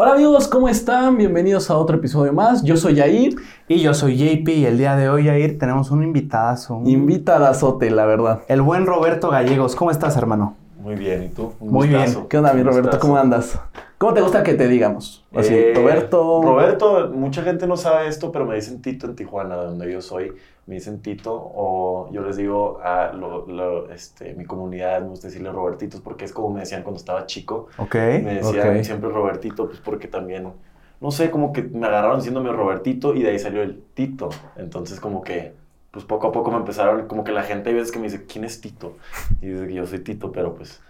Hola amigos, ¿cómo están? Bienvenidos a otro episodio más. Yo soy Yair. Y yo soy JP y el día de hoy, Yair, tenemos un invitazo. un- Invitadazote, la verdad. El buen Roberto Gallegos. ¿Cómo estás, hermano? Muy bien, ¿y tú? Un Muy bien. ¿Qué onda, mi Roberto? gustazo. ¿Cómo andas? ¿Cómo te gusta que te digamos? Así, Eh, Roberto. Roberto, mucha gente no sabe esto, pero me dicen Tito en Tijuana, de donde yo soy. Me dicen Tito, o yo les digo a lo- lo- este, mi comunidad, me gusta decirle Robertitos, porque es como me decían cuando estaba chico. Ok. Me decían ok. siempre Robertito, pues porque también, no sé, como que me agarraron diciéndome Robertito y de ahí salió el Tito. Entonces, como que, pues poco a poco me empezaron, como que la gente hay veces que me dice, ¿quién es Tito? Y dice que yo soy Tito, pero pues.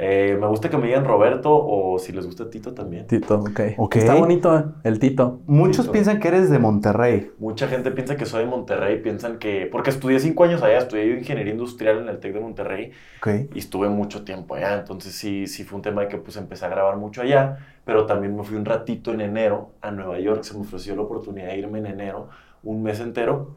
Eh, me gusta que me digan Roberto o si les gusta Tito también. Tito, ok. Ok. Está bonito eh, el Tito. Muchos Tito. piensan que eres de Monterrey. Mucha gente piensa que soy de Monterrey, piensan que... Porque estudié cinco años allá, estudié ingeniería industrial en el TEC de Monterrey Ok. y estuve mucho tiempo allá, entonces sí, sí fue un tema de que pues empecé a grabar mucho allá, pero también me fui un ratito en enero a Nueva York, se me ofreció la oportunidad de irme en enero, un mes entero,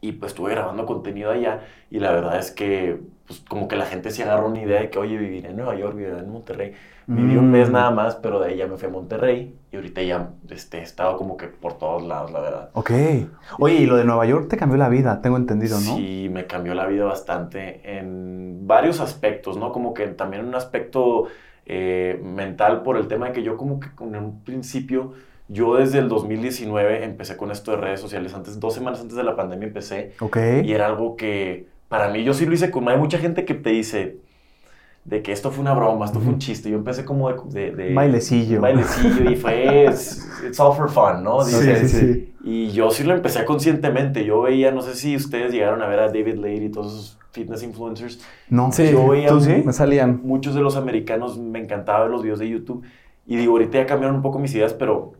y pues estuve grabando contenido allá y la verdad es que pues como que la gente se agarró una idea de que, oye, viviré en Nueva York, viviré en Monterrey. Viví un mes Mm. nada más, pero de ahí ya me fui a Monterrey y ahorita ya este, he estado como que por todos lados, la verdad. Ok. Oye, y lo de Nueva York te cambió la vida, tengo entendido, ¿no? Sí, me cambió la vida bastante en varios aspectos, ¿no? Como que también un aspecto eh, mental por el tema de que yo como que en un principio, yo desde el 2019 empecé con esto de redes sociales, antes, dos semanas antes de la pandemia empecé, Ok. y era algo que para mí yo sí lo hice con, hay mucha gente que te dice de que esto fue una broma, esto fue un chiste, yo empecé como de... de- de- Bailecillo. bailecillo y fue, it's, it's all for fun, ¿no? Sí, sí, sí. y yo sí lo empecé conscientemente. Yo veía, no sé si ustedes llegaron a ver a David Lade y todos esos fitness influencers. No. Sí. Yo veía ¿Tú sí? Me salían. muchos de los americanos, me encantaba ver los videos de YouTube. Y digo, ahorita ya cambiaron un poco mis ideas, pero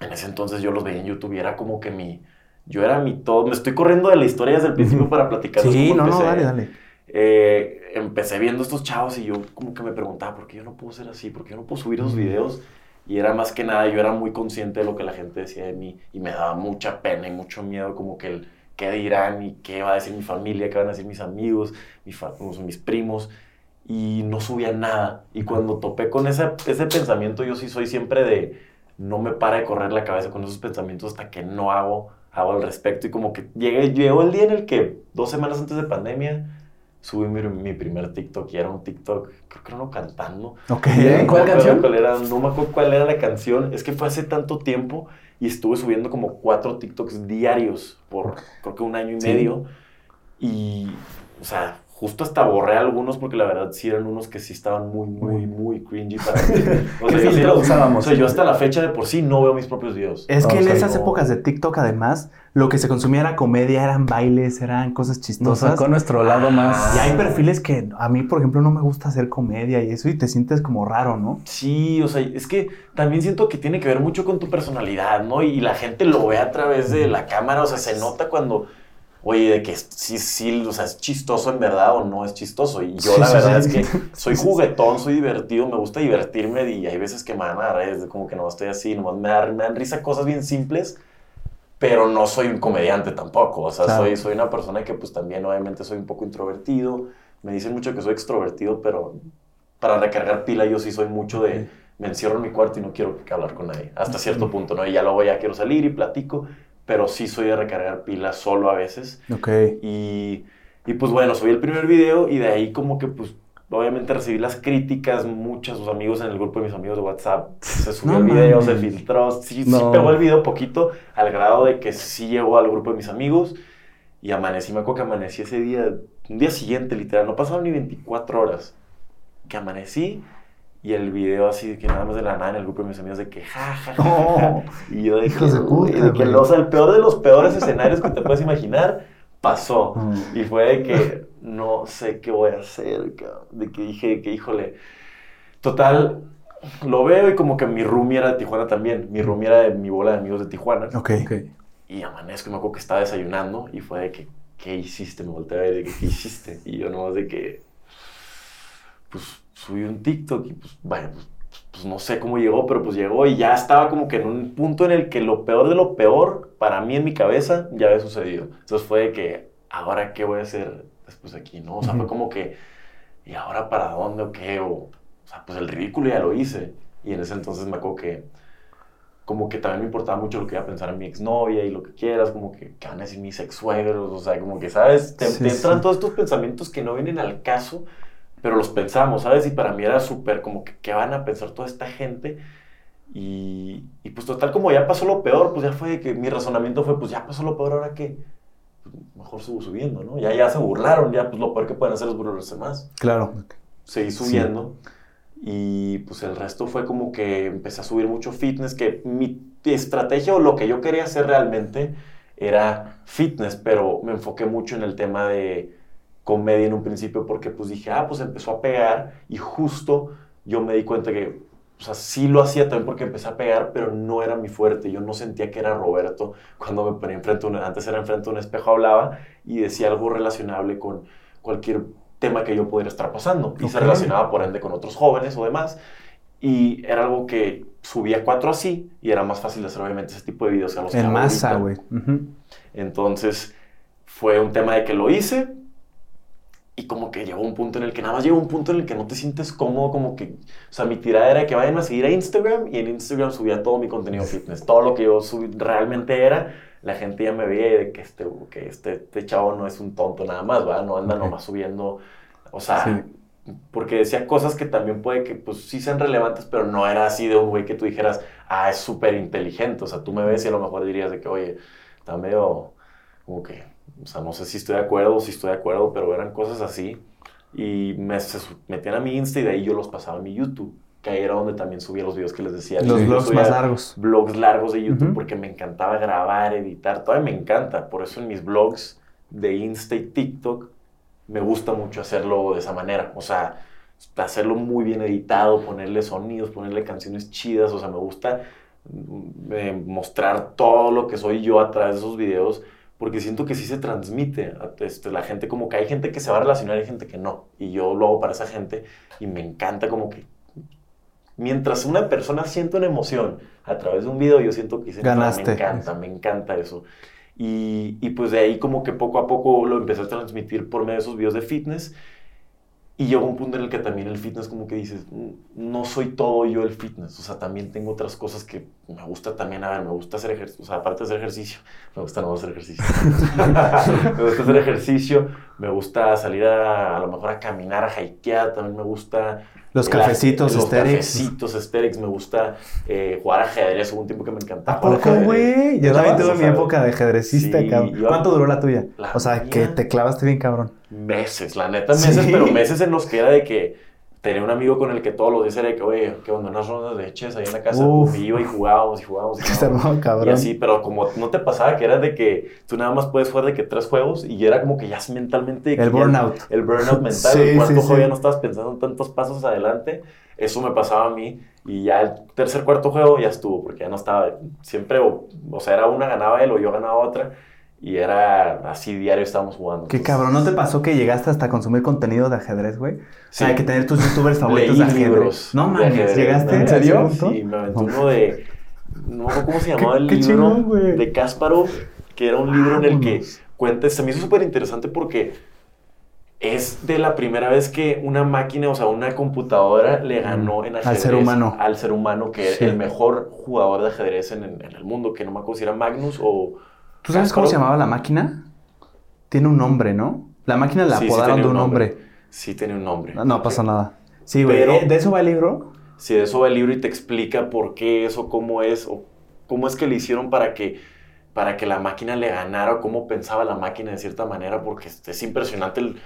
en ese entonces yo los veía en YouTube y era como que mi... Yo era mi todo. Me estoy corriendo de la historia desde el principio para platicarles Sí, no, no, empecé. dale, dale. Eh, empecé viendo estos chavos y yo como que me preguntaba, ¿por qué yo no puedo ser así? ¿Por qué yo no puedo subir esos videos? Y era más que nada, yo era muy consciente de lo que la gente decía de mí y me daba mucha pena y mucho miedo como que el qué dirán y qué va a decir mi familia, qué van a decir mis amigos, mi fa- pues, mis primos y no subía nada. Y cuando topé con ese, ese pensamiento, yo sí soy siempre de no me para de correr la cabeza con esos pensamientos hasta que no hago, hago al respecto. Y como que llegué, llegó el día en el que dos semanas antes de pandemia subí mi, mi primer TikTok y era un TikTok, creo que era uno cantando. Ok. ¿Cuál canción? cuál era, no me acuerdo cuál era la canción. Es que fue hace tanto tiempo y estuve subiendo como cuatro TikToks diarios por creo que un año y Sí. medio. Y, o sea, justo hasta borré algunos porque la verdad sí eran unos que sí estaban muy, muy, muy cringy para mí. O ¿Qué sea, yo, sí filtro los- usábamos? o sea, yo hasta la fecha de por sí no veo mis propios videos. Es que en esas No. épocas de TikTok, además, lo que se consumía era comedia, eran bailes, eran cosas Nos chistosas. sacó nuestro lado más. Y hay perfiles que a mí, por ejemplo, no me gusta hacer comedia y eso, y te sientes como raro, ¿no? Sí, o sea, es que también siento que tiene que ver mucho con tu personalidad, ¿no? Y la gente lo ve a través de la cámara, o sea, se nota cuando, oye, de que sí, sí, o sea, es chistoso en verdad o no es chistoso. Y yo Sí, la sí, verdad sí. es que soy juguetón, soy divertido, me gusta divertirme y hay veces que me van a dar, es como que no estoy así, nomás me dan, me dan risa cosas bien simples. Pero no soy un comediante tampoco, o sea, Claro. soy, soy una persona que pues también obviamente soy un poco introvertido, me dicen mucho que soy extrovertido, pero para recargar pila yo sí soy mucho de, me encierro en mi cuarto y no quiero hablar con nadie, hasta cierto punto, ¿no? Y ya luego ya quiero salir y platico, pero sí soy de recargar pila solo a veces. Ok. Y, y pues bueno, subí el primer video y de ahí como que pues obviamente recibí las críticas, muchos sus amigos en el grupo de mis amigos de WhatsApp, se subió No el video, se mames. filtró, sí, sí No. pegó el video poquito al grado de que sí llegó al grupo de mis amigos y amanecí, me acuerdo que amanecí ese día, un día siguiente literal, no pasaron ni 24 horas, que amanecí y el video así de que nada más de la nada en el grupo de mis amigos de que ja, ja, y yo de Hijos que, de puta, uy, de que güey. o sea, el peor de los peores escenarios que te puedes imaginar pasó. Mm. Y fue de que no sé qué voy a hacer, cabrón. De que dije que, híjole. Total, lo veo y como que mi roomie era de Tijuana también. Mi roomie era de mi bola de amigos de Tijuana. Ok. Ok. Y amanezco y me acuerdo que estaba desayunando y fue de que, ¿qué hiciste? Me volteé a ver de que, ¿qué hiciste? Y yo nomás de que, pues subí un TikTok y pues, vaya, pues, pues no sé cómo llegó, pero pues llegó y ya estaba como que en un punto en el que lo peor de lo peor, para mí en mi cabeza, ya había sucedido. Entonces fue de que, ¿ahora qué voy a hacer después de aquí? ¿no? O sea, fue como que, ¿y ahora para dónde o qué? O, o sea, pues el ridículo ya lo hice. Y en ese entonces me acuerdo que como que también me importaba mucho lo que iba a pensar mi exnovia y lo que quieras, como que, ¿qué van a decir mis ex suegros? O sea, como que, ¿sabes? Te, Sí, te entran sí. todos estos pensamientos que no vienen al caso, pero los pensamos, ¿sabes? Y para mí era súper como que, ¿qué van a pensar toda esta gente? Y, y pues total, como ya pasó lo peor, pues ya fue que mi razonamiento fue, pues ya pasó lo peor, ¿ahora qué? Pues mejor sigo subiendo, ¿no? Ya, ya se burlaron, ya pues lo peor que pueden hacer es burlarse más Claro. seguí subiendo. Y pues el resto fue como que empecé a subir mucho fitness, que mi estrategia o lo que yo quería hacer realmente era fitness, pero me enfoqué mucho en el tema de comedia en un principio porque pues dije, ah, pues empezó a pegar y justo yo me di cuenta que, o sea, sí lo hacía también porque empecé a pegar, pero no era mi fuerte. Yo no sentía que era Roberto cuando me ponía enfrente, un- antes era enfrente de un espejo, hablaba y decía algo relacionable con cualquier tema que yo pudiera estar pasando. Y se relacionaba por ende con otros jóvenes o demás. Y era algo que subía cuatro así y era más fácil hacer obviamente ese tipo de videos a los que En hago masa, güey. Entonces fue un tema de que lo hice y como que llegó un punto en el que nada más llegó un punto en el que no te sientes cómodo, como que, o sea, mi tirada era que vayan a seguir a Instagram y en Instagram subía todo mi contenido fitness, todo lo que yo subí realmente era, la gente ya me veía de que este, que este, este chavo no es un tonto nada más, ¿verdad? No anda nomás subiendo, o sea, porque decía cosas que también puede que pues sí sean relevantes, pero no era así de un güey que tú dijeras, ah, es súper inteligente, o sea, tú me ves y a lo mejor dirías de que, oye, está medio, como que, o sea, no sé si estoy de acuerdo o si estoy de acuerdo, pero eran cosas así. Y me se metían a mi Insta y de ahí yo los pasaba a mi YouTube, que ahí era donde también subía los videos que les decía. Los subía más largos. Blogs largos de YouTube porque me encantaba grabar, editar, todavía me encanta. Por eso en mis blogs de Insta y TikTok me gusta mucho hacerlo de esa manera. O sea, hacerlo muy bien editado, ponerle sonidos, ponerle canciones chidas. O sea, me gusta mm, eh, mostrar todo lo que soy yo a través de esos videos porque siento que sí se transmite. a- Este, la gente como que hay gente que se va a relacionar y hay gente que no. Y yo lo hago para esa gente y me encanta como que mientras una persona siente una emoción a través de un video, yo siento que nada, Ganaste. Me encanta, me encanta eso. Y, y pues de ahí como que poco a poco lo empecé a transmitir por medio de esos videos de fitness. Y llegó un punto en el que también el fitness como que dices, "Mm, no soy todo yo el fitness, o sea, también tengo otras cosas que me gusta también, a ver, me gusta hacer ejercicio, o sea, aparte de hacer ejercicio, me gusta no hacer ejercicio, me gusta hacer ejercicio, me gusta salir a, a lo mejor a caminar, a hikear, también me gusta... Los el- cafecitos los Asterix. cafecitos Asterix, me gusta eh, jugar ajedrez, hubo un tiempo que me encantaba. ¿A poco, güey? Yo ¿Te también tuve mi época de ajedrecista, sí, cabrón. ¿Cuánto duró la tuya? La o sea, que mía- te clavaste bien, cabrón. Meses, la neta, meses, ¿Sí? pero meses en los que era de que tenía un amigo con el que todos los días era de que, oye, que onda, unas rondas de chess ahí en la casa, Uf. y iba y jugábamos y jugábamos. Y, jugábamos. armó, Y cabrón. así, pero como no te pasaba que era de que tú nada más puedes jugar de que tres juegos y era como que ya mentalmente... El burnout. El burnout mental, Sí, el cuarto sí, juego ya no estabas pensando en tantos pasos adelante. Eso me pasaba a mí y ya el tercer, cuarto juego ya estuvo, porque ya no estaba, siempre, o, o sea, era una ganaba él o yo ganaba otra y era así diario estábamos jugando. Qué Entonces, cabrón, ¿no te pasó que llegaste hasta a consumir contenido de ajedrez, güey? O sea, Sí. hay que tener tus youtubers favoritos Leí de ajedrez. libros. No mames, ¿llegaste? ¿En serio? Sí, me aventé uno de. No acuerdo cómo se llamaba el qué libro. chingón, de Kasparov, que era un libro en el que cuenta. Se me hizo súper interesante porque es de la primera vez que una máquina, o sea, una computadora le ganó en Al ajedrez. ser humano. Al ser humano, que Sí. es el mejor jugador de ajedrez en, en el mundo, que no me acuerdo si era Magnus o. ¿Tú sabes cómo se llamaba la máquina? Tiene un nombre, ¿no? La máquina la Sí, sí apodaron de un nombre. Sí, tenía un nombre. No, no pasa nada. Sí, güey. Pero- ¿De eso va el libro? Si de eso va el libro y te explica por qué es o cómo es o cómo es que le hicieron para que, para que la máquina le ganara o cómo pensaba la máquina de cierta manera, porque es, es impresionante el,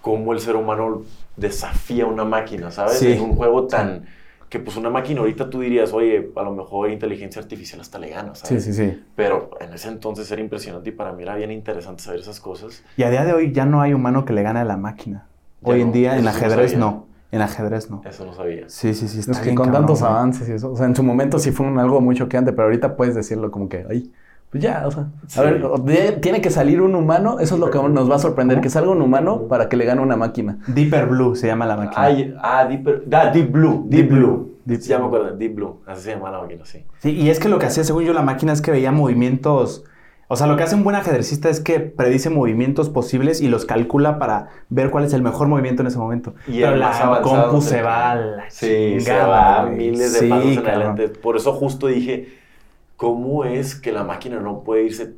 cómo el ser humano desafía a una máquina, ¿sabes? Sí. En un juego tan... Que pues una máquina ahorita tú dirías, oye, a lo mejor inteligencia artificial hasta le gana, ¿sabes? sí. Pero en ese entonces era impresionante y para mí era bien interesante saber esas cosas. Y a día de hoy ya no hay humano que le gane a la máquina. Ya Hoy en no, día en sí no ajedrez no. En ajedrez no. Eso no sabía. Sí, sí, sí. Está Es que bien con cabrón, tantos güey. avances y eso, o sea, en su momento sí fue un algo muy choqueante, pero ahorita puedes decirlo como que, ay, pues ya, o sea, Sí. a ver, de- tiene que salir un humano, eso es lo que nos va a sorprender, que salga un humano para que le gane una máquina. Deeper Blue se llama la máquina. Ay, ah, Deep, ah, Deep Blue. Deep, Deep Blue. Blue. Deep sí, ya me acuerdo. Deep Blue. Así se llama la máquina, sí. Sí, y es que lo que hacía, según yo, la máquina es que veía movimientos. O sea, lo que hace un buen ajedrecista es que predice movimientos posibles y los calcula para ver cuál es el mejor movimiento en ese momento. Y Pero el la compu se va a la Sí, se chingada, va miles de Sí, pasos en adelante. Por eso justo dije, ¿cómo es que la máquina no puede irse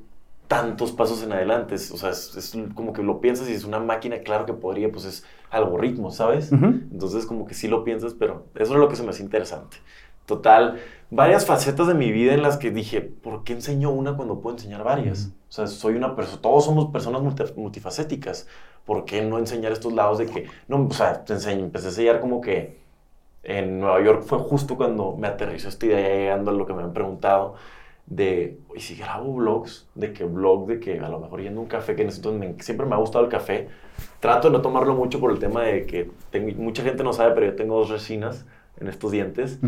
tantos pasos en adelante? O sea, es, es como que lo piensas y es una máquina, claro que podría, pues es algoritmo, ¿sabes? Entonces como que sí lo piensas, pero eso es lo que se me hace interesante. Total, varias facetas de mi vida en las que dije, ¿por qué enseño una cuando puedo enseñar varias? O sea, soy una persona, todos somos personas multi- multifacéticas. ¿Por qué no enseñar estos lados de que, no, o sea, te enseño, empecé a enseñar como que en Nueva York fue justo cuando me aterrizó esta idea, llegando a lo que me han preguntado, de, y si grabo vlogs, de que vlog, de que a lo mejor yendo a un café, que en siempre me ha gustado el café, trato de no tomarlo mucho por el tema de que tengo, mucha gente no sabe, pero yo tengo dos resinas en estos dientes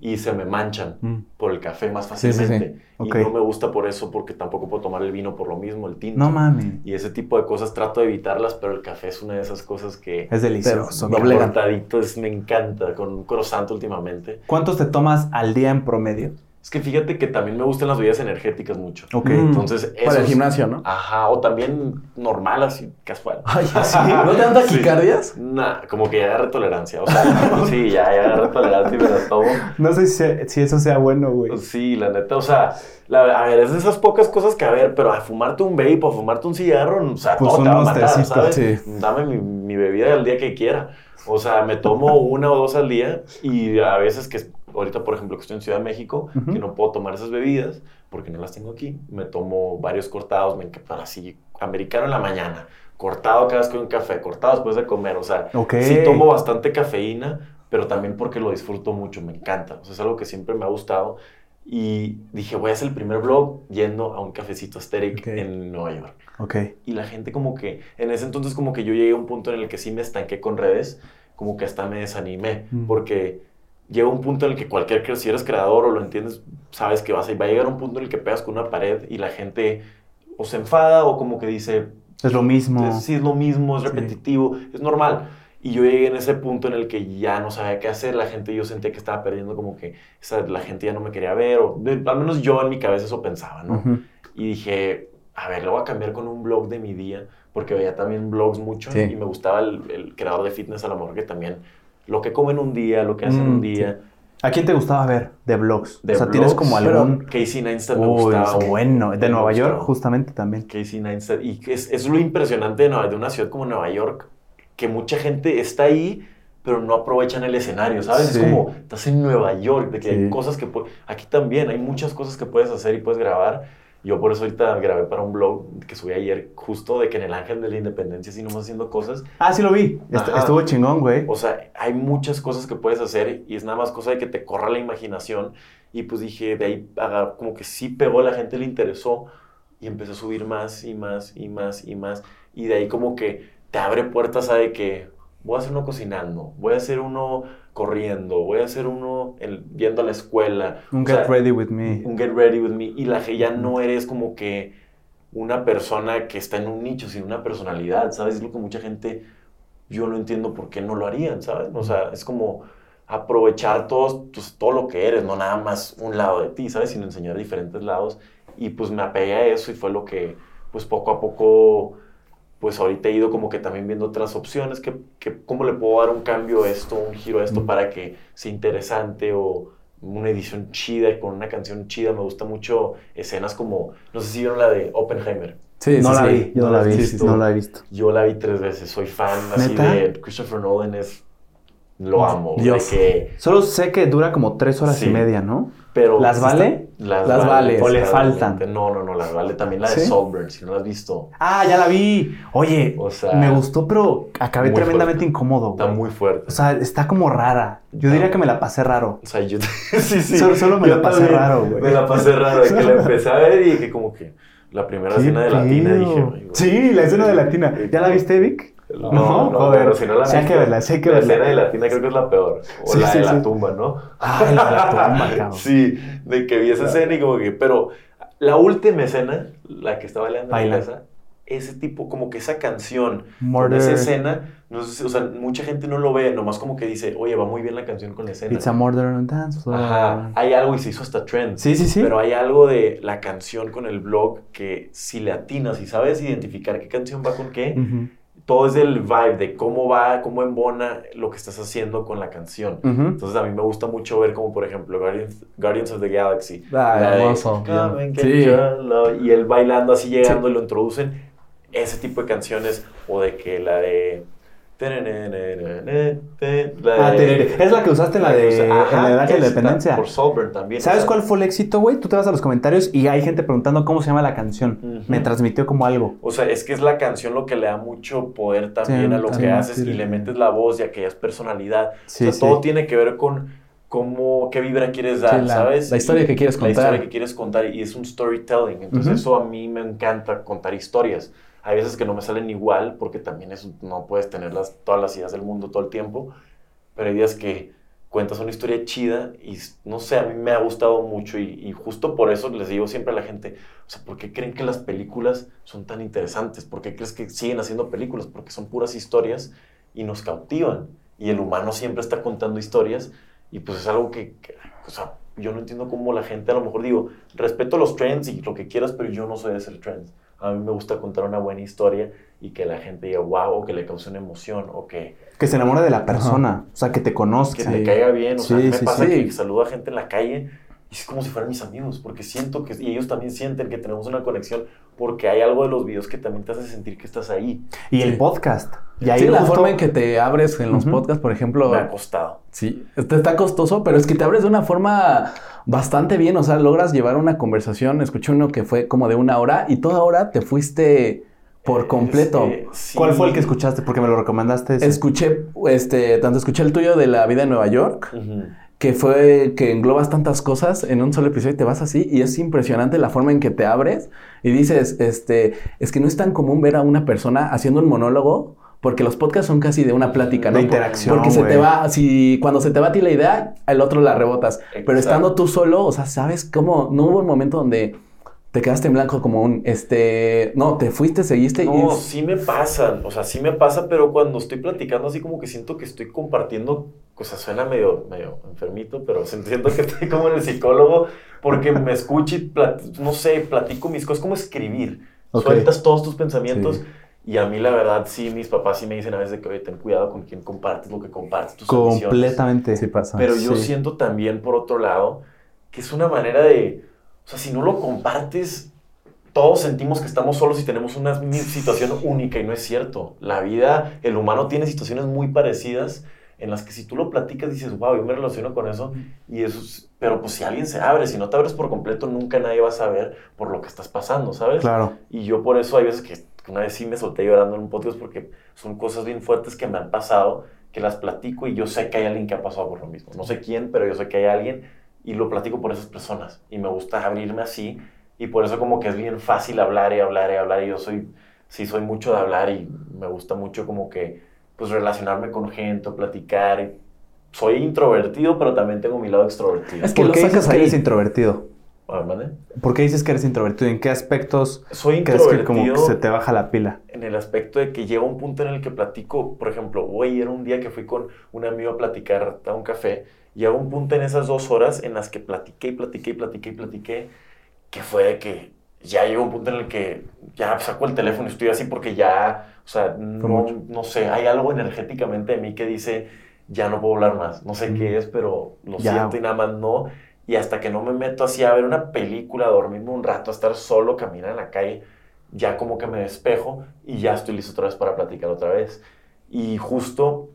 y se me manchan Mm. por el café más Sí, sí, sí. fácilmente. Y no me gusta por eso, porque tampoco puedo tomar el vino por lo mismo, el tinto. No mames. Y ese tipo de cosas trato de evitarlas, pero el café es una de esas cosas que... Es delicioso. Cortadito, es- me encanta, con un croissant últimamente. ¿Cuántos te tomas al día en promedio? Es que fíjate que también me gustan las bebidas energéticas mucho. Ok. Mm. Entonces, Para el gimnasio, ¿no? Ajá, o también normal, así, casual. Ay, sí. ¿No te dan taquicardias? Nah, como que ya agarré tolerancia. O sea, sí, ya, ya agarré tolerancia y me las tomo. No sé si, si eso sea bueno, güey. Sí, la neta, o sea, la- a ver, es de esas pocas cosas que, a ver, pero a fumarte un vape o a fumarte un cigarro, o sea, Pues todo un te va a matar, ¿sabes? sí. Dame mi, mi bebida el día que quiera. O sea, me tomo una o dos al día y a veces que, ahorita, por ejemplo, que estoy en Ciudad de México, Ujú. que no puedo tomar esas bebidas porque no las tengo aquí, me tomo varios cortados, me encanta, así, americano en la mañana, cortado cada vez que un café, cortado después de comer, o sea, Ok. sí tomo bastante cafeína, pero también porque lo disfruto mucho, me encanta. O sea, es algo que siempre me ha gustado. Y dije, voy a hacer el primer vlog yendo a un cafecito Asterix Ok. en Nueva York. Ok. Y la gente como que, en ese entonces como que yo llegué a un punto en el que sí me estanqué con redes, como que hasta me desanimé, Mm. porque llega un punto en el que cualquier, si eres creador o lo entiendes, sabes que vas a, va a llegar un punto en el que pegas con una pared y la gente o se enfada o como que dice, Es lo mismo. es- sí, es lo mismo, es Sí. repetitivo, es normal. Y yo llegué en ese punto en el que ya no sabía qué hacer, la gente yo sentía que estaba perdiendo como que esa- la gente ya no me quería ver, o de- al menos yo en mi cabeza eso pensaba, ¿no? Ujú. Y dije, a ver, lo voy a cambiar con un blog de mi día, porque veía también blogs mucho Sí. y me gustaba el, el creador de fitness a lo mejor que también lo que come en un día, lo que hace en Mm, un día. ¿A quién te gustaba ver de blogs? De o sea, tienes blogs, como pero- algún... Casey Neistat me Uy, gustaba. bueno. De Nueva York, justamente también. Casey Neistat. Y es, es lo impresionante de, Nueva- de una ciudad como Nueva York, que mucha gente está ahí, pero no aprovechan el escenario, ¿sabes? Sí. Es como, estás en Nueva York, de que Sí. hay cosas que... Aquí también hay muchas cosas que puedes hacer y puedes grabar. Yo por eso ahorita grabé para un blog que subí ayer, justo de que en el Ángel de la Independencia, si nomás haciendo cosas. Ah, sí lo vi. Ajá. estuvo chingón, güey. O sea, hay muchas cosas que puedes hacer y es nada más cosa de que te corra la imaginación. Y pues dije, de ahí como que sí pegó, la gente le interesó y empecé a subir más y más y más y más. Y de ahí como que te abre puertas a de que voy a hacer uno cocinando, voy a hacer uno corriendo, voy a hacer uno el- yendo a la escuela. Un O Get sea, Ready With Me. un get ready with me y la que ya no eres como que una persona que está en un nicho, sino una personalidad, ¿sabes? Es lo que mucha gente, yo no entiendo por qué no lo harían, ¿sabes? O sea, es como aprovechar todo, pues, todo lo que eres, no nada más un lado de ti, ¿sabes? Sino enseñar diferentes lados y pues me apegué a eso y fue lo que pues poco a poco pues ahorita he ido como que también viendo otras opciones, que, que cómo le puedo dar un cambio a esto, un giro a esto Mm. para que sea interesante o una edición chida y con una canción chida. Me gusta mucho escenas como, no sé si vieron la de Oppenheimer. Sí, no sí, la sí. vi, yo no la la vi, visto. no la he visto. Yo la vi tres veces, soy fan así de Christopher Nolan, es, lo amo. de Dios. que, Solo sé que dura como tres horas Sí. y media, ¿no? Pero ¿Las vale? está- Las, Las vale. ¿O le faltan? No, no, no, las vale. También la de ¿Sí? Saltburn, si no la has visto. Ah, ya la vi. Oye, O sea, me gustó, pero acabé tremendamente fuerte. incómodo, Está güey. muy fuerte. O sea, está como rara. Yo diría que me la pasé raro. O sea, yo sí, sí. Solo- solo me Yo la pasé raro, güey. Me la pasé raro, que la empecé a ver y dije como que la primera escena de latina dije. "Ay, güey". Sí, la escena de latina. ¿Ya la viste, Vic? No, No, no, joder. pero si no la Sí hay que verla, sí hay que la verla. escena de latina creo que es la peor. O Sí, la sí, de la tumba, ¿no? Ay, la de la tumba, cabrón. Sí, de que vi esa escena y como que, pero la última escena, la que estaba bailando en la casa, ese tipo, como que esa canción, con esa escena, no sé, si- o sea, mucha gente no lo ve, nomás como que dice, oye, va muy bien la canción con la escena. It's a murder on dance floor. Ajá, hay algo y se hizo hasta trend. Sí, sí, sí. Pero hay algo de la canción con el blog que si le atinas y sabes identificar qué canción va con qué, Ujú. Todo es del vibe, de cómo va, cómo embona lo que estás haciendo con la canción. Entonces a mí me gusta mucho ver como por ejemplo Guardians, Guardians of the Galaxy. Ah, La de, hermoso. "Come and get Sí. your love", Y él bailando así llegando y lo introducen. Ese tipo de canciones o de que la de... La. Es la que usaste en la de, la. Por Solburn también. ¿Sabes cuál fue el éxito, güey? Tú te vas a los comentarios y hay gente preguntando cómo se llama la canción. Me transmitió como algo. O sea, es que es la canción lo que le da mucho poder también a lo que haces y le metes la voz y aquella personalidad. O sea, todo tiene que ver con cómo, qué vibra quieres dar, la- ¿sabes? la historia que quieres La contar. historia que quieres contar y es un storytelling. Entonces eso a mí me encanta contar historias. Hay veces que no me salen igual porque también es, no puedes tener las, todas las ideas del mundo todo el tiempo, pero hay días que cuentas una historia chida y no sé, a mí me ha gustado mucho y, y justo por eso les digo siempre a la gente, o sea, ¿por qué creen que las películas son tan interesantes? ¿Por qué crees que siguen haciendo películas? Porque son puras historias y nos cautivan y el humano siempre está contando historias y pues es algo que, que, o sea, yo no entiendo cómo la gente a lo mejor digo, respeto los trends y lo que quieras, pero yo no soy de hacer trends. A mí me gusta contar una buena historia y que la gente diga wow, o que le cause una emoción, o que, Que se enamore de la persona. O sea, que te conozca. que te caiga bien. O sea, Sí, me sí, pasa sí. que saludo a gente en la calle y es como si fueran mis amigos, porque siento que, y ellos también sienten que tenemos una conexión, porque hay algo de los videos que también te hace sentir que estás ahí. Y el Sí. podcast. Y Sí, ahí la justo- forma en que te abres en los Ujú. podcasts, por ejemplo. Me ha costado. Sí, este está costoso, pero es que te abres de una forma bastante bien, o sea, logras llevar una conversación. Escuché uno que fue como de una hora y toda hora te fuiste por completo. eh, sí. ¿Cuál fue el que escuchaste? Porque me lo recomendaste. ese. Escuché, este, tanto escuché el tuyo de la vida en Nueva York, Ujú. Que fue que englobas tantas cosas en un solo episodio y te vas así y es impresionante la forma en que te abres y dices, este, es que no es tan común ver a una persona haciendo un monólogo porque los podcasts son casi de una plática, ¿no? De interacción, Porque se te güey. va, si cuando se te va a ti la idea, al otro la rebotas. Pero estando tú solo, o sea, ¿sabes cómo? No hubo un momento donde te quedaste en blanco como un, este, no, te fuiste, seguiste y... No, sí me pasan, o sea, sí me pasa, pero cuando estoy platicando así como que siento que estoy compartiendo, o sea, suena medio, medio enfermito, pero siento que estoy como en el psicólogo porque me escucho y, no sé, platico mis cosas, como escribir, sueltas todos tus pensamientos Sí. y a mí la verdad sí, mis papás sí me dicen a veces que, oye, ten cuidado con quién compartes lo que compartes, tus ambiciones". Completamente. Sí pasa. Pero yo Sí. siento también, por otro lado, que es una manera de, o sea, si no lo compartes, todos sentimos que estamos solos y tenemos una situación única y no es cierto. La vida, el humano tiene situaciones muy parecidas en las que si tú lo platicas dices, wow, yo me relaciono con eso y eso es- pero pues si alguien se abre, si no te abres por completo, nunca nadie va a saber por lo que estás pasando, ¿sabes? Claro. Y yo por eso hay veces que que una vez sí me solté llorando en un podcast porque son cosas bien fuertes que me han pasado, que las platico y yo sé que hay alguien que ha pasado por lo mismo. No sé quién, pero yo sé que hay alguien y lo platico por esas personas. Y me gusta abrirme así y por eso como que es bien fácil hablar y hablar y hablar. Y yo soy, sí soy mucho de hablar y me gusta mucho como que pues relacionarme con gente, platicar. soy introvertido, pero también tengo mi lado extrovertido. Es que ¿Por lo qué dices sacas que eres introvertido? A ver, ¿mande? ¿Por qué dices que eres introvertido? ¿En qué aspectos Soy crees que como introvertido. que se te baja la pila? en el aspecto de que llega un punto en el que platico, por ejemplo, hoy era un día que fui con un amigo a platicar a un café, y llega un punto en esas dos horas en las que platiqué y platiqué y platiqué y platiqué, que fue de que ya llegó un punto en el que ya saco el teléfono y estoy así porque ya, o sea, no, no sé, hay algo energéticamente de mí que dice, ya no puedo hablar más, no sé Mm. qué es, pero lo Ya. siento y nada más no. Y hasta que no me meto así a ver una película, a dormirme un rato, a estar solo, caminar en la calle, ya como que me despejo y ya estoy listo otra vez para platicar otra vez. Y justo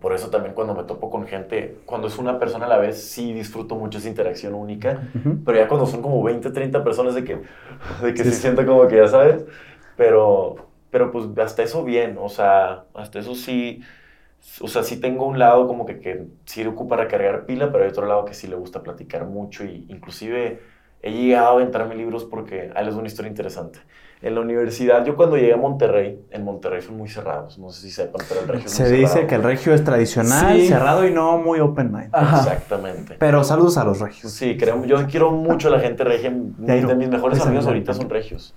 por eso también cuando me topo con gente, cuando es una persona a la vez, sí disfruto mucho esa interacción única, pero ya cuando son como 20, 30 personas de que, de que Sí, sí. siento como que ya sabes, pero, pero pues hasta eso bien, o sea, hasta eso sí, o sea, sí tengo un lado como que, que sí le ocupa recargar pila, pero hay otro lado que sí le gusta platicar mucho y inclusive he llegado a aventarme libros porque ahí les una historia interesante. En la universidad, yo cuando llegué a Monterrey, en Monterrey son muy cerrados, no sé si sepan, pero el regio es Se muy dice cerrado. que el regio es tradicional, Sí. cerrado y no muy open mind. Ajá. Exactamente. Pero saludos a los regios. Sí, creo, yo quiero mucho a la gente regia. De mis mejores amigos ahorita son regios.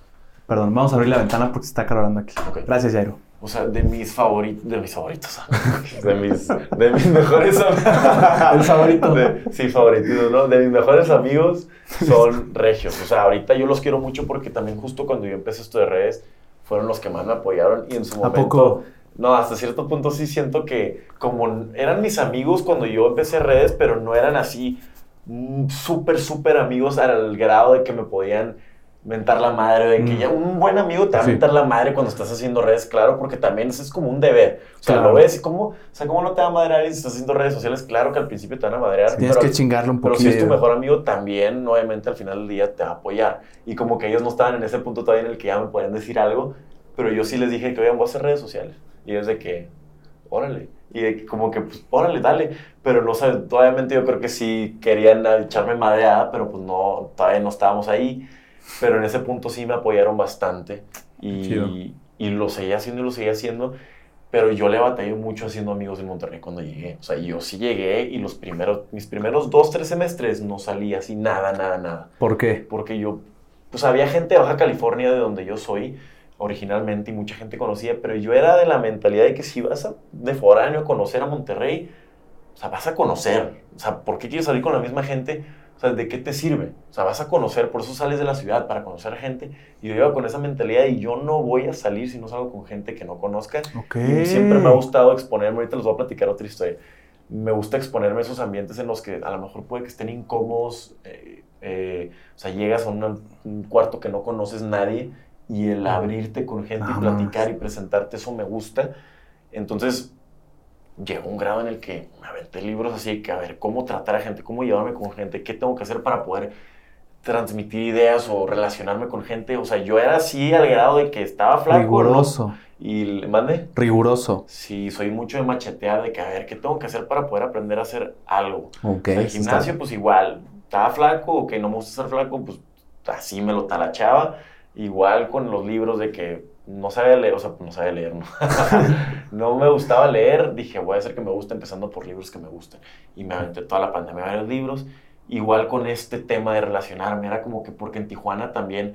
Perdón, vamos a abrir la ventana porque se está calorando aquí. Gracias, Jairo. O sea, de mis favoritos, de mis favoritos, de mis, de mis mejores amigos. El favorito. De- sí, favorititos, ¿no? De mis mejores amigos son regios. O sea, ahorita yo los quiero mucho porque también justo cuando yo empecé esto de redes, fueron los que más me apoyaron y en su ¿A momento... poco? No, hasta cierto punto sí siento que como eran mis amigos cuando yo empecé redes, pero no eran así mm, súper, súper amigos al grado de que me podían mentar la madre, de que Mm. ya un buen amigo te va a Sí. mentar la madre cuando estás haciendo redes, claro, porque también eso es como un deber. O sea, Claro. lo ves y cómo, o sea, cómo no te va a madrear si estás haciendo redes sociales, claro que al principio te van a madrear, Tienes pero, que chingarle un pero poquito. si es tu mejor amigo, también, obviamente, al final del día te va a apoyar. Y como que ellos no estaban en ese punto todavía en el que ya me podían decir algo, pero yo sí les dije que, oigan, voy a hacer redes sociales. Y es de que, órale. Y de que como que, pues, órale, dale. Pero no sé, obviamente yo creo que sí querían echarme madreada, pero pues no, todavía no estábamos ahí. Pero en ese punto sí me apoyaron bastante. Y, y lo seguía haciendo y lo seguía haciendo. Pero yo le batallé mucho haciendo amigos en Monterrey cuando llegué. O sea, yo sí llegué y los primeros, mis primeros dos, tres semestres no salí así nada, nada, nada. ¿Por qué? Porque yo, pues había gente de Baja California, de donde yo soy originalmente, y mucha gente conocía, pero yo era de la mentalidad de que si vas a, de foráneo a conocer a Monterrey, o sea, vas a conocer. O sea, ¿por qué quieres salir con la misma gente? O sea, ¿de qué te sirve? O sea, vas a conocer, por eso sales de la ciudad, para conocer gente. Y yo iba con esa mentalidad y yo no voy a salir si no salgo con gente que no conozca. Ok. Y siempre me ha gustado exponerme, ahorita les voy a platicar otra historia. Me gusta exponerme a esos ambientes en los que a lo mejor puede que estén incómodos. eh, eh, o sea, llegas a una- un cuarto que no conoces nadie y el abrirte con gente y platicar y presentarte, eso me gusta. Entonces, llegó un grado en el que me aventé libros así, que a ver, cómo tratar a gente, cómo llevarme con gente, qué tengo que hacer para poder transmitir ideas o relacionarme con gente. O sea, yo era así al grado de que estaba flaco. ¿no? Riguroso. Y le mandé. Riguroso. Sí, soy mucho de machetear, de que a ver, ¿qué tengo que hacer para poder aprender a hacer algo? Ok. el eso gimnasio, pues igual, estaba flaco, o que no me gusta ser flaco, pues así me lo talachaba. Igual con los libros de que no sabía leer, o sea, no sabía leer, ¿no? me gustaba leer, dije, voy a hacer que me guste empezando por libros que me gusten. Y me aventé toda la pandemia varios libros. Igual con este tema de relacionarme, era como que porque en Tijuana también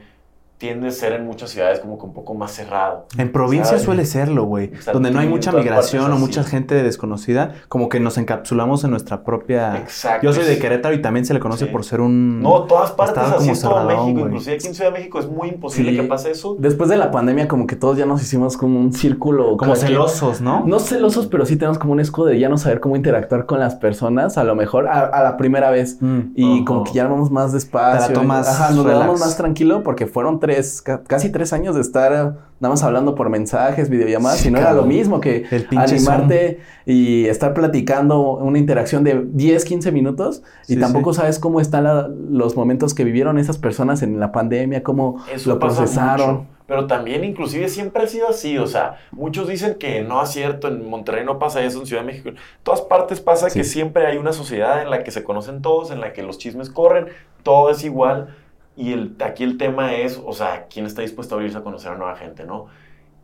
tiende a ser en muchas ciudades como que un poco más cerrado. En provincia ¿Sabes? suele serlo, güey. O sea, Donde no hay mucha migración o mucha gente desconocida, como que nos encapsulamos en nuestra propia... Exacto. Yo soy de Querétaro y también se le conoce Sí. por ser un... No, todas partes Estaba así como cerradón, México, inclusive aquí en Ciudad de México es muy imposible Sí. que pase eso. Después de la pandemia, como que todos ya nos hicimos como un círculo. como celosos, ¿no? No celosos, pero sí tenemos como un escudo de ya no saber cómo interactuar con las personas, a lo mejor a, a la primera vez. Mm. Y Ajá. como que ya vamos más despacio. Te la tomas Ajá, nos relax. más tranquilo porque fueron tres, ca- casi tres años de estar nada más hablando por mensajes, videollamadas, Sí, y no era lo mismo que animarte y estar platicando una interacción de 10, 15 minutos y Sí, tampoco sí. sabes cómo están la- los momentos que vivieron esas personas en la pandemia, cómo Eso lo procesaron. mucho. Pero también inclusive siempre ha sido así, o sea, muchos dicen que no es cierto, en Monterrey no pasa eso, en Ciudad de México, en todas partes pasa Sí. que siempre hay una sociedad en la que se conocen todos, en la que los chismes corren, todo es igual y el, aquí el tema es, o sea, quién está dispuesto a abrirse a conocer a nueva gente, ¿no?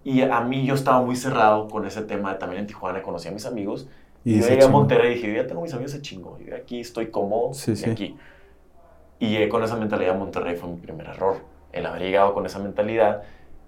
Y a mí yo estaba muy cerrado con ese tema, también en Tijuana conocí a mis amigos y, yo se llegué a chingó. Monterrey y dije, yo ya tengo mis amigos, se chingo, yo aquí estoy cómodo, Sí, y sí. aquí. Y llegué con esa mentalidad a Monterrey fue mi primer error. El haber llegado con esa mentalidad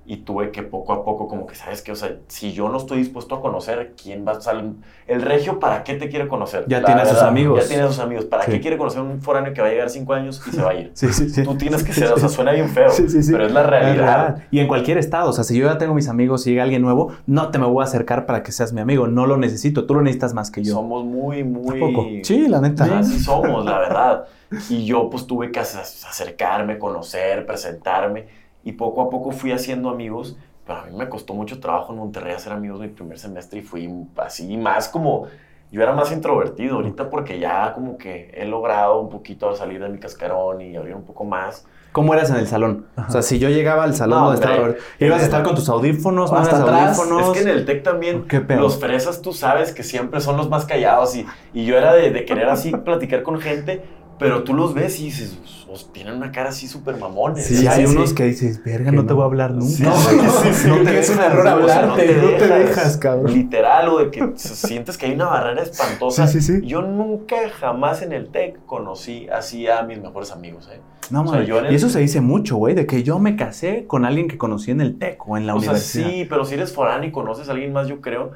y tuve que poco a poco, como que, ¿sabes qué? O sea, si yo no estoy dispuesto a conocer, ¿quién va a salir? El regio, ¿para qué te quiere conocer? Ya La tiene a sus amigos. Ya tiene a sus amigos. ¿Para Sí. qué quiere conocer un foráneo que va a llegar cinco años y se va a ir? Sí, sí, sí. Tú tienes que ser, o sea, suena bien feo, Sí, sí, sí. pero es la realidad. real. Y en cualquier estado, o sea, si yo ya tengo mis amigos y llega alguien nuevo, no te me voy a acercar para que seas mi amigo, no lo necesito, tú lo necesitas más que yo. Somos muy, muy... Sí, la neta. Así somos, la verdad. Y yo pues tuve que ac- acercarme, conocer, presentarme y poco a poco fui haciendo amigos, pero a mí me costó mucho trabajo en Monterrey hacer amigos mi primer semestre y fui así más como, yo era más introvertido ahorita porque ya como que he logrado un poquito salir de mi cascarón y abrir un poco más. ¿Cómo eras en el salón? O sea, si yo llegaba al salón No, donde estaba. Roberto, ibas a estar con tus audífonos, no Hasta audífonos. Es que en el TEC también ¿Qué pedo? los fresas tú sabes que siempre son los más callados y, y yo era de, de querer así platicar con gente, pero tú los ves y dices, "Os- tienen una cara así súper mamones. Sí, Sí, hay sí, unos que dices, verga, Que no te no. voy a hablar nunca. Sí, No, sí, sí, sí. no, que es un error O sea, hablarte. no te dejas, cabrón. Literal, o de que sientes que hay una barrera espantosa. Sí, sí, sí. Yo nunca jamás en el TEC conocí así a mis mejores amigos, ¿eh? No, O sea, mames. yo en el- Y eso se dice mucho, güey, de que yo me casé con alguien que conocí en el TEC o en la o sea, universidad. sí, pero si eres foráneo y conoces a alguien más, yo creo.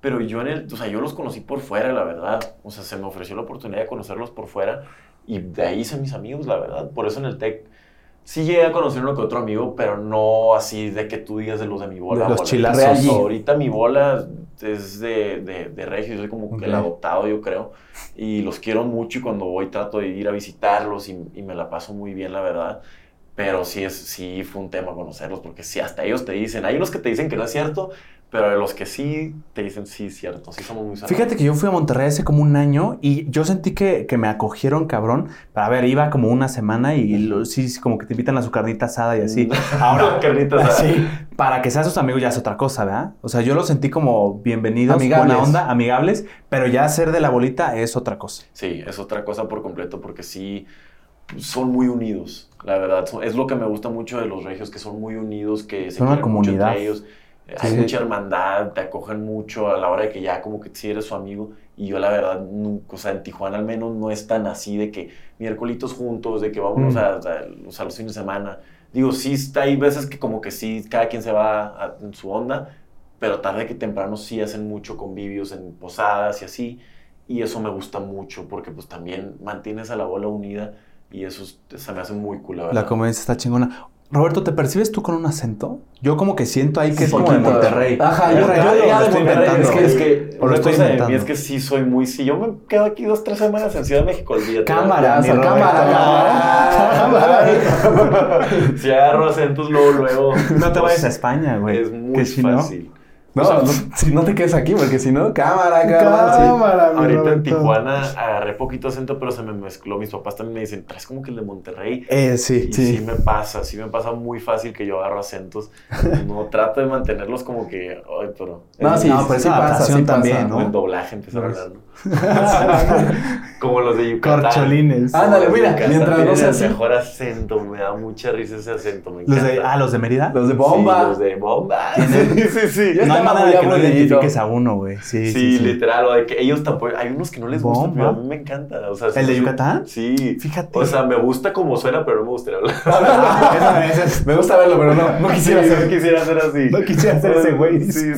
Pero yo en el, o sea, yo los conocí por fuera, la verdad. O sea, se me ofreció la oportunidad de conocerlos por fuera y de ahí hice mis amigos, la verdad. Por eso en el TEC Sí llegué a conocer uno que otro amigo, pero no así de que tú digas de los de mi bola. De los chilazos. Ahorita mi bola es de, de, de Regio, soy como que el adoptado, yo creo. Y los quiero mucho y cuando voy trato de ir a visitarlos y, y me la paso muy bien, la verdad. Pero sí, es, sí fue un tema conocerlos, porque sí, hasta ellos te dicen, hay unos que te dicen que no es cierto, pero de los que sí te dicen sí es cierto, sí somos muy cerrados. Fíjate que yo fui a Monterrey hace como un año y yo sentí que, que me acogieron cabrón. Pero a ver, iba como una semana y lo- sí, sí, como que te invitan a su carnita asada y así. Ahora, Carnita asada. sí, para que sean sus amigos ya es otra cosa, ¿verdad? O sea, yo los sentí como bienvenidos, Amigables. buena onda, amigables, pero ya ser de la bolita es otra cosa. Sí, es otra cosa por completo porque sí son muy unidos, la verdad. Son- es lo que me gusta mucho de los regios, que son muy unidos, que se Son una mucho entre comunidad. ellos. Hay mucha hermandad, te acogen mucho a la hora de que ya como que sí eres su amigo. Y yo la verdad, nunca, o sea, en Tijuana al menos no es tan así de que miércolitos juntos, de que vámonos Mm. a, a- sea, los fines de semana. Digo, sí, está, hay veces que como que sí, cada quien se va a- en su onda, pero tarde que temprano sí hacen mucho convivios en posadas y así. Y eso me gusta mucho porque pues también mantienes a la bola unida y eso es- se me hace muy cool, la verdad. La está chingona. Roberto, ¿te percibes tú con un acento? Yo como que siento ahí que es Un como de. Monterrey. Ajá, ¿Es yo- real yo- yo lo estoy inventando? Es que, es que O lo estoy mí inventando. es que sí soy muy... Si yo me quedo aquí dos, tres semanas en Ciudad de México, olvídate. Cámara, Roberto. cámara, cámara. Si agarro acentos luego, luego... No te vayas a España, güey. Es muy fácil. No, O sea, no, si no te quedes aquí, porque si no, cámara, cámara. sí. Ahorita en. Tijuana agarré poquito acento, pero se me mezcló. Mis papás también me dicen, traes como que el de Monterrey. Eh, sí, Y sí. me pasa, sí me pasa muy fácil que yo agarro acentos. No trato de mantenerlos como que, ay, pero... No, sí, No, pero sí pasa, sí pasa, también, O en ¿no? doblaje empezar a hablar, ¿no? como los de Yucatán. Corcholines. Ándale, mira, Yucatán mientras no sea el así. mejor acento, me da mucha risa ese acento, me Los encanta. de, ah, los de Mérida. Los de bomba. Sí, los de bomba. Sí, sí, sí. No hay manera de que no identifiques a uno, güey. Sí, Sí, sí, sí. literal, o de que ellos tampoco, hay unos que no les gusta, pero a mí me encanta. O sea, ¿El de Yucatán? Sí. Fíjate. O sea, me gusta como suena, pero no me gustaría hablar. Ah, esa- esa es- Me gusta verlo, pero no, no quisiera Sí, ser. no quisiera ser así. No quisiera ser ese güey. Sí.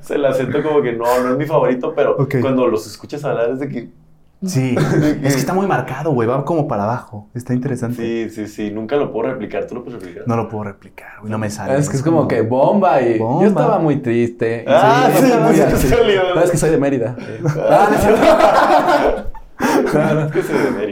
Se el acento como que no, no es mi favorito, pero Ok. Cuando los escuchas hablar es de que... Sí. es que está muy marcado, güey. Va como para abajo. Está interesante. Sí, sí, sí. Nunca lo puedo replicar. ¿Tú lo puedes replicar? No lo puedo replicar, güey. No me sale. Es que es como que bomba y Bomba. yo estaba muy triste. Y Ah, sí, muy sí te así. salió. No, es que soy de Mérida. Ah,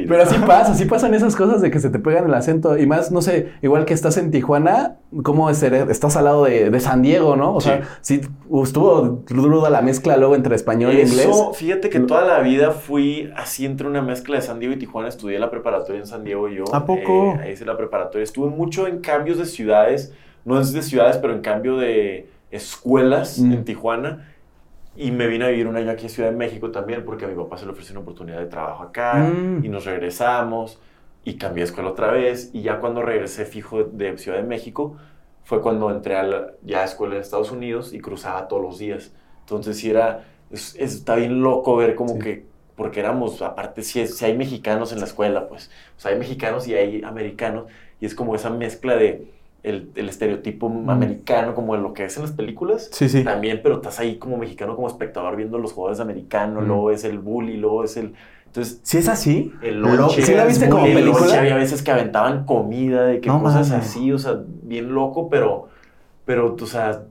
Pero sí pasa, sí pasan esas cosas de que se te pegan el acento. Y más, no sé, igual que estás en Tijuana, ¿cómo es ser? Estás al lado de, de San Diego, ¿no? O sea, sí estuvo ruda la mezcla luego entre español e inglés. Eso, fíjate que toda la vida fui así entre una mezcla de San Diego y Tijuana. Estudié la preparatoria en San Diego yo. ¿A poco? Eh, ahí hice la preparatoria. Estuve mucho en cambios de ciudades. No es de ciudades, pero en cambio de escuelas Mm. en Tijuana. Y me vine a vivir un año aquí a Ciudad de México también, porque a mi papá se le ofreció una oportunidad de trabajo acá. Mm. Y nos regresamos. Y cambié de escuela otra vez. Y ya cuando regresé fijo de Ciudad de México, fue cuando entré a la ya escuela en Estados Unidos y cruzaba todos los días. Entonces sí era, es- es- está bien loco ver como Sí. que, porque éramos, aparte si, si hay mexicanos en la escuela, pues, o sea, hay mexicanos y hay americanos, y es como esa mezcla de el, el estereotipo americano, como lo que es en las películas. Sí, sí. También, pero estás ahí como mexicano, como espectador, viendo los jugadores americanos, Mm. luego es el bully, luego es el... Entonces, ¿Sí es así? el Lo- lonche. ¿Sí la viste como el película? había veces que aventaban comida, de que No cosas así, o sea, bien loco, pero, pero, o sea,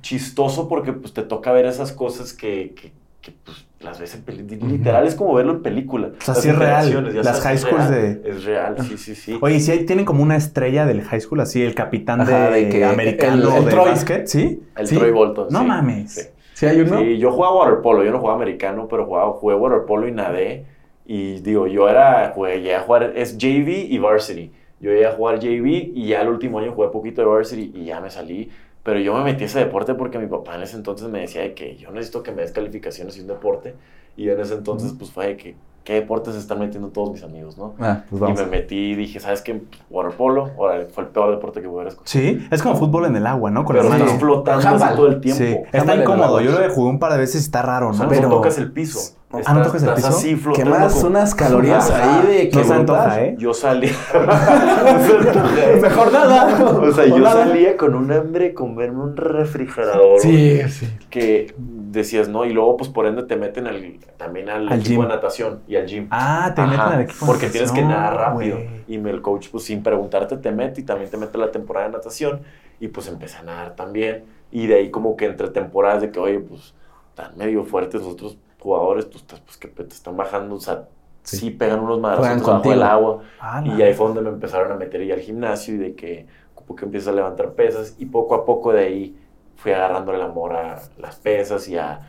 chistoso porque pues te toca ver esas cosas que, que, que, pues, las ves en película. Literal es como verlo en película. O sea, Las sí es real. Las sabes, high schools real, de- Es real, sí, sí, sí. Oye, si hay, tienen como una estrella del high school, así, el capitán Ajá, de, de americano el- el de Troy. básquet, ¿sí? el sí. Troy Bolton. No sí, mames. sí. ¿Sí hay uno? Sí, yo jugaba waterpolo, yo no jugaba americano, pero jugaba, jugué waterpolo y nadé. Y digo, yo era, jugué, llegué a jugar, es JV y varsity. Yo llegué a jugar JV y ya el último año jugué poquito de varsity y ya me salí. Pero yo me metí a ese deporte porque mi papá en ese entonces me decía de que yo necesito que me des calificaciones y un deporte. Y en ese entonces, pues fue de que, ¿qué deportes se están metiendo todos mis amigos, no? Ah, pues Y me metí y dije, ¿sabes qué? Waterpolo, fue el peor deporte que hubiera escogido. Sí, es como fútbol en el agua, ¿no? Con Pero las estás manos. flotando todo el tiempo. Sí, está incómodo. Yo lo jugué un par de veces y está raro, O ¿no? sea, no Pero tocas el piso. Ah, ¿no tocas el estás piso? así. Quemas como- unas calorías Ajá. ahí de que No se antoja. ¿eh? Yo salí. Mejor nada. O sea, O yo nada. salía con un hambre comerme un refrigerador. Sí, sí. Que decías, ¿no? Y luego, pues por ende, te meten al, también al, Al equipo gym. de natación y al gym. Ah, te Ajá, meten al equipo. de Porque tienes que nadar rápido. güey. Y me- el coach, pues sin preguntarte, te mete y también te mete la temporada de natación. Y pues empecé a nadar también. Y de ahí, como que entre temporadas, de que, oye, pues están medio fuertes los otros jugadores, tú estás, pues que te están bajando, o sea, sí, Sí. pegan unos madrazos bajo el agua. Ah, Y ahí fue donde me empezaron a meter ya al gimnasio y de que como que empiezas a levantar pesas y poco a poco de ahí fui agarrando el amor a las pesas y a...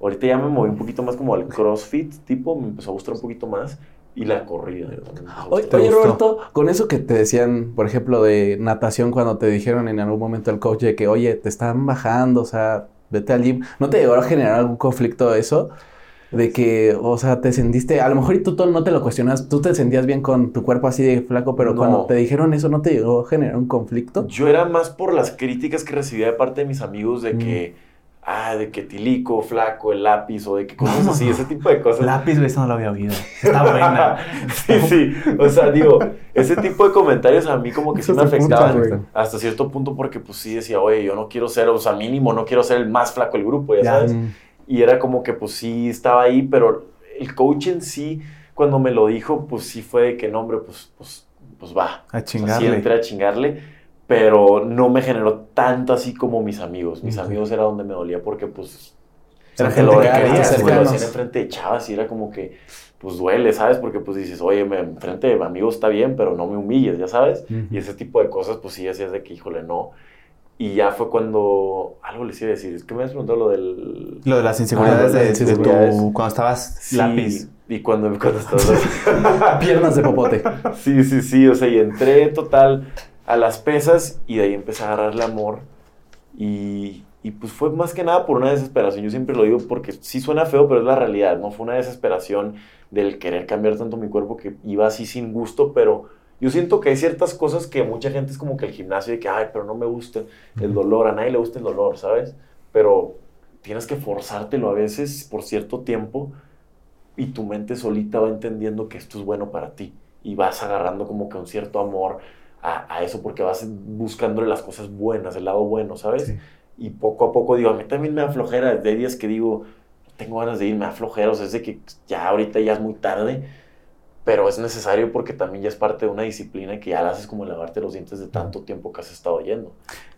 Ahorita ya me moví un poquito más como al CrossFit, tipo, me empezó a gustar un poquito más y la corrida. Oye, gustó? Roberto, con eso que te decían, por ejemplo, de natación, cuando te dijeron en algún momento el coach de que, oye, te están bajando, o sea, vete al gym, ¿no te llegó a generar algún conflicto eso? De que, o sea, te sentiste, a lo mejor y tú todo no te lo cuestionas, tú te sentías bien con tu cuerpo así de flaco, pero No. cuando te dijeron eso, ¿no te llegó a generar un conflicto? Yo era más por las críticas que recibía de parte de mis amigos de que, ah, de que tilico, flaco, el lápiz o de que cosas así, ese tipo de cosas. Lápiz, eso no lo había oído. Está buena. sí, sí. O sea, digo, ese tipo de comentarios a mí como que sí me afectaban hasta cierto punto porque pues sí decía, oye, yo no quiero ser, o sea, mínimo no quiero ser el más flaco del grupo, ya, Ya. sabes. Mm. Y era como que pues sí estaba ahí, pero el coach en sí, cuando me lo dijo, pues sí fue de que no, hombre, pues, pues, pues va. A O sea, sí chingarle. entré a chingarle, pero no me generó tanto así como mis amigos. Mis Ok. amigos era donde me dolía porque pues... Era te gente lo que hacían enfrente de chavas y era como que, pues duele, ¿sabes? Porque pues dices, oye, me, enfrente de amigos está bien, pero no me humilles, ¿ya sabes? Y ese tipo de cosas, pues sí, hacías de que, híjole, no. Y ya fue cuando, algo les iba a decir, es que me has preguntado lo del... Lo de las inseguridades, Ah, de de, tu. Cuando estabas Sí, lápiz. Y cuando, cuando estabas... Piernas de popote. Sí, sí, sí, o sea, y entré total a las pesas y de ahí empecé a agarrarle amor y, y pues fue más que nada por una desesperación, yo siempre lo digo porque sí suena feo, pero es la realidad, ¿no? Fue una desesperación del querer cambiar tanto mi cuerpo que iba así sin gusto, pero yo siento que hay ciertas cosas que mucha gente es como que el gimnasio de que, ay, pero no me gusta el dolor, a nadie le gusta el dolor, ¿sabes? Pero tienes que forzártelo a veces por cierto tiempo y tu mente solita va entendiendo que esto es bueno para ti y vas agarrando como que un cierto amor a, a eso porque vas buscándole las cosas buenas, el lado bueno, ¿sabes? Sí. Y poco a poco digo, a mí también me da flojera, de días que digo, tengo ganas de ir, me da flojera, o sea, es de que ya ahorita ya es muy tarde, pero es necesario porque también ya es parte de una disciplina que ya la haces como lavarte los dientes de tanto tiempo que has estado yendo.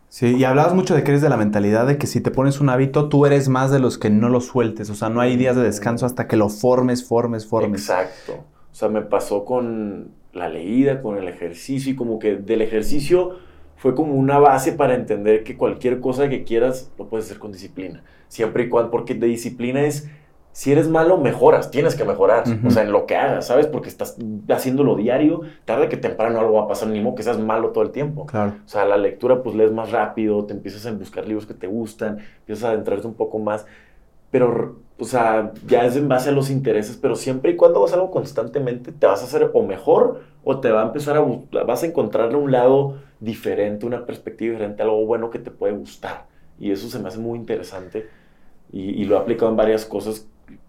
Sí, y hablabas mucho de que eres de la mentalidad de que si te pones un hábito, tú eres más de los que no lo sueltes. O sea, no hay días de descanso hasta que lo formes, formes, formes. Exacto. O sea, me pasó con la leída, con el ejercicio y como que del ejercicio fue como una base para entender que cualquier cosa que quieras lo puedes hacer con disciplina. Siempre y cuando, porque de disciplina es, si eres malo, mejoras, tienes que mejorar. Ujú. O sea, en lo que hagas, ¿sabes? Porque estás haciéndolo diario, tarde que temprano algo va a pasar, ni modo que seas malo todo el tiempo. Claro. O sea, la lectura pues lees más rápido, te empiezas a buscar libros que te gustan, empiezas a adentrarte un poco más, pero, o sea, ya es en base a los intereses, pero siempre y cuando hagas algo constantemente, te vas a hacer o mejor o te va a empezar a, vas a encontrarle un lado diferente, una perspectiva diferente, algo bueno que te puede gustar. Y eso se me hace muy interesante y, y lo he aplicado en varias cosas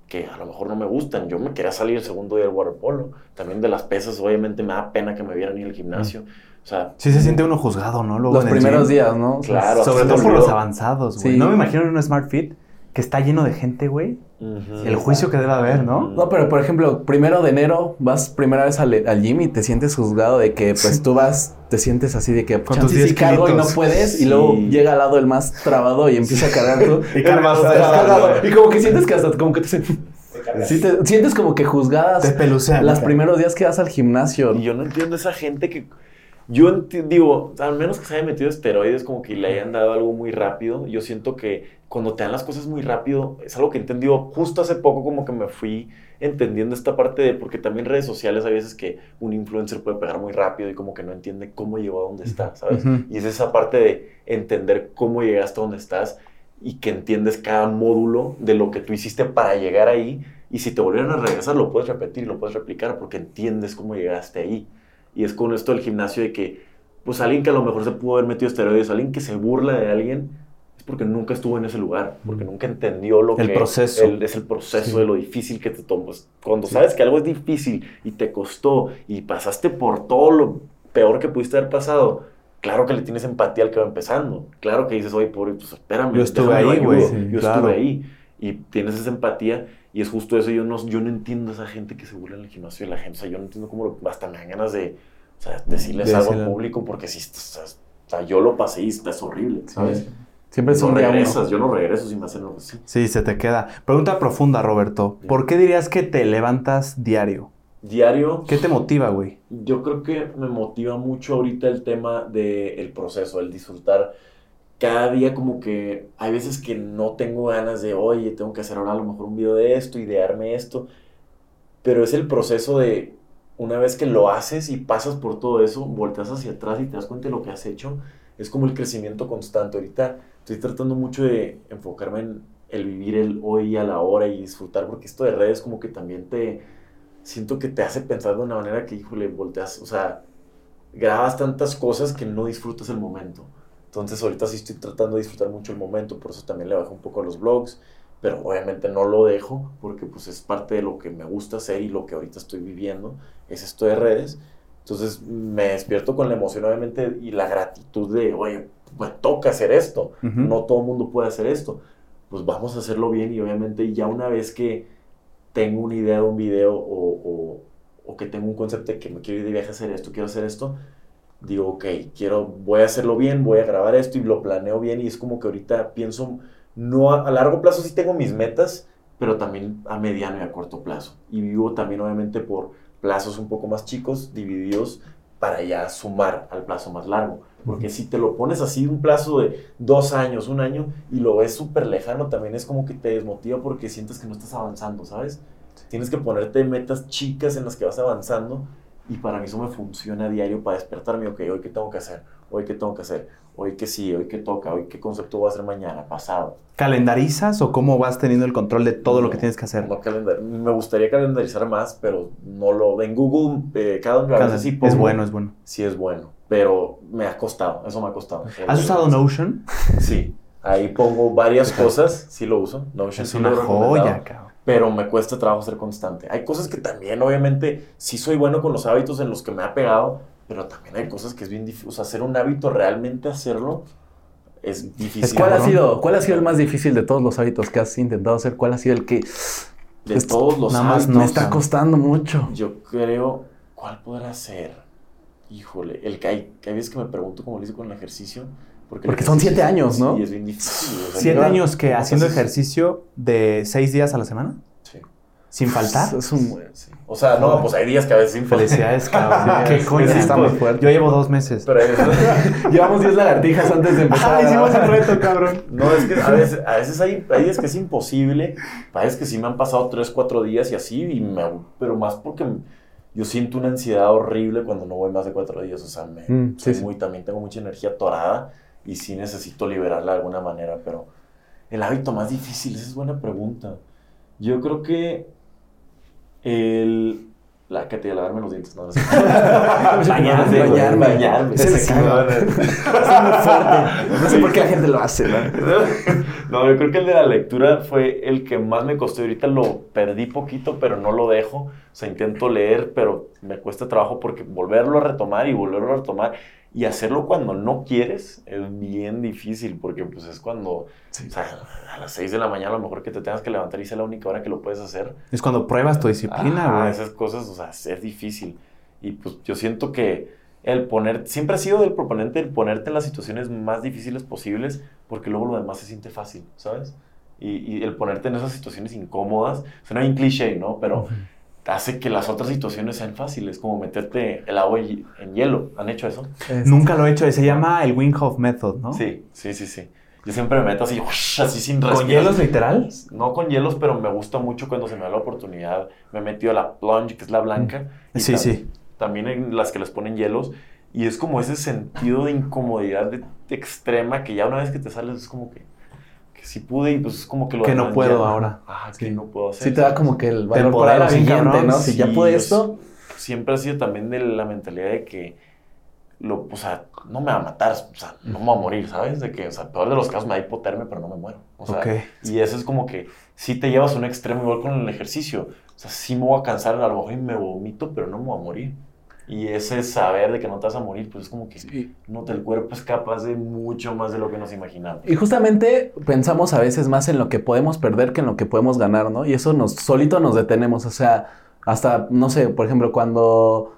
que a lo mejor no me gustan. Yo me quería salir el segundo día del waterpolo. También de las pesas, obviamente me da pena que me vieran ir al gimnasio. O sea, Sí se siente uno juzgado, ¿no? Luego Los en el primeros gym. días, ¿no? Claro. Sobre todo por los avanzados, güey. Sí. No me imagino en un Smart Fit que está lleno de gente, güey. El juicio que debe haber, ¿no? No, pero por ejemplo, primero de enero vas primera vez al, al gym y te sientes juzgado de que pues tú vas, te sientes así de que Con chance tus 10 sí cargo y no puedes Sí. y luego llega al lado el más trabado y empieza a cargar tú. Y cargas. Y como que sientes que hasta como que te, sí te- sientes como que juzgadas Te pelucean. los primeros días que vas al gimnasio. Y yo no entiendo esa gente que. Yo digo, al menos que se haya metido esteroides, como que le hayan dado algo muy rápido. Yo siento que cuando te dan las cosas muy rápido, es algo que he entendido justo hace poco, como que me fui entendiendo esta parte de. Porque también redes sociales hay veces que un influencer puede pegar muy rápido y como que no entiende cómo llegó a donde está, ¿sabes? Y es esa parte de entender cómo llegaste a donde estás y que entiendes cada módulo de lo que tú hiciste para llegar ahí. Y si te volvieran a regresar, lo puedes repetir y lo puedes replicar porque entiendes cómo llegaste ahí. Y es con esto del gimnasio de que, pues alguien que a lo mejor se pudo haber metido esteroides, alguien que se burla de alguien, es porque nunca estuvo en ese lugar, porque nunca entendió lo El que proceso. el- es el proceso Sí. de lo difícil que te tomas. Cuando sabes que algo es difícil y te costó y pasaste por todo lo peor que pudiste haber pasado, claro que le tienes empatía al que va empezando. Claro que dices, oye, pobre, pues espérame. Yo estuve ahí, güey. ayudo". Sí, Yo claro. estuve ahí. Y tienes esa empatía y es justo eso. Yo no, yo no entiendo a esa gente que se burla en el gimnasio de la gente. O sea, yo no entiendo cómo lo- hasta me dan ganas de o sea, decirles De algo al público porque si o sea, yo lo pasé y es horrible, ¿sabes? Siempre es no un regresas, yo no regreso si me hacen algo así. Sí, se te queda. Pregunta profunda, Roberto. ¿Por qué dirías que te levantas diario? Diario, ¿Qué te motiva, güey? yo creo que me motiva mucho ahorita el tema del proceso, el disfrutar. Cada día como que hay veces que no tengo ganas de, oye, tengo que hacer ahora a lo mejor un video de esto, idearme esto, pero es el proceso de una vez que lo haces y pasas por todo eso, volteas hacia atrás y te das cuenta de lo que has hecho, es como el crecimiento constante. Ahorita estoy tratando mucho de enfocarme en el vivir el hoy a la hora y disfrutar, porque esto de redes como que también te, siento que te hace pensar de una manera que, híjole, volteas, o sea, grabas tantas cosas que no disfrutas el momento. Entonces ahorita sí estoy tratando de disfrutar mucho el momento, por eso también le bajo un poco a los vlogs, pero obviamente no lo dejo porque pues es parte de lo que me gusta hacer y lo que ahorita estoy viviendo, es esto de redes. Entonces me despierto con la emoción obviamente y la gratitud de, oye, me toca hacer esto, Ujú. no todo el mundo puede hacer esto, pues vamos a hacerlo bien y obviamente ya una vez que tengo una idea de un video o, o- o que tengo un concepto de que me quiero ir de viaje a hacer esto, quiero hacer esto, digo, ok, quiero, voy a hacerlo bien, voy a grabar esto y lo planeo bien y es como que ahorita pienso, no a, a largo plazo sí tengo mis metas, pero también a mediano y a corto plazo. Y vivo también obviamente por plazos un poco más chicos, divididos para ya sumar al plazo más largo. Porque si te lo pones así, un plazo de dos años, un año, y lo ves súper lejano, también es como que te desmotiva porque sientes que no estás avanzando, ¿sabes? Tienes que ponerte metas chicas en las que vas avanzando y para mí eso me funciona a diario para despertarme, ok, hoy qué tengo que hacer, hoy qué tengo que hacer, hoy qué sí, hoy qué toca, hoy qué concepto voy a hacer mañana, pasado. ¿Calendarizas o cómo vas teniendo el control de todo lo que No, tienes que hacer? No calendar, me gustaría calendarizar más, pero no lo... En Google, eh, cada uno a veces sí es bueno, es bueno. Sí es bueno, pero me ha costado, eso me ha costado. ¿Has usado Notion? Sí, ahí pongo varias cosas, sí lo uso. Notion Es sí una joya, cabrón. Pero me cuesta trabajo ser constante. Hay cosas que también, obviamente, sí soy bueno con los hábitos en los que me ha pegado, pero también hay cosas que es bien difícil. O sea, hacer un hábito, realmente hacerlo, es difícil. ¿cuál, ha sido, ¿Cuál ha sido el más difícil de todos los hábitos que has intentado hacer? ¿Cuál ha sido el que De es- todos los nada más hábitos, no me está costando mucho? yo creo, ¿cuál podrá ser? Híjole, el que hay, que hay veces que me pregunto cómo lo hice con el ejercicio. Porque, son siete años, ¿no? Sí, es bien difícil. o sea, ¿Siete años que ¿cómo haciendo haces? ejercicio de seis días a la semana? Sí. ¿Sin faltar? Es un... Sí. O sea, no, pues hay días que a veces sí Felicidades, cabrón. Qué sí, coña. sí, está muy fuerte. Yo llevo dos meses. Pero Llevamos 10 lagartijas antes de empezar. Ah, hicimos el reto, cabrón. No, es que a veces, a veces hay, hay días que es imposible, hay días que sí me han pasado 3, 4 días y así, y me, pero más porque yo siento una ansiedad horrible cuando no voy más de 4 días, o sea, me, Mm, sí, soy sí. muy, también tengo mucha energía atorada y sí necesito liberarla de alguna manera, pero el hábito más difícil, esa es buena pregunta. Yo creo que el... La que te lavarme los dientes, no, no sé. Bañarme, bañarme. bañarme. Es muy fuerte. No sé por qué la gente lo hace, ¿no? No, yo creo que el de la lectura fue el que más me costó. Ahorita lo perdí poquito, pero no lo dejo. O sea, intento leer, pero me cuesta trabajo porque volverlo a retomar y volverlo a retomar y hacerlo cuando no quieres es bien difícil porque pues es cuando, o sea, a las 6 de la mañana a lo mejor que te tengas que levantar y sea la única hora que lo puedes hacer. Es cuando pruebas tu disciplina, güey. esas cosas, o sea, es difícil. Y pues yo siento que el poner, siempre ha sido del proponente el ponerte en las situaciones más difíciles posibles, porque luego lo demás se siente fácil, ¿sabes? Y, y el ponerte en esas situaciones incómodas, suena bien cliché, ¿no? Pero hace que las otras situaciones sean fáciles, como meterte el agua en hielo. ¿Han hecho eso? Nunca lo he hecho. Se llama el Wing Hof Method, ¿no? Sí, sí, sí, sí. Yo siempre me meto así, así sin ¿Con respirar. hielos literal? No con hielos, pero me gusta mucho cuando se me da la oportunidad. Me he metido a la plunge, que es la blanca. y Sí, tam- sí. También en las que les ponen hielos. Y es como ese sentido de incomodidad de, de extrema que ya una vez que te sales es como que, que sí pude y pues es como que lo Que no puedo ya- ahora. Ah, Sí. que no puedo hacer. Sí te da como que el valor para lo siguiente, cabrón. ¿no? Si ya pude esto... Siempre ha sido también de la mentalidad de que lo, o sea, no me va a matar, o sea, no me va a morir, ¿sabes? De que, o sea, peor de los casos me da hipotermia, pero no me muero. O sea, y eso es como que si te llevas a un extremo igual con el ejercicio. O sea, sí me voy a cansar a lo mejor y me vomito, pero no me voy a morir. Y ese saber de que no te vas a morir, pues es como que Sí. no, el cuerpo es capaz de mucho más de lo que nos imaginamos. Y justamente pensamos a veces más en lo que podemos perder que en lo que podemos ganar, ¿no? Y eso nos solito nos detenemos. O sea, hasta, no sé, por ejemplo, cuando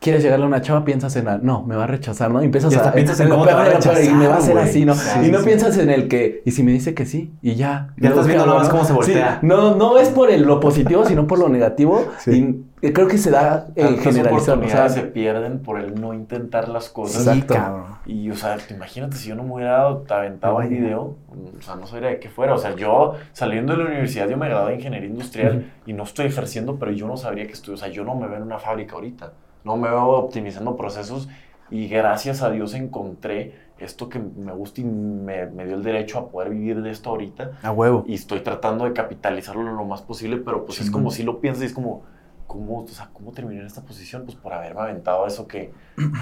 quieres llegarle a una chava, piensas en, la, no, me va a rechazar, ¿no? Y empiezas a piensas en lo cómo te va a peor, Y me va a hacer rechazar, así, ¿no? y no Sí, piensas en el que, y si me dice que sí, y ya. Ya estás viendo nada más cómo se voltea. Sí, no, no es por el- lo positivo, sino por lo negativo. Sí. Y creo que se da en Tantas generalizado. O sea, se pierden por el no intentar las cosas. Sí, Exacto. cabrón. Y, o sea, te imagínate si yo no me hubiera dado- aventado vaya. video, o sea, no sabría de qué fuera. O sea, yo saliendo de la universidad, yo me gradué de ingeniería industrial y no estoy ejerciendo, pero yo no sabría que estoy, o sea, yo no me veo en una fábrica ahorita. No me veo optimizando procesos y gracias a Dios encontré esto que me gusta y me, me dio el derecho a poder vivir de esto ahorita. A huevo. Y estoy tratando de capitalizarlo lo más posible, pero pues es Chingón. como si lo piensas y es como, ¿cómo, o sea, ¿cómo terminé en esta posición? Pues por haberme aventado eso que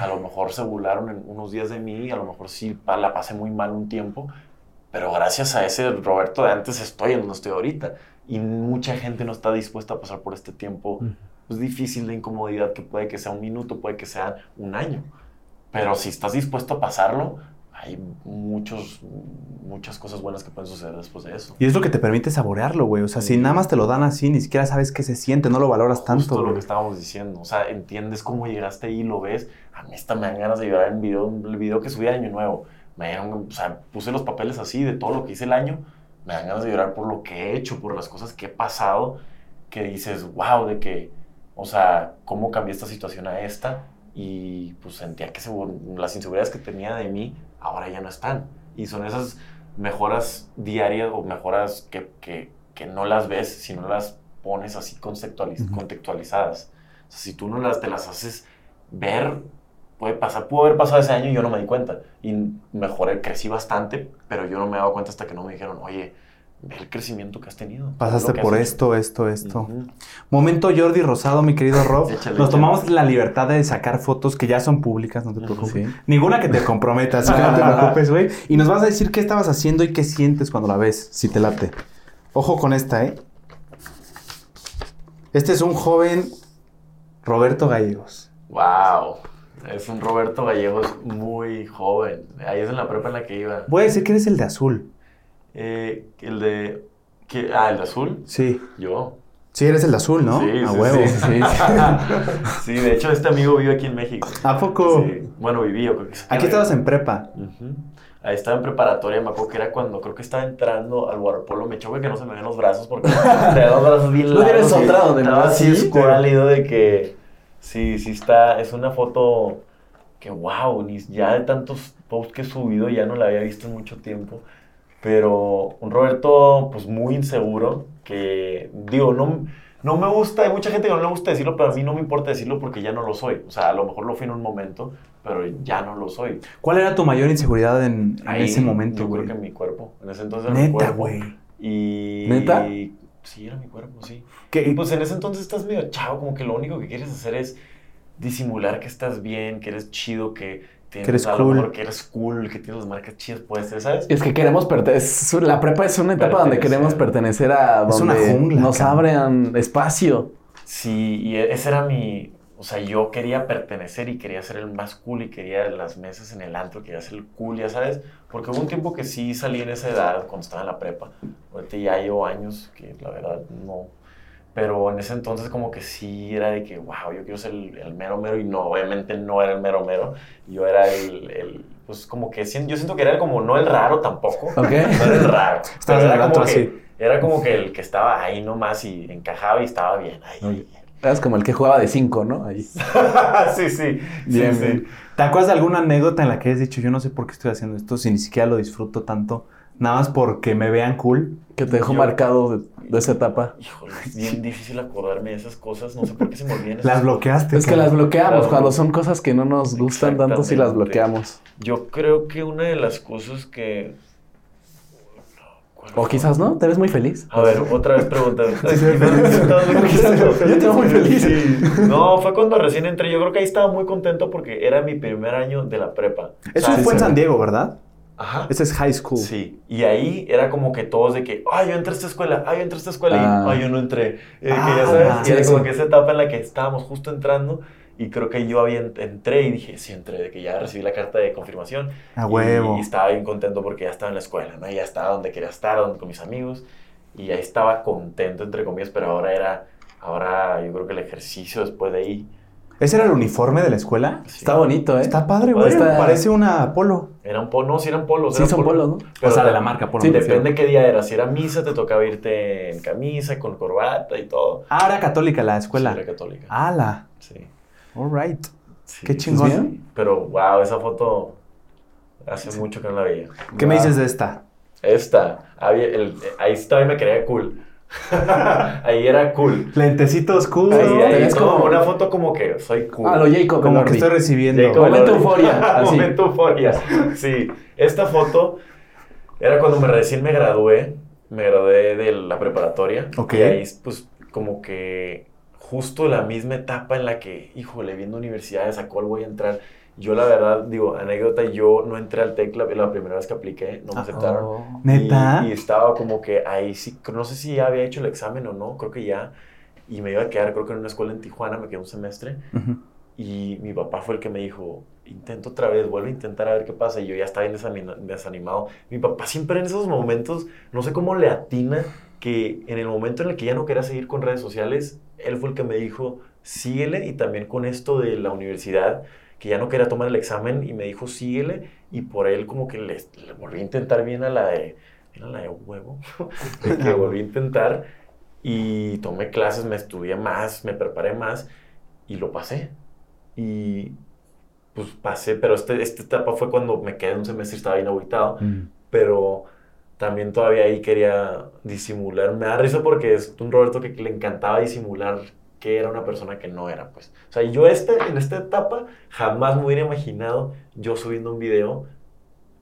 a lo mejor se burlaron en unos días de mí, a lo mejor sí la pasé muy mal un tiempo, pero gracias a ese Roberto de antes estoy en donde estoy ahorita. Y mucha gente no está dispuesta a pasar por este tiempo pues, difícil de incomodidad que puede que sea un minuto, puede que sea un año. Pero si estás dispuesto a pasarlo, hay muchos, muchas cosas buenas que pueden suceder después de eso. Y es lo que te permite saborearlo, güey. O sea, si Sí. nada más te lo dan así, ni siquiera sabes qué se siente, no lo valoras Justo tanto. lo güey. que estábamos diciendo. O sea, entiendes cómo llegaste ahí, lo ves. A mí hasta me dan ganas de llorar en video, el video que subí de Año Nuevo. Me dieron, o sea, puse los papeles así de todo lo que hice el año. Me dan ganas de llorar por lo que he hecho, por las cosas que he pasado. Que dices, wow, de que, o sea, cómo cambié esta situación a esta. Y pues sentía que las inseguridades que tenía de mí ahora ya no están. Y son esas mejoras diarias o mejoras que, que, que no las ves si no las pones así contextualiz- Ujú. contextualizadas. O sea, si tú no las, te las haces ver, puede pasar, pudo haber pasado ese año y yo no me di cuenta. Y mejoré, crecí bastante, pero yo no me he dado cuenta hasta que no me dijeron, oye, el crecimiento que has tenido. Pasaste por esto, esto, esto. Momento Jordi Rosado, mi querido Rob. Échale, Nos échale. tomamos la libertad de sacar fotos que ya son públicas, no te preocupes. sí. Ninguna que te comprometa, así que no te preocupes, güey. Y nos vas a decir qué estabas haciendo y qué sientes cuando la ves, si te late. Ojo con esta, ¿eh? Este es un joven Roberto Gallegos. Wow. Es un Roberto Gallegos muy joven. Ahí es en la prepa en la que iba. Voy a decir que eres el de azul. Eh, el de... ¿qué? Ah, el de azul. Sí. Yo. Sí, eres el de azul, ¿no? Sí, a sí, huevo. sí, sí. Sí, de hecho, este amigo vive aquí en México. ¿A poco? Sí. Bueno, vivía. creo que se- Aquí estabas en prepa. Ahí estaba en preparatoria, me acuerdo que era cuando creo que estaba entrando al waterpolo. Me choca que no se me ven los brazos porque tenía los brazos bien No tienes largos. otra donde Estaba así sí. escuálido de que sí, sí está. Es una foto que wow, ni ya de tantos posts que he subido ya no la había visto en mucho tiempo. Pero un Roberto, pues muy inseguro, que digo, no, no me gusta, hay mucha gente que no le gusta decirlo, pero a mí no me importa decirlo porque ya no lo soy. O sea, a lo mejor lo fui en un momento, pero ya no lo soy. ¿Cuál era tu mayor inseguridad en, en Ahí, ese momento, Yo güey? creo que mi cuerpo. En ese entonces era mi Neta, cuerpo. güey. Y. ¿Neta? Sí, era mi cuerpo, sí. ¿Qué- Y pues en ese entonces estás medio chavo, como que lo único que quieres hacer es disimular que estás bien, que eres chido, que tienes Que eres a lo cool. mejor que eres cool, que tienes las marcas chidas, puede ser, ¿sabes? Es que queremos pertenecer. La prepa es una etapa donde queremos pertenecer a Es una donde jungla, nos cabrón. abran espacio. Sí, y e- ese era mi. O sea, yo quería pertenecer y quería ser el más cool y quería las mesas en el antro, quería ser el cool, ya sabes. Porque hubo un tiempo que sí salí en esa edad, cuando estaba en la prepa. Ahorita ya llevo años que la verdad no. Pero en ese entonces como que sí era de que, wow, yo quiero ser el, el mero mero y no, obviamente no era el mero mero. Yo era el, el pues como que yo siento que era como no el raro tampoco. ¿Ok? No era el raro. En era como que, así. era como que el que estaba ahí nomás y encajaba y estaba bien. Ahí, ahí. Eras como el que jugaba de cinco, ¿no? Ahí. sí, sí. Bien, sí, bien. sí. ¿Te acuerdas de alguna anécdota en la que has dicho, yo no sé por qué estoy haciendo esto, si ni siquiera lo disfruto tanto, nada más porque me vean cool? Que te dejó Yo- marcado de, de esa etapa. Híjole, es bien difícil acordarme de esas cosas. No sé por qué se me olvidan. Las bloqueaste. Es que las bloqueamos. Claro. Cuando son cosas que no nos gustan tanto, sí las bloqueamos. Yo creo que una de las cosas que... O quizás no, te ves muy feliz. A ver, otra vez pregúntame. Yo te veo muy feliz. Sí. No, fue cuando recién entré. Yo creo que ahí estaba muy contento porque era mi primer año de la prepa. Eso O sea, fue en sí. San Diego, ¿verdad? Ajá. Ese es high school. Sí, y ahí era como que todos de que, ay, yo entré a esta escuela, ay, yo entré a esta escuela, Ah. y ay, yo no entré. Eh, que Ah, ya sabes, y era sí, como sí. que esa etapa en la que estábamos justo entrando, y creo que yo había ent- entré y dije, sí, entré, de que ya recibí la carta de confirmación. A y- huevo. Y, estaba bien contento porque ya estaba en la escuela, ¿no? Ya estaba donde quería estar, donde, con mis amigos, y ahí estaba contento, entre comillas, pero ahora era, ahora yo creo que el ejercicio después de ahí. ¿Ese era el uniforme de la escuela? sí. Está bonito, ¿eh? Está padre, güey. Está- Parece una polo. Eran polos, no, sí eran polos. Sí, eran son polos, ¿no? Pero o sea, de la marca polo. Sí, me Depende qué día era. Si era misa, te tocaba irte en camisa, con corbata y todo. Ah, era católica la escuela. Sí, era católica. ¡Hala! Sí. All right. sí. Qué chingón. Pero, wow, esa foto hace mucho que no la veía. ¿Qué me Wow. dices de esta? Esta, había el- ahí estaba y me creía cool. Ahí era cool. Lentecitos cool. Ahí, ahí ves como una foto como que soy cool. Ah, lo Jacob Como que estoy recibiendo. Jacob Momento Elordi. euforia, así. Momento euforia. Sí. Esta foto era cuando me recién me gradué. Me gradué de la preparatoria. Ok. Y ahí, pues, como que justo la misma etapa en la que, híjole, viendo universidades, ¿a cuál voy a entrar? Yo, la verdad, digo, anécdota, yo no entré al TEC la, la primera vez que apliqué, no me Ah, aceptaron. Oh. ¿Neta? Y, y estaba como que ahí sí, no sé si ya había hecho el examen o no, creo que ya. Y me iba a quedar, creo que en una escuela en Tijuana, me quedé un semestre. Ujú. Y mi papá fue el que me dijo, intento otra vez, vuelve a intentar a ver qué pasa. Y yo ya estaba bien desanima- desanimado. Mi papá siempre en esos momentos, no sé cómo le atina, que en el momento en el que ya no quería seguir con redes sociales, él fue el que me dijo, síguele. Y también con esto de la universidad, que ya no quería tomar el examen, y me dijo, síguele. Y por él como que le, le volví a intentar bien a la de, era la de huevo, que volví a intentar. Y tomé clases, me estudié más, me preparé más y lo pasé. Y pues pasé, pero este, esta etapa fue cuando me quedé un semestre y estaba bien aguitado, Mm. pero también todavía ahí quería disimular. Me da risa porque es un Roberto que le encantaba disimular que era una persona que no era, pues. O sea, yo este, en esta etapa jamás me hubiera imaginado yo subiendo un video,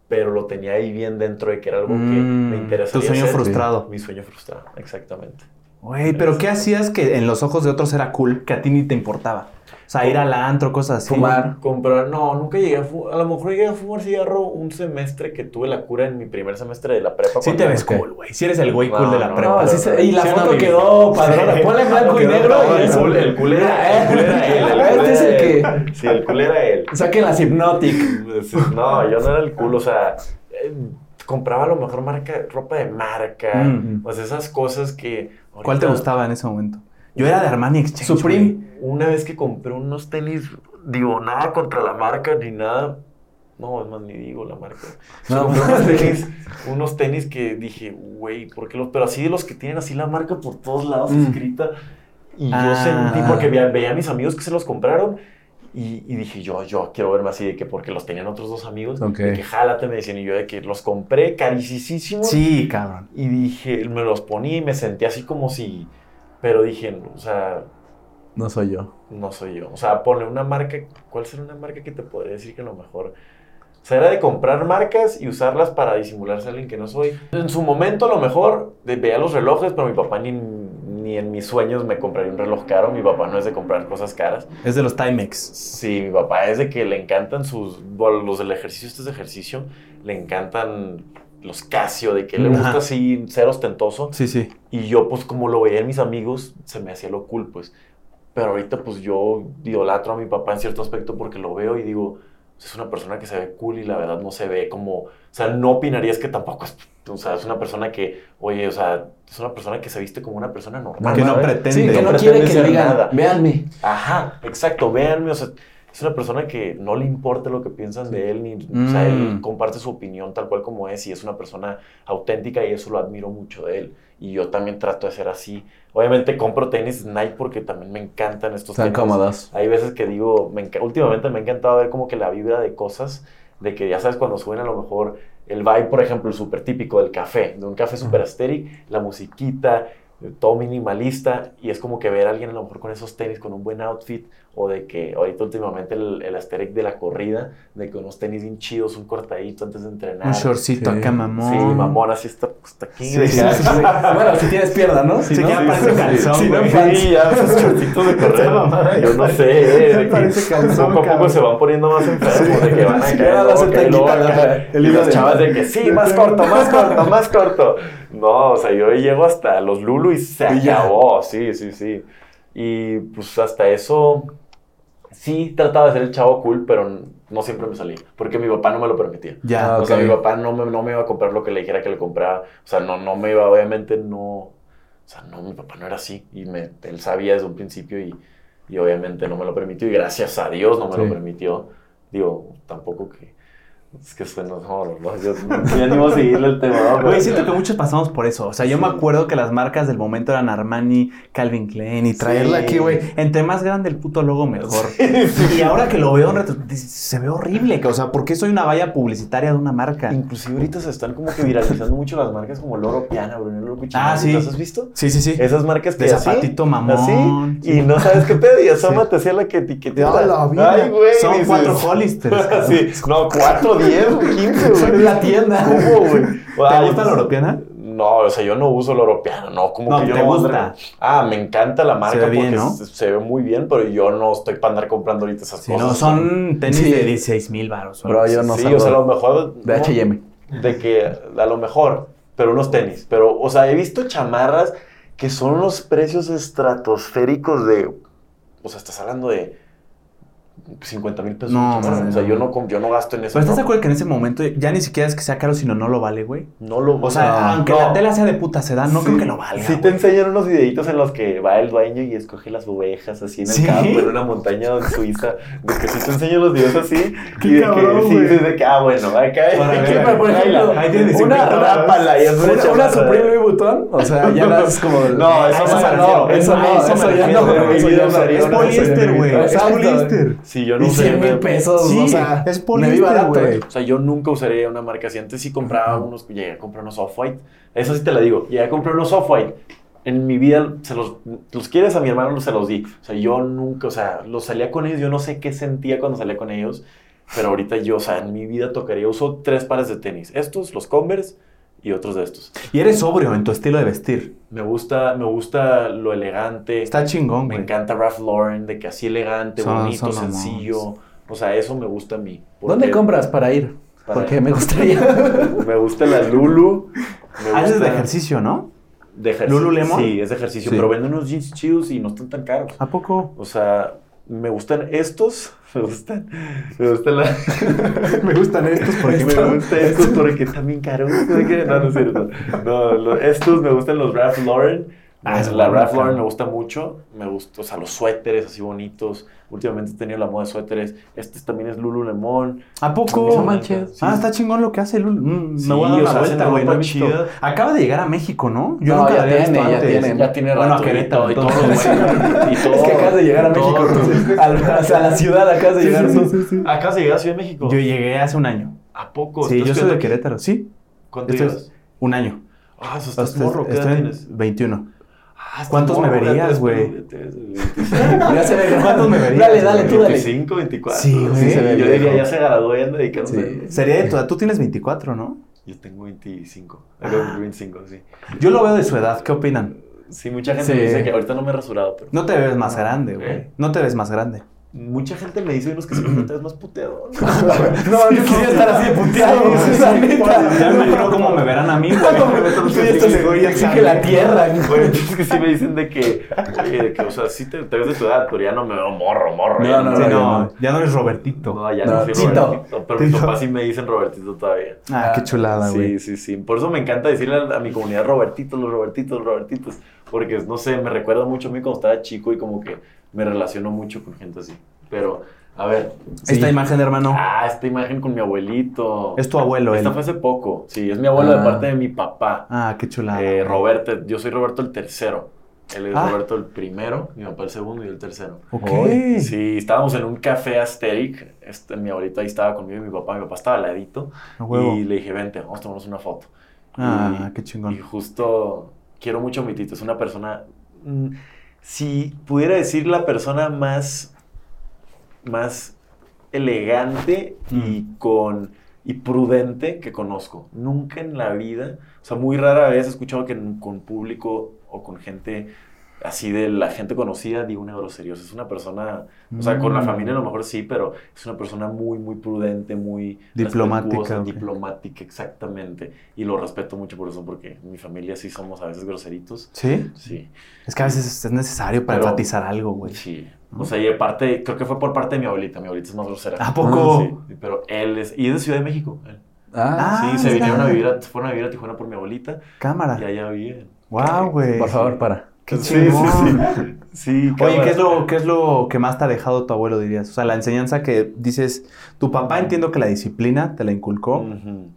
pero lo tenía ahí bien dentro de que era algo que me Mm, interesaría Tu sueño hacer. frustrado. Mi sueño frustrado, exactamente. Güey, pero ¿qué hacías que en los ojos de otros era cool, que a ti ni te importaba? O sea, ir al antro, cosas así. Fumar. Comprar, no, nunca llegué a fumar. A lo mejor llegué a fumar cigarro un semestre que tuve la cura en mi primer semestre de la prepa. Sí te ves cool, güey. Si eres el güey No, cool de la no, prepa. No, así se- y la Sí, foto quedó padrona. Sí. Ponle en blanco y negro El cool, el cool era, el cool era él. El cool Este es el que-. Sí, el cool era él. Saquen las Hypnotic. No, yo no era el cool, o sea, eh, compraba a lo mejor marca, ropa de marca, Mm. pues esas cosas que... ¿Cuál te ahorita- gustaba en ese momento? Yo era de Armani Exchange. Supreme. güey. Una vez que compré unos tenis, digo, nada contra la marca ni nada. No, es más, ni digo la marca. No, compré unos tenis, unos tenis que dije, güey, ¿por qué los.? Pero así de los que tienen así la marca por todos lados Mm. escrita. Y yo Ah. sentí, porque veía, veía a mis amigos que se los compraron. Y, y dije, yo, yo quiero verme así de que porque los tenían otros dos amigos. De que jálate, me decían. Y yo de que los compré carísimos. Sí, cabrón. Y dije, me los ponía y me sentí así como si. Pero dije, o sea, No soy yo. no soy yo. O sea, pone una marca. ¿Cuál será una marca que te podría decir que a lo mejor? O sea, era de comprar marcas y usarlas para disimularse a alguien que no soy. En su momento, a lo mejor, veía los relojes, pero mi papá ni, ni en mis sueños me compraría un reloj caro. Mi papá no es de comprar cosas caras. Es de los Timex. Sí, mi papá es de que le encantan sus. Bueno, los del ejercicio, este es de ejercicio, le encantan los Casio, de que le Ajá. gusta así ser ostentoso. Sí, sí. Y yo, pues, como lo veía en mis amigos, se me hacía lo cool, pues. Pero ahorita, pues, yo idolatro a mi papá en cierto aspecto porque lo veo y digo, es una persona que se ve cool y la verdad no se ve como... O sea, no opinarías que tampoco es... O sea, es una persona que, oye, o sea, es una persona que se viste como una persona normal. Que no ¿sabes? pretende. Sí, que no pretende quiere que digan, nada. véanme. Ajá, exacto, véanme, o sea, es una persona que no le importa lo que piensan de él, ni, o sea, él Mm. comparte su opinión tal cual como es y es una persona auténtica y eso lo admiro mucho de él. Y yo también trato de ser así. Obviamente compro tenis Nike porque también me encantan estos Están tenis. Hay veces que digo, me últimamente me ha encantado ver como que la vibra de cosas, de que ya sabes, cuando suben a lo mejor el vibe, por ejemplo, el súper típico del café, de un café super aesthetic, la musiquita, todo minimalista, y es como que ver a alguien a lo mejor con esos tenis, con un buen outfit, o de que ahorita últimamente el, el asterix de la corrida, de que unos tenis bien chidos, un cortadito antes de entrenar. Un shortcito Sí. acá, mamón. Sí, mamón, así está, está aquí. Sí, de sí, que- sí, sí. bueno, si tienes pierna, ¿no? Si Sí, no, ya sí, parece sí, calzón, sí. Sí, ya esos shortcitos de correr. mamada, Yo no sé, eh, de que parece calzón, poco a poco se van poniendo más enfermos, de que van a Sí, caer, Y de- chavas de que sí, más corto, más corto, más corto. No, o sea, yo llego hasta los Lulu y se acabó, sí, sí, sí. Y pues hasta eso, sí trataba de ser el chavo cool, pero no siempre me salía, porque mi papá no me lo permitía. Ya. O sea, mi papá no me, no me iba a comprar lo que le dijera que le comprara. O sea, no, no me iba, obviamente no. O sea, no, mi papá no era así. Y me, él sabía desde un principio y, y obviamente no me lo permitió. Y gracias a Dios no me Sí. lo permitió. Digo, tampoco que. Es que suena. No, no, no, yo ya ni voy a seguirle el tema. ¿no? Güey, Pero- siento que muchos pasamos por eso. O sea, yo me acuerdo que las marcas del momento eran Armani, Calvin Klein y traerla Sí. aquí, güey. Entre más grande el puto logo, mejor. Y ahora que lo veo en retro, se ve horrible. O sea, ¿por qué soy una valla publicitaria de una marca? Inclusive ahorita se están como que viralizando mucho las marcas como Loro Piana, Brunello Cuchinero. Ah, sí. ¿Las has visto? Sí, sí, sí. Esas marcas que De así, zapatito mamón. Así, Sí. y no sabes qué pedo, y asómate hacia la que vida. Ay, güey. Son dices- cuatro Hollisters. sí, no, cuatro, diez, quince, güey. Soy la tienda. ¿Cómo, güey? ¿Te Ay, gusta la europeana? No, o sea, yo no uso el europeano, no, como No, que yo ¿te no gusta? Ah, me encanta la marca Se ve bien, porque ¿no? se, se ve muy bien, pero yo no estoy para andar comprando ahorita esas Sí, cosas. no, son tenis Sí. de 16 mil baros. Bro, yo no sí, salgo o sea, a lo mejor. de H&M. de que a lo mejor, pero unos tenis. Pero, o sea, he visto chamarras que son unos precios estratosféricos de. O sea, estás hablando de 50 mil pesos. No, chamarra. mames, o sea, no. yo no, yo no gasto en eso. Pero estás de no, acuerdo que en ese momento ya ni siquiera es que sea caro, sino no lo vale, güey. no lo O sea, no, aunque no. la tela sea de puta seda, no Sí, creo que lo valga. Sí, te güey. enseñan unos videitos en los que va el dueño y escoge las ovejas así en el ¿Sí? campo, en una montaña en Suiza. De que sí te enseñan los videos así. Qué y de cabrón, que sí, güey. de que, ah, bueno, va a caer. Para ver, ¿Qué para me- por ver. ejemplo, Ahí tienes una 50 varos. rápala y es una, Una. Supreme Louis Vuitton, o sea, ya no es como... No, eso me no, eso no, eso no. Mi eso no. Es poliéster, güey. Es poliéster. Sí, yo no Y usé 100 mil pesos, Sí, o sea, es poliéster, güey. O sea, yo nunca usaría una marca así. Antes sí compraba unos, llegué a comprar unos Off-White. Eso sí te la digo. Llegué a comprar unos Off-White. En mi vida, se los, los quieres a mi hermano, se los di. O sea, yo nunca, o sea, los salía con ellos. Yo no sé qué sentía cuando salía con ellos. Pero ahorita yo, o sea, en mi vida tocaría. Uso tres pares de tenis. Estos, los Converse y otros de estos. Y eres sobrio en tu estilo de vestir. Me gusta, me gusta lo elegante. Está chingón, Me güey. encanta Ralph Lauren, de que así elegante, Son- bonito, son mamones. sencillo. O sea, eso me gusta a mí. ¿Dónde compras para ir? Para Porque ir. me gustaría. Me gusta la Lulu. Me Haces gusta- de ejercicio, ¿no? De ejercicio. ¿Lululemon? Sí, es de ejercicio, Sí. pero venden unos jeans chidos y no están tan caros. ¿A poco? O sea, me gustan estos. Me gustan. Me gustan la. Me gustan estos Porque me gustan estos porque están bien caros. ¿De qué? No, no es cierto. No, lo- estos me gustan los Ralph Lauren. Ah, es la bueno, Ralph Lauren me gusta mucho. Me gusta, o sea, los suéteres así bonitos. Últimamente he tenido la moda de suéteres. Este también es Lululemon. ¿A poco? No manches. Ah, está chingón lo que hace Lulu. Mm, Sí, me voy a dar o una sea. No ropa visto. chida. Acaba de llegar a México, ¿no? Yo No, nunca ya la había visto tiene, ya antes. tiene. Ya tiene Bueno, rato. a Querétaro, y todo, bueno, y todo. Es que acabas de llegar a México. o sea, a la ciudad acabas de Sí, llegar. sí, tú. sí, sí. Acabas de llegar a Ciudad de México. Yo llegué hace un año. ¿A poco? Sí, ¿Estás yo soy de? Querétaro, sí. ¿Cuánto llevas? un año. Ah, eso estás morro. ¿Qué edad tienes? 21. Ah, ¿Cuántos me ya verías, güey? ya tienes 25, Ya se ve ¿Cuántos me verías, Dale, dale, tú dale. 25, 24. Sí, güey. Sí, yo diría, ya se graduó y anda dedicándose. Sí. Sería de tu edad. Tú tienes 24, ¿no? Yo tengo 25. Ah. Acabo de cumplir 25, sí. Yo lo veo de su edad. ¿Qué opinan? Sí, mucha gente Sí. me dice que ahorita no me he rasurado, pero... No te ves más grande, güey. ¿Eh? No te ves más grande. Mucha gente me dice unos que se me ves más puteado. No, yo quisiera estar así de puteado. Sí, sí, la sí. neta. Ya me imagino cómo me verán a mí, güey. Sí, esto se exige la tierra. Bueno, es que sí me dicen de que, oye, de que, o sea, sí te, te ves de tu edad, pero ya no me veo morro, morro. No, ya no, no, no. ya no eres Robertito. No, ya No, no, soy Tito. Robertito. Pero mis papás sí me dicen Robertito todavía. Ah, qué chulada, güey. Sí, sí, sí. Por eso me encanta decirle a, a mi comunidad Robertitos, los Robertitos, los Robertitos. Porque, no sé, me recuerda mucho a mí cuando estaba chico y como que me relaciono mucho con gente así. Pero, a ver. Esta imagen, hermano, Ah, esta imagen con mi abuelito. es tu abuelo, él. Esta fue hace poco. Sí, es mi abuelo de Ah. parte de mi papá. Ah, qué chulada. Eh. Roberto, yo soy Roberto el tercero. Él es Ah. Roberto el primero, mi papá el segundo y yo el tercero. Ok. Sí, estábamos en un café Asteric. Este, mi abuelita ahí estaba conmigo y mi papá. Mi papá estaba al ladito. Huevo. Y le dije, vente, vamos a tomarnos una foto. Ah, Y- qué chingón. Y justo quiero mucho a mi tito. Es una persona. mm, Si pudiera decir la persona más más elegante y con y prudente que conozco. Nunca en la vida, o sea, muy rara vez he escuchado que con público o con gente así de la gente conocida digo una grosería. O sea, es una persona, o sea, con la Mm. familia a lo mejor sí, pero es una persona muy, muy prudente, muy Diplomática, respetuosa, ok. diplomática, exactamente. Y lo respeto mucho por eso, porque mi familia sí somos a veces groseritos. ¿Sí? Sí, Es que a veces es necesario para Pero- enfatizar algo, güey. sí. O sea, y aparte, creo que fue por parte de mi abuelita. Mi abuelita es más grosera. ¿A poco? Sí, pero él es, y es de Ciudad de México. él. Ah, Ah, sí, se mira. vinieron a vivir, a, fueron a vivir a Tijuana por mi abuelita y Cámara. allá viven. Wow, güey. por favor, para. Qué Sí, chingón. sí, sí. Sí, Oye. ¿qué es, lo, ¿qué es lo que más te ha dejado tu abuelo, dirías? O sea, la enseñanza que dices, tu papá entiendo que la disciplina te la inculcó.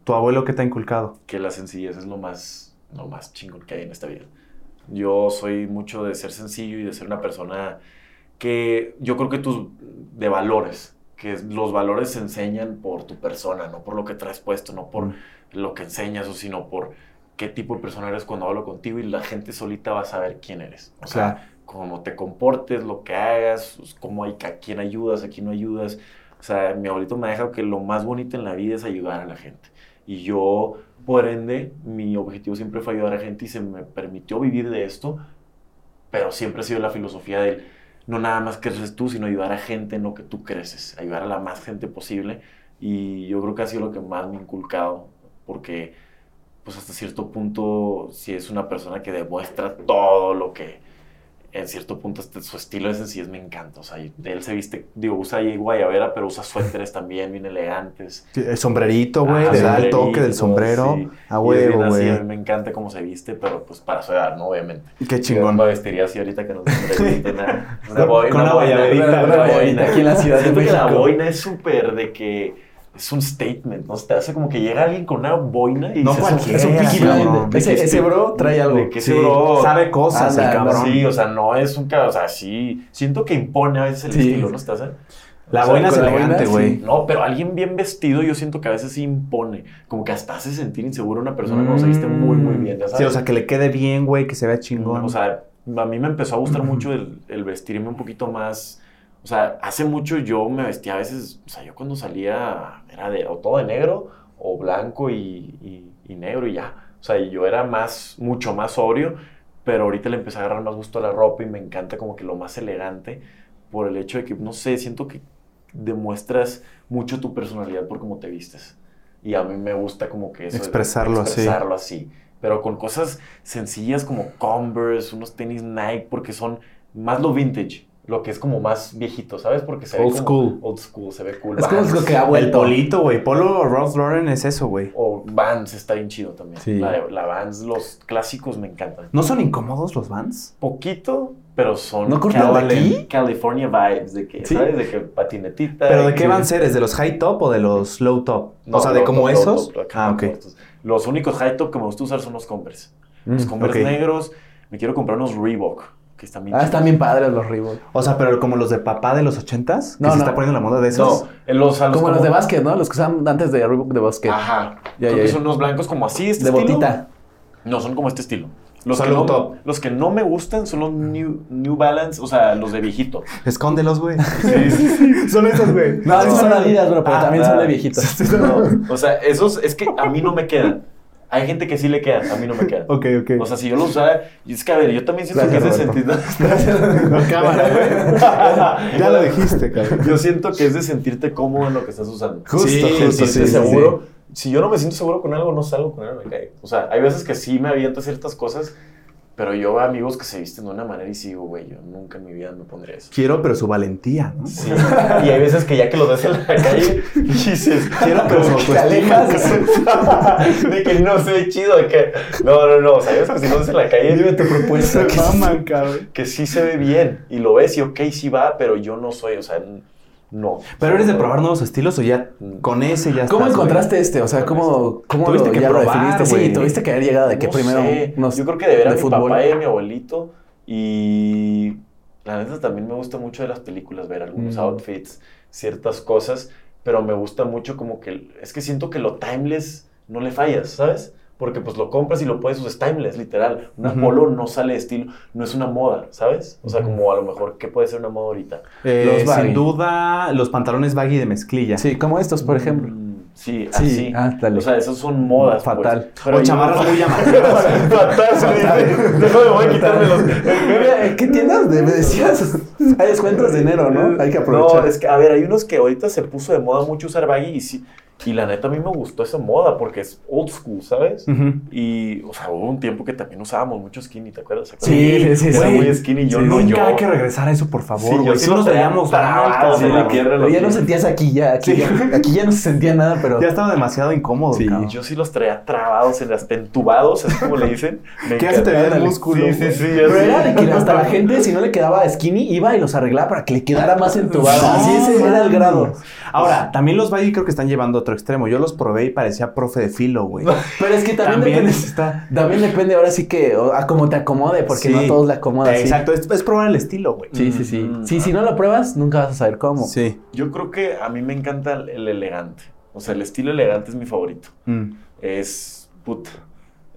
¿Tu abuelo qué te ha inculcado? que la sencillez es lo más, lo más chingón que hay en esta vida. Yo soy mucho de ser sencillo y de ser una persona que yo creo que tus de valores, que los valores se enseñan por tu persona, no por lo que traes puesto, no por lo que enseñas, o sino por qué tipo de persona eres cuando hablo contigo y la gente solita va a saber quién eres. O sea, Claro. cómo te comportes, lo que hagas, pues, cómo hay, a quién ayudas, a quién no ayudas. O sea, mi abuelito me ha dejado que lo más bonito en la vida es ayudar a la gente. Y yo, por ende, mi objetivo siempre fue ayudar a gente y se me permitió vivir de esto, pero siempre ha sido la filosofía del no nada más creces tú, sino ayudar a gente en lo que tú creces, ayudar a la más gente posible. Y yo creo que ha sido lo que más me ha inculcado, porque pues hasta cierto punto, si es una persona que demuestra todo lo que, en cierto punto, este, su estilo de sencillez me encanta. O sea, y él se viste, digo, usa ahí guayabera, pero usa suéteres también bien elegantes. Sí, El sombrerito, güey, Ah, le da el toque del sombrero. sí. A Y es bien huevo, así, güey. A mí me encanta cómo se viste, pero pues para su edad, ¿no? Obviamente. Qué Yo chingón. me vestiría así ahorita que no sombrerito, una, una boina. con una guayaberita, una boina. aquí en la Ciudad de Siento que la México. boina es súper de que es un statement, ¿no? Te hace como que llega alguien con una boina y No cualquiera, es un cabrón. De Ese, que ese este- bro trae algo. de que ese Sí, bro sabe cosas, Anda, el cabrón. Sí, o sea, no es un cabrón, o sea, sí, siento que impone a veces el Sí. estilo, ¿no? ¿Estás? eh? La O sea, boina es elegante, boina, güey. sí. No, pero alguien bien vestido yo siento que a veces sí impone, como que hasta hace sentir inseguro a una persona cuando se viste muy, muy bien, ya Sí, sabes. o sea, que le quede bien, güey, que se vea chingón. O sea, a mí me empezó a gustar mucho el, el vestirme un poquito más. O sea, hace mucho yo me vestía a veces. O sea, yo cuando salía era de o todo de negro o blanco y, y- y negro y ya. O sea, yo era más, mucho más sobrio. Pero ahorita le empecé a agarrar más gusto a la ropa y me encanta como que lo más elegante por el hecho de que, no sé, siento que demuestras mucho tu personalidad por cómo te vistes. Y a mí me gusta como que eso. Expresarlo así. expresarlo así. Pero con cosas sencillas como Converse, unos tenis Nike, porque son más lo vintage. Lo que es como más viejito, ¿sabes? Porque se ve Old como- school. Old school, se ve cool. Es como lo que ha el vuelto. polito, güey. Polo Ralph Lauren es eso, güey. O Vans está bien chido también. Sí. La, la Vans, los clásicos me encantan. ¿No son incómodos los Vans? Poquito, pero son ¿No cortan de aquí? California vibes, de que, Sí. ¿sabes? De que patinetita. ¿Pero de qué que- Vans eres? ¿De los high top o de los low top? No, o sea, de como esos. top, ah, ok. Los únicos high top que me gusta usar son los Converse. Los Mm, Converse negros. Me quiero comprar unos Reebok, que están bien Ah, están bien padres los Reebok. O sea, pero como los de papá de los ochentas, que No, se no. está poniendo la moda de esos. No, en los, a Como los de básquet, ¿no? Los que usaban antes de Reebok de básquet. Ajá. Ya, Creo ya, que ya. son unos blancos como así, este de estilo. botita. No, son como este estilo. Los que, no, los que no me gustan son los New, New Balance, o sea, los de viejito. Escóndelos, güey. Sí, sí, sí. son esos, güey. No, esos son Adidas, bro, pero Ah, también son de viejitos. No, o sea, esos es que a mí no me quedan. Hay gente que sí le quedan, a mí no me quedan. Ok, ok. O sea, si yo los usara, y es que a ver, yo también siento Gracias, que es de sentir. No, cámara, güey. ya lo dijiste, cabrón. Yo siento que es de sentirte cómodo en lo que estás usando. Justo, Sí, justo, sí, sí, seguro. Si yo no me siento seguro con algo, no salgo con algo, me cae. O sea, hay veces que sí me aviento ciertas cosas, pero yo veo amigos que se visten de una manera y sigo, güey, yo nunca en mi vida me pondría eso. Quiero, pero su valentía, ¿no? Sí. Y hay veces que ya que lo ves en la calle, dices, Quiero, pero su como que te autoestima. alejas. de que no se ve chido, de que, no, no, no, o sea, que si lo ves en la calle, Dime tu propuesta. Maman, cabrón. que sí se ve bien, y lo ves y ok, sí va, pero yo no soy, o sea, no. ¿Pero eres de probar nuevos estilos o ya con ese ya ¿Cómo estás, encontraste este? O sea, ¿cómo, cómo Tuviste lo, que ya lo probar, definiste? güey. Sí, tuviste que haber llegado de que No primero sé. Yo creo que de ver a de mi fútbol. papá y a mi abuelito. Y la neta también me gusta mucho de las películas ver algunos Mm. outfits, ciertas cosas, pero me gusta mucho como que es que siento que lo timeless no le fallas, ¿sabes? Porque pues lo compras y lo puedes usar, es timeless, literal. Una Ujú. polo no sale de estilo, no es una moda, ¿sabes? O sea, como a lo mejor, ¿qué puede ser una moda ahorita? Eh, Los baggy. sin duda, los pantalones baggy de mezclilla. Sí, como estos, por ejemplo. Mm, Sí, Sí, así. ah. O sea, esas son modas. Fatal. Pues. O chamarras muy llamativas. Fatal, sí. Déjame, voy a quitármelos. Oye, ¿Qué tiendas de- me decías? Hay descuentos de enero, ¿no? Hay que aprovechar. No, es que, a ver, hay unos que ahorita se puso de moda mucho usar baggy y sí. Y la neta a mí me gustó esa moda porque es old school, ¿sabes? Ujú. Y, o sea, hubo un tiempo que también usábamos mucho skinny, ¿te acuerdas? Sí, sí, sí, Era sí. muy skinny, yo Sí, no, nunca yo. hay que regresar a eso, por favor, Sí, yo sí Sí los nos traía veíamos trabados marcas, en la. Pero ya no sentías aquí, ya. Aquí, Sí. ya, aquí ya no se sentía nada, pero. Ya estaba demasiado incómodo, Sí. cabrón. Yo sí los traía trabados, en las entubados, así como le dicen. Me ¿Qué hace te veía el músculo, Sí, sí, sí. Pero era de que hasta la gente, si no le quedaba skinny, iba y los arreglaba para que le quedara más entubado. Así ese era el grado. Ahora, también los baggy creo que están llevando a otro extremo. Yo los probé y parecía profe de filo, güey. Pero es que también, También depende. está- También depende ahora sí que a cómo te acomode, porque Sí. no a todos le acomoda así. Exacto, es, es probar el estilo, güey. Sí, sí, sí. Mm. Sí, si no lo pruebas, nunca vas a saber cómo. Sí. Yo creo que a mí me encanta el, el elegante. O sea, el estilo elegante es mi favorito. Mm. Es, puta,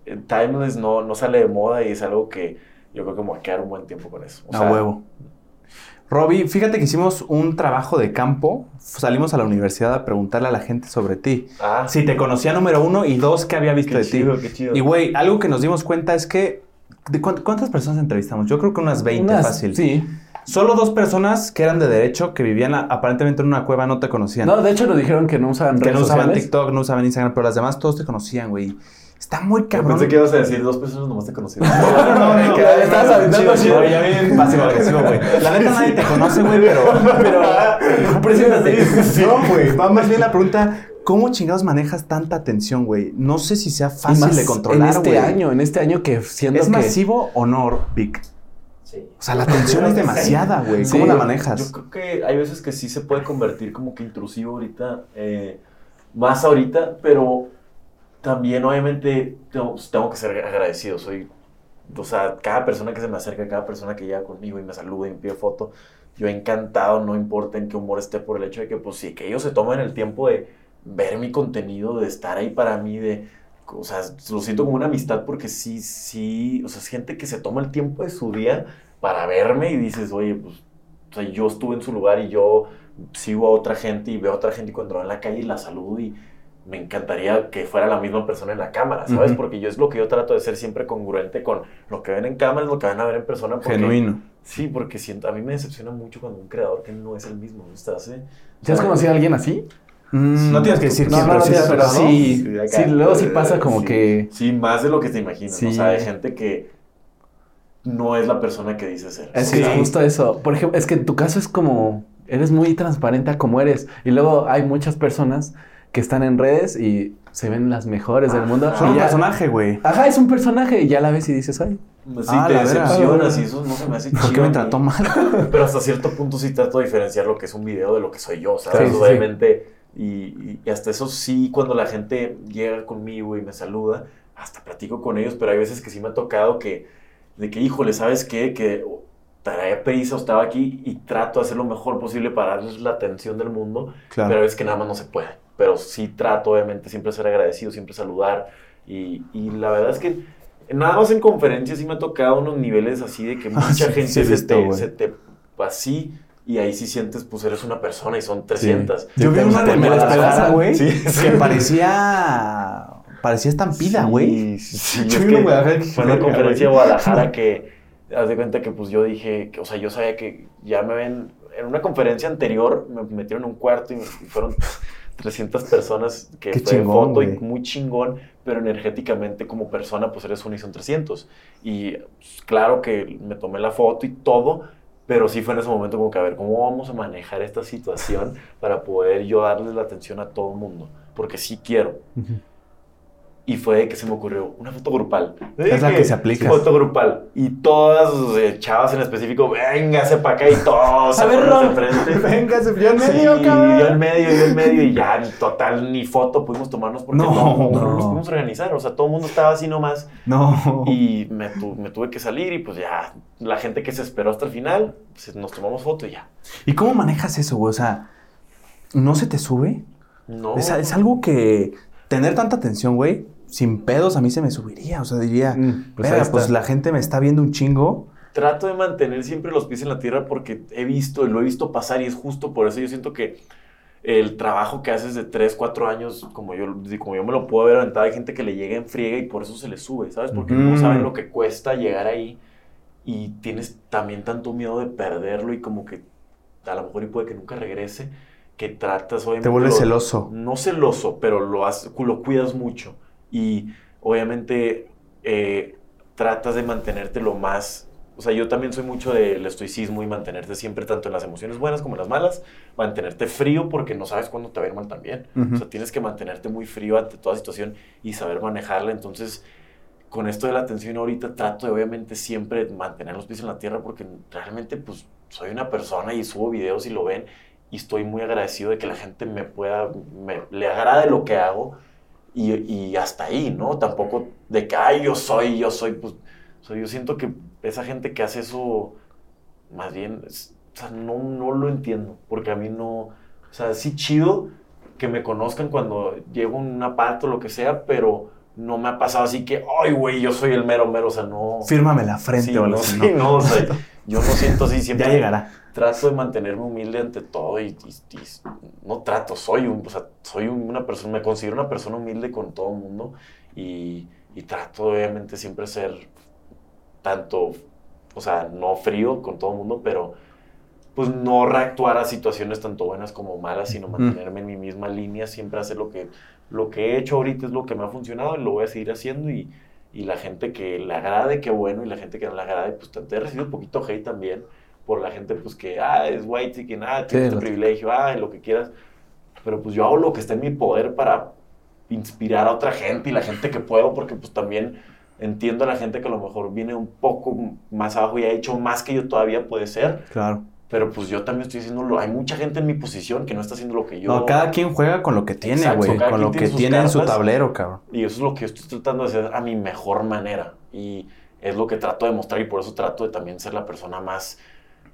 eh, timeless no, no sale de moda y es algo que yo creo que me voy a quedar un buen tiempo con eso. O a sea, huevo. Robbie, fíjate que hicimos un trabajo de campo. Salimos a la universidad a preguntarle a la gente sobre ti. Ah, Si te conocía número uno y dos, ¿qué había visto qué de chido, ti? qué chido. Y, güey, algo que nos dimos cuenta es que... ¿de cuánt- ¿Cuántas personas entrevistamos? Yo creo que unas 20, Unas- fácil. Sí. Solo dos personas que eran de derecho, que vivían a- aparentemente en una cueva, no te conocían. No, de hecho nos dijeron que no usaban que redes no usaban sociales. TikTok, no usaban Instagram, pero las demás todos te conocían, güey. Está muy Yo cabrón. pensé que ibas a decir dos personas nomás te conocieron. No, no, no, estabas aventando chido, chido. chido, ya bien pasivo agresivo, güey. La neta nadie te conoce, güey, pero, pero preséntate. No, güey, va más bien la pregunta, ¿cómo chingados manejas tanta atención, güey? No sé si sea fácil de controlar, En este güey. año, en este año que siendo ¿Es que... masivo o no, Vic? Sí. O sea, la atención es demasiada, güey. Sí. ¿Cómo la Yo manejas? creo que hay veces que sí se puede convertir como que intrusivo ahorita, eh, más ahorita, pero también obviamente tengo, tengo que ser agradecido. Soy, o sea, cada persona que se me acerca, cada persona que llega conmigo y me saluda y me pide foto, yo encantado, no importa en qué humor esté, por el hecho de que, pues sí, que ellos se tomen el tiempo de ver mi contenido, de estar ahí para mí, de, o sea, lo siento como una amistad porque sí, sí, o sea, es gente que se toma el tiempo de su día para verme y dices, oye, pues, o sea, yo estuve en su lugar y yo sigo a otra gente y veo a otra gente y cuando va en la calle la saludo y me encantaría que fuera la misma persona en la cámara, ¿sabes? Porque yo es lo que yo trato de ser siempre congruente con lo que ven en cámara, es lo que van a ver en persona. Porque, Genuino. Sí, porque siento, a mí me decepciona mucho cuando un creador que no es el mismo, ¿no? ¿Estás, eh? ¿Ya has conocido a alguien así? Mm, no tienes que decir No, quién, no, pero no sí pero sí. acá. Sí, luego sí pasa como Sí. que- Sí, más de lo que te imaginas. Sí. O sea, de gente que no es la persona que dice ser. Es que es justo eso. Por ejemplo, es que en tu caso es como... Eres muy transparente a como eres. Y luego hay muchas personas que están en redes y se ven las mejores del mundo. Son un ya- personaje, güey. Ajá, es un personaje y ya la ves y dices, ay. Sí, Ah, te decepcionas y eso no se me hace ¿Por qué chido me trató mal? Pero hasta cierto punto sí trato de diferenciar lo que es un video de lo que soy yo, ¿sabes? Sí. Y, hasta eso sí, cuando la gente llega conmigo y me saluda, hasta platico con ellos, pero hay veces que sí me ha tocado que, de que, híjole, ¿sabes qué? Que traía prisa o estaba aquí y trato de hacer lo mejor posible para darles la atención del mundo, pero es que nada más no se puede. Pero sí trato, obviamente, siempre ser agradecido, siempre saludar. Y, y la verdad es que nada más en conferencias sí me ha tocado unos niveles así de que mucha Ah, sí, gente sí se, visto, te, se te así y ahí sí sientes, pues eres una persona y son 300. Yo vi una de esperaba, güey, Sí, que parecía... Parecía estampida, güey. Sí, Yo una que fue una conferencia de. Guadalajara que, haz de cuenta que pues yo dije, que, o sea, yo sabía que ya me ven, en una conferencia anterior me metieron en un cuarto y, me- y fueron 300 personas que Qué fue chingón, foto y muy chingón, pero energéticamente como persona pues eres uno y son 300. Y pues, claro que me tomé la foto y todo, pero sí fue en ese momento como que a ver, ¿cómo vamos a manejar esta situación para poder yo darles la atención a todo el mundo? Porque sí quiero. Y fue de que se me ocurrió una foto grupal. Es la que se aplica. Foto grupal. Y todas eh, chavas en específico, véngase para acá y todos A se ver, de frente. Venga, se vio en Sí, medio, yo cabrón. en medio, yo en medio y ya, ni total, ni foto pudimos tomarnos porque No, no, no, no. nos pudimos organizar. O sea, todo el mundo estaba así nomás No. y me, tu- me tuve que salir y pues ya, la gente que se esperó hasta el final, pues, nos tomamos foto y ya. ¿Y cómo manejas eso, güey? O sea, ¿no se te sube? No. Es, es algo que... Tener tanta atención, güey, sin pedos a mí se me subiría. O sea, diría, Mm, pues "Verga, ahí pues, la gente me está viendo un chingo. trato de mantener siempre los pies en la tierra porque he visto y lo he visto pasar y es justo por eso yo siento que el trabajo que haces de 3, 4 años, como yo, como yo me lo puedo ver aventado, hay gente que le llega en friega y por eso se le sube, ¿sabes? Porque no saben lo que cuesta llegar ahí y tienes también tanto miedo de perderlo y como que a lo mejor y puede que nunca regrese, que tratas obviamente... Te vuelves lo- celoso. no celoso, pero lo, has- lo cuidas mucho. Y obviamente eh, tratas de mantenerte lo más... O sea, yo también soy mucho del estoicismo y mantenerte siempre, tanto en las emociones buenas como en las malas, mantenerte frío porque no sabes cuándo te va a ir mal también. O sea, tienes que mantenerte muy frío ante toda situación y saber manejarla. Entonces, con esto de la atención ahorita trato de obviamente siempre mantener los pies en la tierra porque realmente pues soy una persona y subo videos y lo ven y estoy muy agradecido de que la gente me pueda, me, le agrade lo que hago y, y hasta ahí, ¿no? Tampoco de que, ay, yo soy, yo soy, pues, o sea, yo siento que esa gente que hace eso, más bien, es- o sea, no, no lo entiendo, porque a mí no, o sea, sí chido que me conozcan cuando llego a una parte o lo que sea, pero no me ha pasado así que, ay, güey, yo soy el mero mero, o sea, no... Fírmame la frente Sí, o no, sí, ¿no? no, o sea, yo no siento así, siempre Ya llegará. Trato de mantenerme humilde ante todo y, y- y no trato, soy un, o sea, soy un- una persona, me considero una persona humilde con todo el mundo y, y trato obviamente siempre ser tanto, o sea, no frío con todo el mundo, pero pues no reactuar a situaciones tanto buenas como malas, sino mantenerme en mi misma línea, siempre hacer lo que, lo que he hecho ahorita es lo que me ha funcionado y lo voy a seguir haciendo y, y la gente que le agrade, qué bueno, y la gente que no le agrade, pues tanto he recibido un poquito hate también por la gente pues que, ah, es white que nada, tiene Sí, este privilegio, ah, lo que quieras, pero pues yo hago lo que está en mi poder para inspirar a otra gente y la gente que puedo, porque pues también entiendo a la gente que a lo mejor viene un poco más abajo y ha hecho más que yo todavía puede ser, Claro. pero pues yo también estoy haciendo lo, hay mucha gente en mi posición que no está haciendo lo que yo No, cada quien juega con lo que tiene, güey. Con lo que tiene sus tiene en su cartas. tablero, cabrón. y eso es lo que yo estoy tratando de hacer a mi mejor manera. Y es lo que trato de mostrar y por eso trato de también ser la persona más,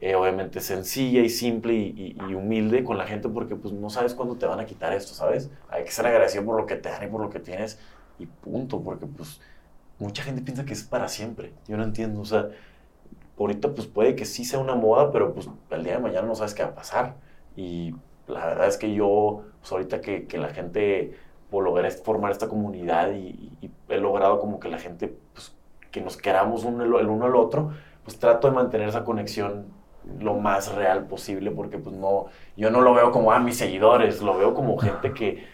eh, obviamente, sencilla y simple y, humilde con la gente porque pues no sabes cuándo te van a quitar esto, ¿sabes? Hay que ser agradecido por lo que te dan y por lo que tienes y punto, porque pues mucha gente piensa que es para siempre. Yo no entiendo, o sea, ahorita pues puede que sí sea una moda, pero pues el día de mañana no sabes qué va a pasar. Y la verdad es que yo, pues ahorita que, la gente, pues, logré formar esta comunidad y, y he logrado como que la gente, pues que nos queramos el uno al otro, pues trato de mantener esa conexión lo más real posible porque pues no, yo no lo veo como a mis seguidores, lo veo como gente que,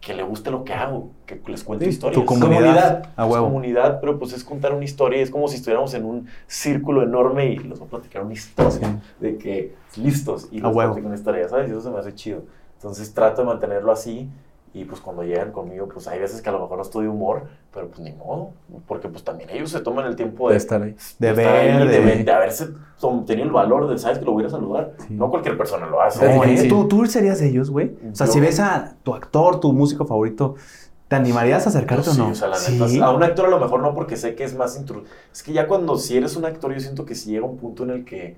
que le guste lo que hago, que les cuento Sí, historias. tu comunidad, es huevo. comunidad, pero pues es contar una historia, es como si estuviéramos en un círculo enorme y les voy a platicar una historia Sí. de que listos y les platico una historia, ¿sabes? Y eso se me hace chido. Entonces trato de mantenerlo así y pues cuando llegan conmigo, pues hay veces que a lo mejor no estoy de humor, pero pues ni modo, porque pues también ellos se toman el tiempo de, De estar ahí. De estar ahí, ver, de, de- de haberse tenido el valor de, ¿sabes? Que lo voy a ir a saludar. Sí. No cualquier persona lo hace. ¿Tú, tú serías de ellos, güey. O sea, Yo- si ves a tu actor, tu músico favorito, ¿te animarías a acercarte o sí, no? o sea, la Sí. neta, a un actor a lo mejor no porque sé que es más intru... Es que ya cuando si eres un actor yo siento que si llega un punto en el que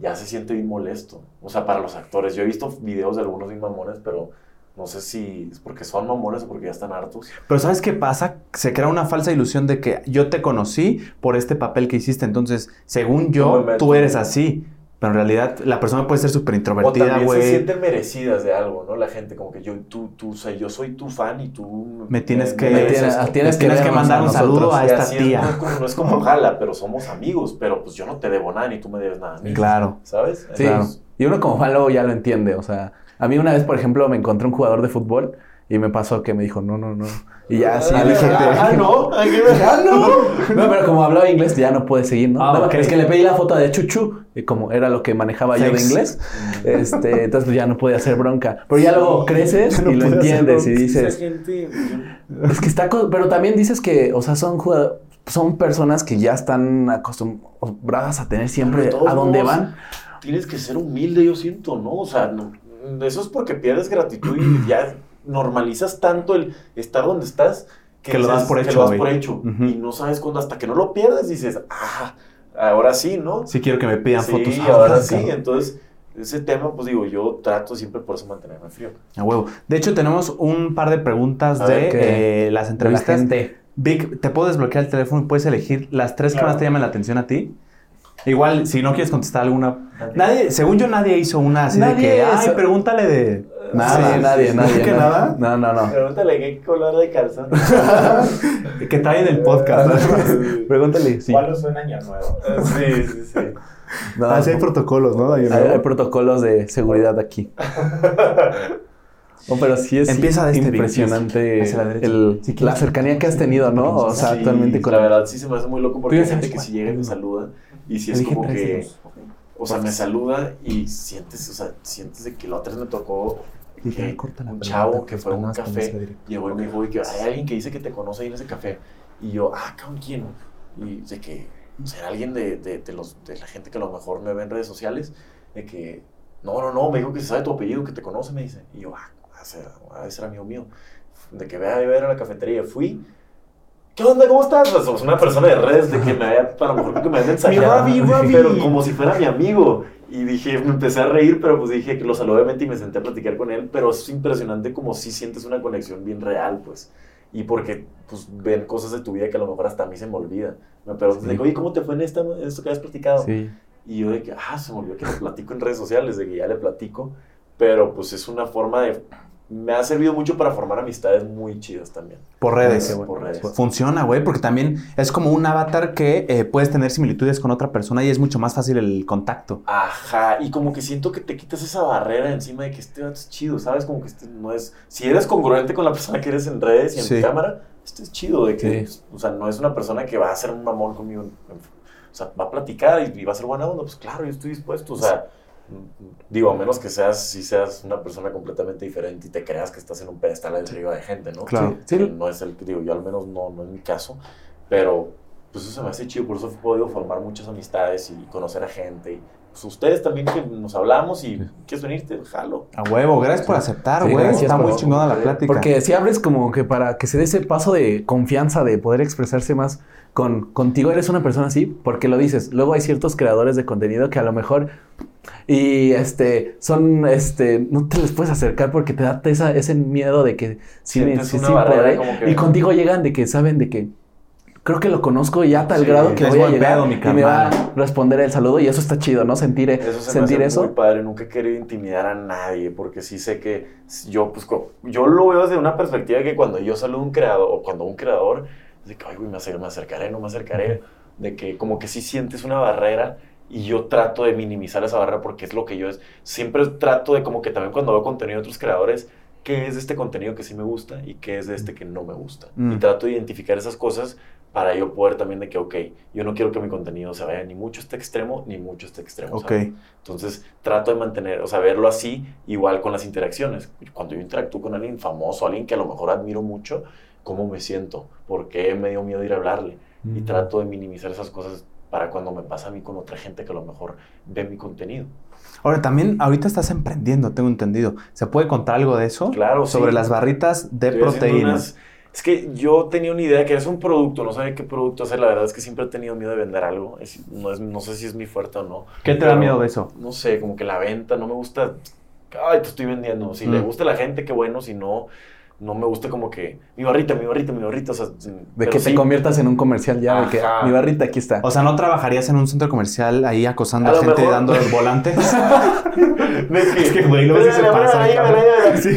ya se siente bien molesto. O sea, para los actores. Yo he visto videos de algunos bien mamones, pero no sé si es porque son mamones o porque ya están hartos. Pero ¿sabes qué pasa? Se crea una falsa ilusión de que yo te conocí por este papel que hiciste. Entonces, según yo, me tú eres así. Pero en realidad la persona puede ser súper O introvertida, también se güey. sienten merecidas de algo, ¿no? La gente como que yo, tú, tú, o sea, yo soy tu fan y tú... Me tienes que- mereces tienes- tienes tienes que vernos mandar un saludo a esta es, tía. no, es como, no es como jala, pero somos amigos, pero pues yo no te debo nada ni tú me debes nada a mí. Claro. ¿Sabes? Sí, Entonces, y uno como fan luego ya lo entiende, o sea, a mí una vez, por ejemplo, me encontré un jugador de fútbol y me pasó que me dijo, no, no, no, y ya así Ah, dije, ah, no, ah, no. No, pero como hablaba inglés ya no pude seguir, ¿no? Ah, no, ok. Es que le pedí la foto de Chuchu, y como era lo que manejaba yo de inglés, este, entonces pues, ya no podía hacer bronca. Pero ya luego creces No y lo pude entiendes y dices, es que está, co- pero también dices que, o sea, son jugado- son personas que ya están acostumbradas a tener siempre a dónde van. tienes que ser humilde, yo siento, ¿no? O sea, no- eso es porque pierdes gratitud y ya normalizas tanto el estar donde estás Que lo das por que hecho, lo das güey. por hecho. Ujú. Y no sabes cuándo, hasta que no lo pierdes, dices, ah, ahora sí, ¿no? Sí quiero que me pidan sí, fotos. ahora Ah, sí. Entonces, ese tema, pues digo, yo trato siempre por eso mantenerme frío. A huevo. De hecho, tenemos un par de preguntas A de eh, las La entrevistas. gente. Vic, ¿te puedo desbloquear el teléfono y puedes elegir las tres que más te llaman la atención a ti? Igual, si no quieres contestar alguna. Nadie. Según yo, nadie hizo una así de que, ay, hizo- pregúntale de. Nada, Sí, nadie, nadie. ¿Que nadie. nada? No, no, no. Pregúntale qué color de calzón. Que trae en el podcast. Pregúntale. Sí. ¿Cuál suena año nuevo? sí, sí, sí. No, Así hay protocolos, ¿no? hay, hay protocolos de seguridad aquí. No, pero sí es Empieza de este, impresionante la el- cercanía que has tenido, ¿no? O sea, Sí, actualmente con La verdad, sí se me hace muy loco porque hay gente que si llega y me saluda y si es como que... O sea, me saluda y sientes, o sea, sientes de que la otra vez me tocó que un pregunta, chavo que fue a un café llegó y me dijo, "Oye, que hay alguien que dice que te conoce ahí en ese café. Y yo, ah, ¿con quién? Y de que, ¿será alguien de, de, de los, de la gente que a lo mejor me ve en redes sociales? De que, no, no, no, me dijo que se sabe tu apellido, que te conoce, me dice. Y yo, ah, a ser amigo mío. De que vea a ver a la cafetería. Fui. ¿Qué onda? ¿Cómo estás? Pues, somos una persona de redes de que me había, a lo mejor que me había mensajado. Ravi, Ravi. Pero como si fuera mi amigo. Y dije, me empecé a reír, pero pues dije que lo saludé obviamente y me senté a platicar con él. Pero es impresionante como si sientes una conexión bien real, pues. Y porque pues ven cosas de tu vida que a lo mejor hasta a mí se me olvida. Me preguntan, Sí. digo, oye, ¿cómo te fue en, esta, en esto que has platicado? Sí. Y yo de que, ah, se me olvidó que lo platico en redes sociales, de que ya le platico. Pero pues es una forma de... Me ha servido mucho para formar amistades muy chidas también. Por redes. Por redes. Funciona, güey, porque también es como un avatar que eh, puedes tener similitudes con otra persona y es mucho más fácil el contacto. Ajá, y como que siento que te quitas esa barrera encima de que este es chido, ¿sabes? Como que este no es... Si eres congruente con la persona que eres en redes y en Sí. cámara, este es chido, de que, Sí. o sea, no es una persona que va a hacer un mamón conmigo. o sea, va a platicar y, y va a ser buena onda, pues claro, yo estoy dispuesto, o sea... Digo, a menos que seas, si seas una persona completamente diferente y te creas que estás en un pedestal arriba de gente, ¿no? Claro. Sí. no es el digo, yo al menos no, no es mi caso, pero pues eso se me hace chido, por eso he podido formar muchas amistades y conocer a gente. Y, pues ustedes también que nos hablamos y quieres venirte, jalo. A huevo, gracias por aceptar, Sí, güey. gracias Está por- muy chingona la plática. Porque si abres como que para que se dé ese paso de confianza, de poder expresarse más con, contigo, eres una persona así, porque lo dices. Luego hay ciertos creadores de contenido que a lo mejor y este son este no te les puedes acercar porque te da esa, ese miedo de que sí, Sientes sí, sí que- y contigo llegan de que saben de que creo que lo conozco ya a tal Sí, grado que voy a llegar pedo, mi y me va a responder el saludo y eso está chido, ¿no? Sentir, Eso se sentir me hace eso. muy padre. Nunca he querido intimidar a nadie porque sí sé que yo, pues, yo lo veo desde una perspectiva que cuando yo saludo a un creador o cuando un creador, es de que, ay, güey, me acercaré, no me acercaré. De que como que sí sientes una barrera y yo trato de minimizar esa barrera porque es lo que yo es. Siempre trato de como que también cuando veo contenido de otros creadores, qué es de este contenido que sí me gusta y qué es de este que no me gusta. Mm. Y trato de identificar esas cosas para yo poder también de que, ok, yo no quiero que mi contenido se vaya ni mucho a este extremo, ni mucho a este extremo. Ok. ¿sabes? Entonces trato de mantener, o sea, verlo así, igual con las interacciones. Cuando yo interactúo con alguien famoso, alguien que a lo mejor admiro mucho, ¿cómo me siento? ¿Por qué me dio miedo ir a hablarle? Y Mm. trato de minimizar esas cosas para cuando me pasa a mí con otra gente que a lo mejor ve mi contenido. Ahora, también ahorita estás emprendiendo, tengo entendido. ¿Se puede contar algo de eso? Claro, sí. Sobre las barritas de Estoy proteínas. unas- Es que yo tenía una idea que es un producto, no sabía qué producto hacer. La verdad es que siempre he tenido miedo de vender algo. Es- no, es- no sé si es mi fuerte o no. ¿Qué te da miedo de eso? No sé, como que la venta, no me gusta. Ay, te estoy vendiendo. Si Mm. le gusta a la gente, qué bueno. Si no, no me gusta como que mi barrita, mi barrita, mi barrita. O sea, De que te conviertas en un comercial ya, de que Ajá. mi barrita aquí está. O sea, ¿no trabajarías en un centro comercial ahí acosando A a, lo gente mejor. dando los volantes? De que, Es que, güey, luego sí se pasa.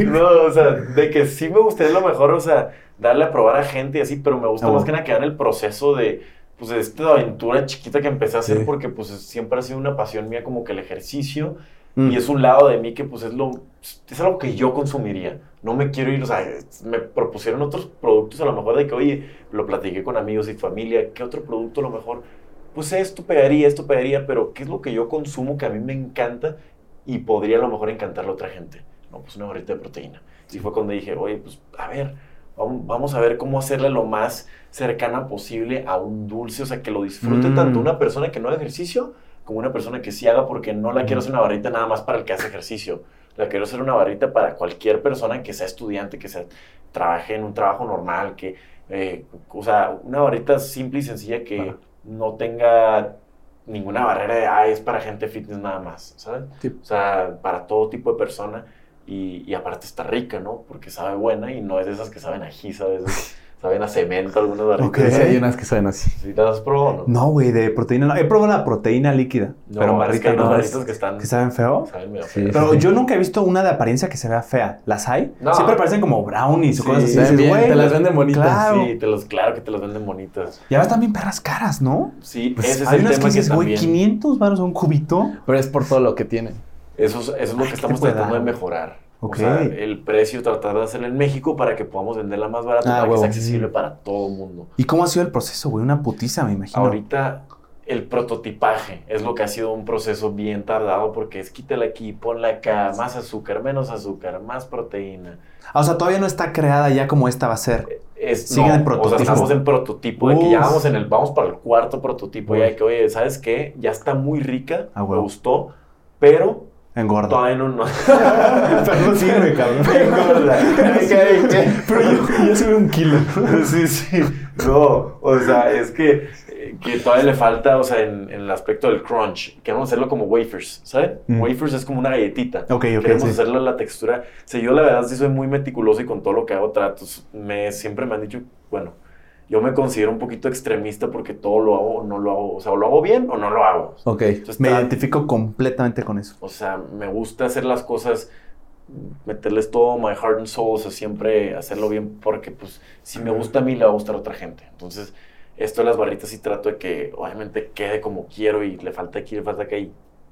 No, o sea, de que sí me gustaría a lo mejor, o sea, darle a probar a gente y así, pero me gusta Ah, más que nada quedar en el proceso de, pues, de esta aventura chiquita que empecé a hacer Sí. porque, pues, es- siempre ha sido una pasión mía como que el ejercicio Mm. y es un lado de mí que, pues, es lo, es algo que yo consumiría. No me quiero ir, o sea, me propusieron otros productos a lo mejor de que, oye, lo platiqué con amigos y familia, ¿qué otro producto a lo mejor? Pues esto pegaría, esto pegaría, pero ¿qué es lo que yo consumo que a mí me encanta y podría a lo mejor encantarle a otra gente? No, pues una barrita de proteína. Y fue cuando dije, oye, pues a ver, vamos, a ver cómo hacerle lo más cercana posible a un dulce, o sea, que lo disfrute Mm. tanto una persona que no haga ejercicio como una persona que sí haga porque no la quiero hacer una barrita nada más para el que hace ejercicio. La quiero hacer una barrita para cualquier persona que sea estudiante, que sea, trabaje en un trabajo normal, que, eh, o sea, una barrita simple y sencilla que Ajá. no tenga ninguna barrera de, ah, es para gente fitness nada más, ¿sabes? Sí. O sea, para todo tipo de persona. Y, y aparte está rica, ¿no? Porque sabe buena y no es de esas que saben ají, ¿sabes? saben a cemento algunas barritas. Ok. Sí, hay unas que saben así. ¿Sí te las has probado, no? No, güey, de proteína. no. He probado la proteína líquida. No, pero es barrita que hay no. es- barritas que están... ¿Que saben feo? saben medio Sí, feas. Pero yo nunca he visto una de apariencia que se vea fea. ¿Las hay? No. Siempre parecen como brownies o Sí, cosas así. se ven Dices, bien, güey, te las venden bonitas. Claro. Sí, te los, claro que te las venden bonitas. Y ahora también perras caras, ¿no? Sí, Pues ese es hay el unas tema que dices, güey, también... 500 varos un cubito. Pero es por todo lo que tienen. Eso es, eso es lo Ay, que ¿qué estamos tratando de mejorar. Ok. O sea, el precio tratar de hacerlo en México para que podamos venderla más barata, Ah, para que sea accesible para todo el mundo. ¿Y cómo ha sido el proceso, güey? Una putiza, me imagino. Ahorita el prototipaje es lo que ha sido un proceso bien tardado porque es quítala aquí, ponla acá, más azúcar, menos azúcar, más proteína. Ah, o sea, todavía no está creada ya como esta va a ser. Es, Sigue no, O prototipo. sea, estamos en prototipo de que Uf. ya vamos en el, vamos para el cuarto prototipo. Uy. Ya de que, oye, ¿sabes qué? Ya está muy rica, Ah, me gustó, pero Engorda. todavía no... no. Pero sí, güey, cabrón. Engorda. Pero yo, yo subí un kilo. Sí, sí. No, o sea, es que, que todavía le falta, o sea, en, en el aspecto del crunch. Queremos hacerlo como wafers, ¿sabes? Mm. Wafers es como una galletita. Ok, ok, Queremos sí. hacerlo la textura. O sea, yo la verdad sí soy muy meticuloso y con todo lo que hago tratos. Me, siempre me han dicho, bueno, yo me considero un poquito extremista porque todo lo hago o no lo hago. O sea, o lo hago bien o no lo hago. Ok. Entonces, Me identifico completamente con eso. o sea, me gusta hacer las cosas, meterles todo my heart and soul, o sea, siempre hacerlo bien, porque pues si me gusta a mí, le va a gustar a otra gente. Entonces, esto de las barritas sí trato de que obviamente quede como quiero y le falta aquí, le falta acá y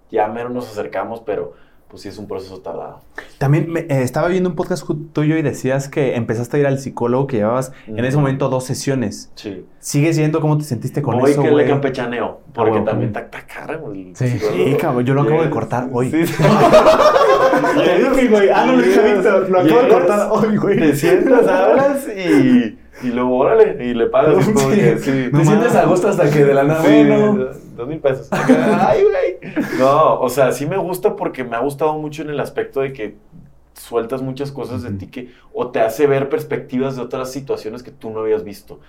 ya menos nos acercamos, pero pues sí es un proceso tardado. También me- eh, estaba viendo un podcast tuyo y decías que empezaste a ir al psicólogo, que llevabas en ese momento dos sesiones. Sí. ¿Sigues yendo? ¿Cómo te sentiste con Voy eso, que le campechaneo, porque huevo. también güey. el Sí. psicólogo. Sí, cabrón, yo lo acabo de cortar hoy. Sí, sí. Te dije, güey. Ah, no, le dije Víctor, lo acabo de cortar hoy, güey. Te sientas, hablas y, y luego órale, y le pagas. como que, sí. Te sientes a gusto hasta que de la nada, Sí, bueno. dos mil pesos. Ay, güey. No, o sea, sí me gusta porque me ha gustado mucho en el aspecto de que sueltas muchas cosas de ti que o te hace ver perspectivas de otras situaciones que tú no habías visto.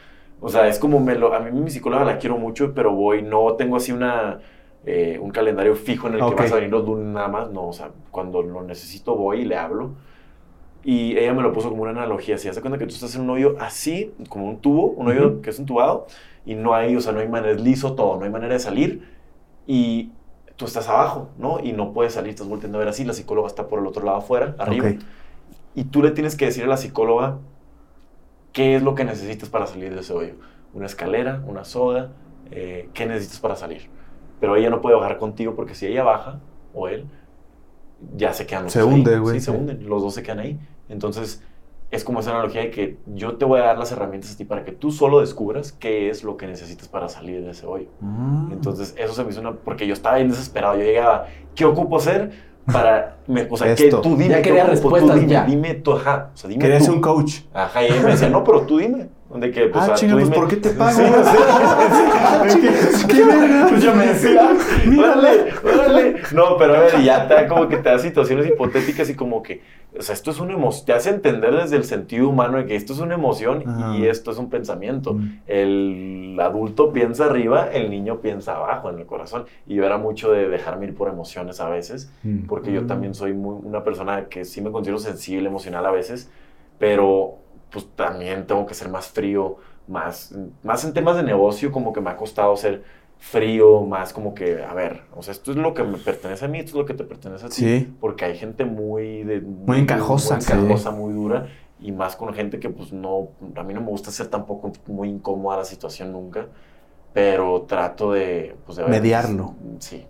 O sea, es como me lo, a mí mi psicóloga la quiero mucho, pero voy, no tengo así una eh, un calendario fijo en el que vas a venir los lunes nada más, no, o sea, cuando lo necesito voy y le hablo. Y ella me lo puso como una analogía, así, hace cuenta que tú estás en un hoyo así, como un tubo, un hoyo Ujú. que es entubado, y no hay, o sea, no hay manera, es liso todo, no hay manera de salir, y tú estás abajo, ¿no? Y no puedes salir, estás volteando a ver así, la psicóloga está por el otro lado afuera, arriba, Ok. y tú le tienes que decir a la psicóloga qué es lo que necesitas para salir de ese hoyo. Una escalera, una soga, eh, qué necesitas para salir. Pero ella no puede bajar contigo porque si ella baja, o él, ya se quedan los Se dos ahí. hunde, güey, Sí, se hunden, los dos se quedan ahí. Entonces, es como esa analogía de que yo te voy a dar las herramientas a ti para que tú solo descubras qué es lo que necesitas para salir de ese hoyo. Ah. Entonces, eso se me hizo una... Porque yo estaba bien desesperado. Yo llegaba, ¿qué ocupo hacer para... Me, o sea, que tú dime. Ya ¿qué quería ocupo? Tú respuestas dime, ya. Dime tú, ajá. O sea, dime Querías un coach. Ajá, y ella me decía, no, pero tú dime. De que, pues, Ah, chinga, pues. ¿por qué te pago? Sí, sí, sí. ¿Qué verga? Pues yo me decía, órale, órale. No, pero a ver, ya te da como que te da situaciones hipotéticas y como que, o sea, esto es una emoción, te hace entender desde el sentido humano de que esto es una emoción Ajá. y esto es un pensamiento. Mm. El adulto piensa arriba, el niño piensa abajo en el corazón. Y yo era mucho de dejarme ir por emociones a veces, Mm. porque yo también soy muy, una persona que sí me considero sensible, emocional a veces, pero pues también tengo que ser más frío, más, más en temas de negocio, como que me ha costado ser frío, más como que, a ver, o sea, esto es lo que me pertenece a mí, esto es lo que te pertenece a ti, Sí. porque hay gente muy, de, Muy encajosa, muy, sí. encajosa, muy dura, y más con gente que pues no, a mí no me gusta ser tampoco muy incómoda la situación nunca, pero trato de, pues, de Mediarlo. Sí.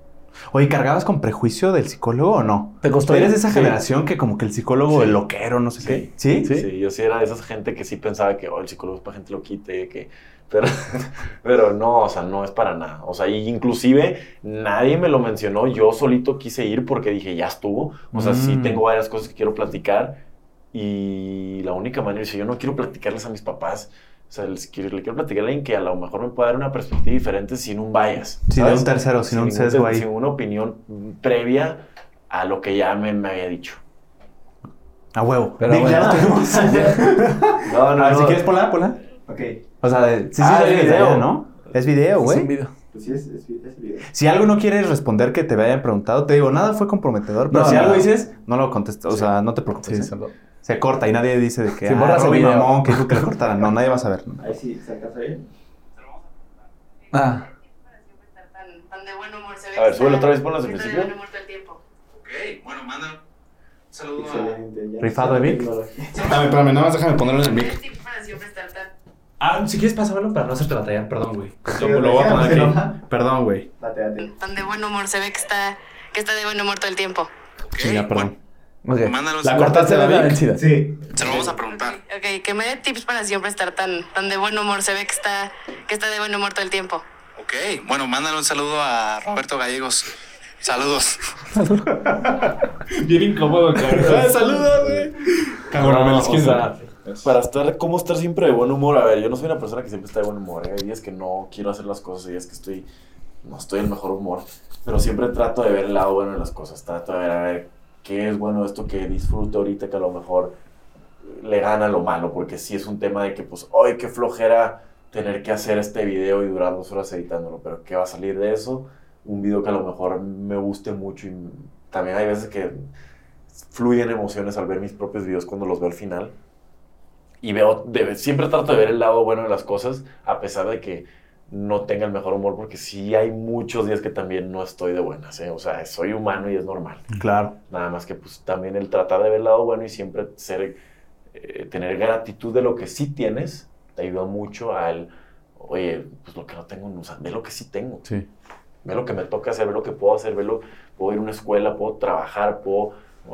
Oye, ¿cargabas con prejuicio del psicólogo o no? ¿Te costó? ¿Eres de esa Sí. generación que como que el psicólogo, Sí. el loquero, no sé Sí. qué? ¿Sí? Sí. yo sí era de esa gente que sí pensaba que oh, el psicólogo es para gente loquita y que... Pero, pero no, o sea, no es para nada. O sea, y inclusive nadie me lo mencionó. Yo solito quise ir porque dije, ya estuvo. O sea, sí Mm. tengo varias cosas que quiero platicar. Y la única manera, si yo no quiero platicarles a mis papás, o sea, les quiero, le quiero platicar a alguien que a lo mejor me pueda dar una perspectiva diferente sin un bias. Sin ¿sabes? un tercero, sin un sesgo ahí. Sin una opinión previa a lo que ya me, me había dicho. A huevo. Pero Digo, ya bueno. lo tenemos. No, no, A ver, si quieres ponla, ponla. Ok. O sea, de- sí, sí, Ah, es video. ¿no? Es video, Es güey. un video. Pues sí, es, es, es video. Si algo no quieres responder que te hayan preguntado, te digo, nada fue comprometedor. Pero No, si no. algo dices, no lo contestes. O Sí. sea, no te preocupes. Sí, ¿eh? Se corta y nadie dice de que Sí, ah, borras el Robin video. mamón, que tú que le cortaran. No, nadie va a saber. Ahí sí, sacas ahí. Ah, Tan, de buen humor se ve. A ver, súbelo otra vez, ponlo desde el está de principio. buen humor todo el tiempo. Ok, bueno, manda un saludo a... Ya Rifado de Vic. tecnología. Espérame, nada más déjame ponerlo en el ¿Qué tips para siempre estar tan... Ah, si quieres pásamelo para no hacerte batallar. Perdón, güey. Sí, Lo, lo voy a poner ¿no? aquí. Perdón, güey. Tan de buen humor se ve que está, que está de buen humor todo el tiempo? Ok, Chinga, perdón. Bueno, ok. mándalo un La cortaste de la vencida. Sí. Se lo vamos a preguntar. Ok, que me dé tips para siempre estar tan, tan de buen humor se ve que está, que está de buen humor todo el tiempo. Ok, bueno, mándale un saludo a Roberto Gallegos. Saludos. Bien incómodo, cabrón. Saluda, güey. Cabrón, No, o sea, para estar, ¿cómo estar siempre de buen humor? A ver, yo no soy una persona que siempre está de buen humor. ¿eh? Hay días que no quiero hacer las cosas, hay días que estoy, no estoy en el mejor humor. Pero siempre trato de ver el lado bueno de las cosas. Trato de ver, a ver, qué es bueno esto que disfruto ahorita que a lo mejor le gana lo malo. Porque sí es un tema de que, pues, ¡ay, qué flojera tener que hacer este video y durar dos horas editándolo! Pero ¿qué va a salir de eso? Un video que a lo mejor me guste mucho y también hay veces que fluyen emociones al ver mis propios videos cuando los veo al final. Y veo, siempre trato de ver el lado bueno de las cosas, a pesar de que no tenga el mejor humor, porque sí hay muchos días que también no estoy de buenas, ¿eh? O sea, soy humano y es normal. Claro. Nada más que pues también el tratar de ver el lado bueno y siempre ser, eh, tener gratitud de lo que sí tienes, te ayuda mucho al, oye, pues lo que no tengo, o sea, ve lo que sí tengo. Sí. Ve lo que me toca hacer, ve lo que puedo hacer, ve lo, puedo ir a una escuela, puedo trabajar, puedo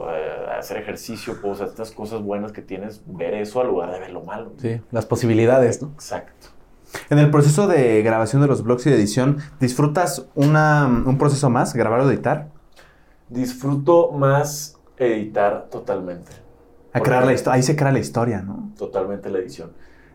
eh, hacer ejercicio, puedo hacer estas cosas buenas que tienes, ver eso al lugar de ver lo malo. Sí, las posibilidades, ¿no? Exacto. En el proceso de grabación de los blogs y de edición, ¿disfrutas una, un proceso más, grabar o editar? Disfruto más editar totalmente. A crear la. Ahí se crea la historia, ¿no? Totalmente la edición.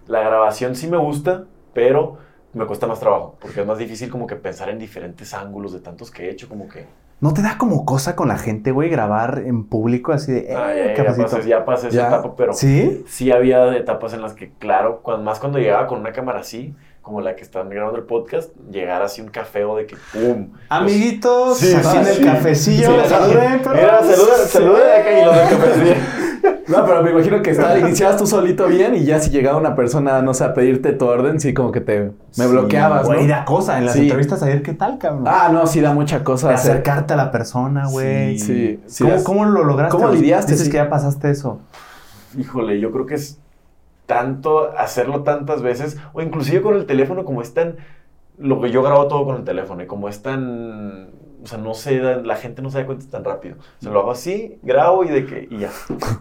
La grabación sí me gusta, pero me cuesta más trabajo, porque es más difícil como que pensar en diferentes ángulos de tantos que he hecho, como que... ¿No te da como cosa con la gente, güey, grabar en público así de, eh, ah, ya, ya pasé, ya pasé esa etapa, pero ¿Sí? sí había etapas en las que, claro, cuando, más cuando llegaba con una cámara así, como la que están grabando el podcast, llegar así un cafeo de que ¡pum! Amiguitos, Sí, así sí, en el cafecillo, Sí, saluden. Mira, saluda de acá y los del cafecillo. No, pero me imagino que está, iniciabas tú solito bien y ya si llegaba una persona, no sé, a pedirte tu orden, sí, como que te me Sí, bloqueabas, Güey, ¿no? da cosa. En las Sí. entrevistas ayer, ¿qué tal, cabrón? Ah, no, sí da mucha cosa. De acercarte a la persona, güey. Sí, sí, ¿Cómo, lo lograste? ¿Cómo lidiaste? Dices Sí. que ya pasaste eso. Híjole, yo creo que es tanto hacerlo tantas veces, o inclusive con el teléfono, como es tan. Lo que yo grabo todo con el teléfono, y como es tan. O sea, no se da, la gente no se da cuenta tan rápido. O sea, lo hago así, grabo y de que. Y ya.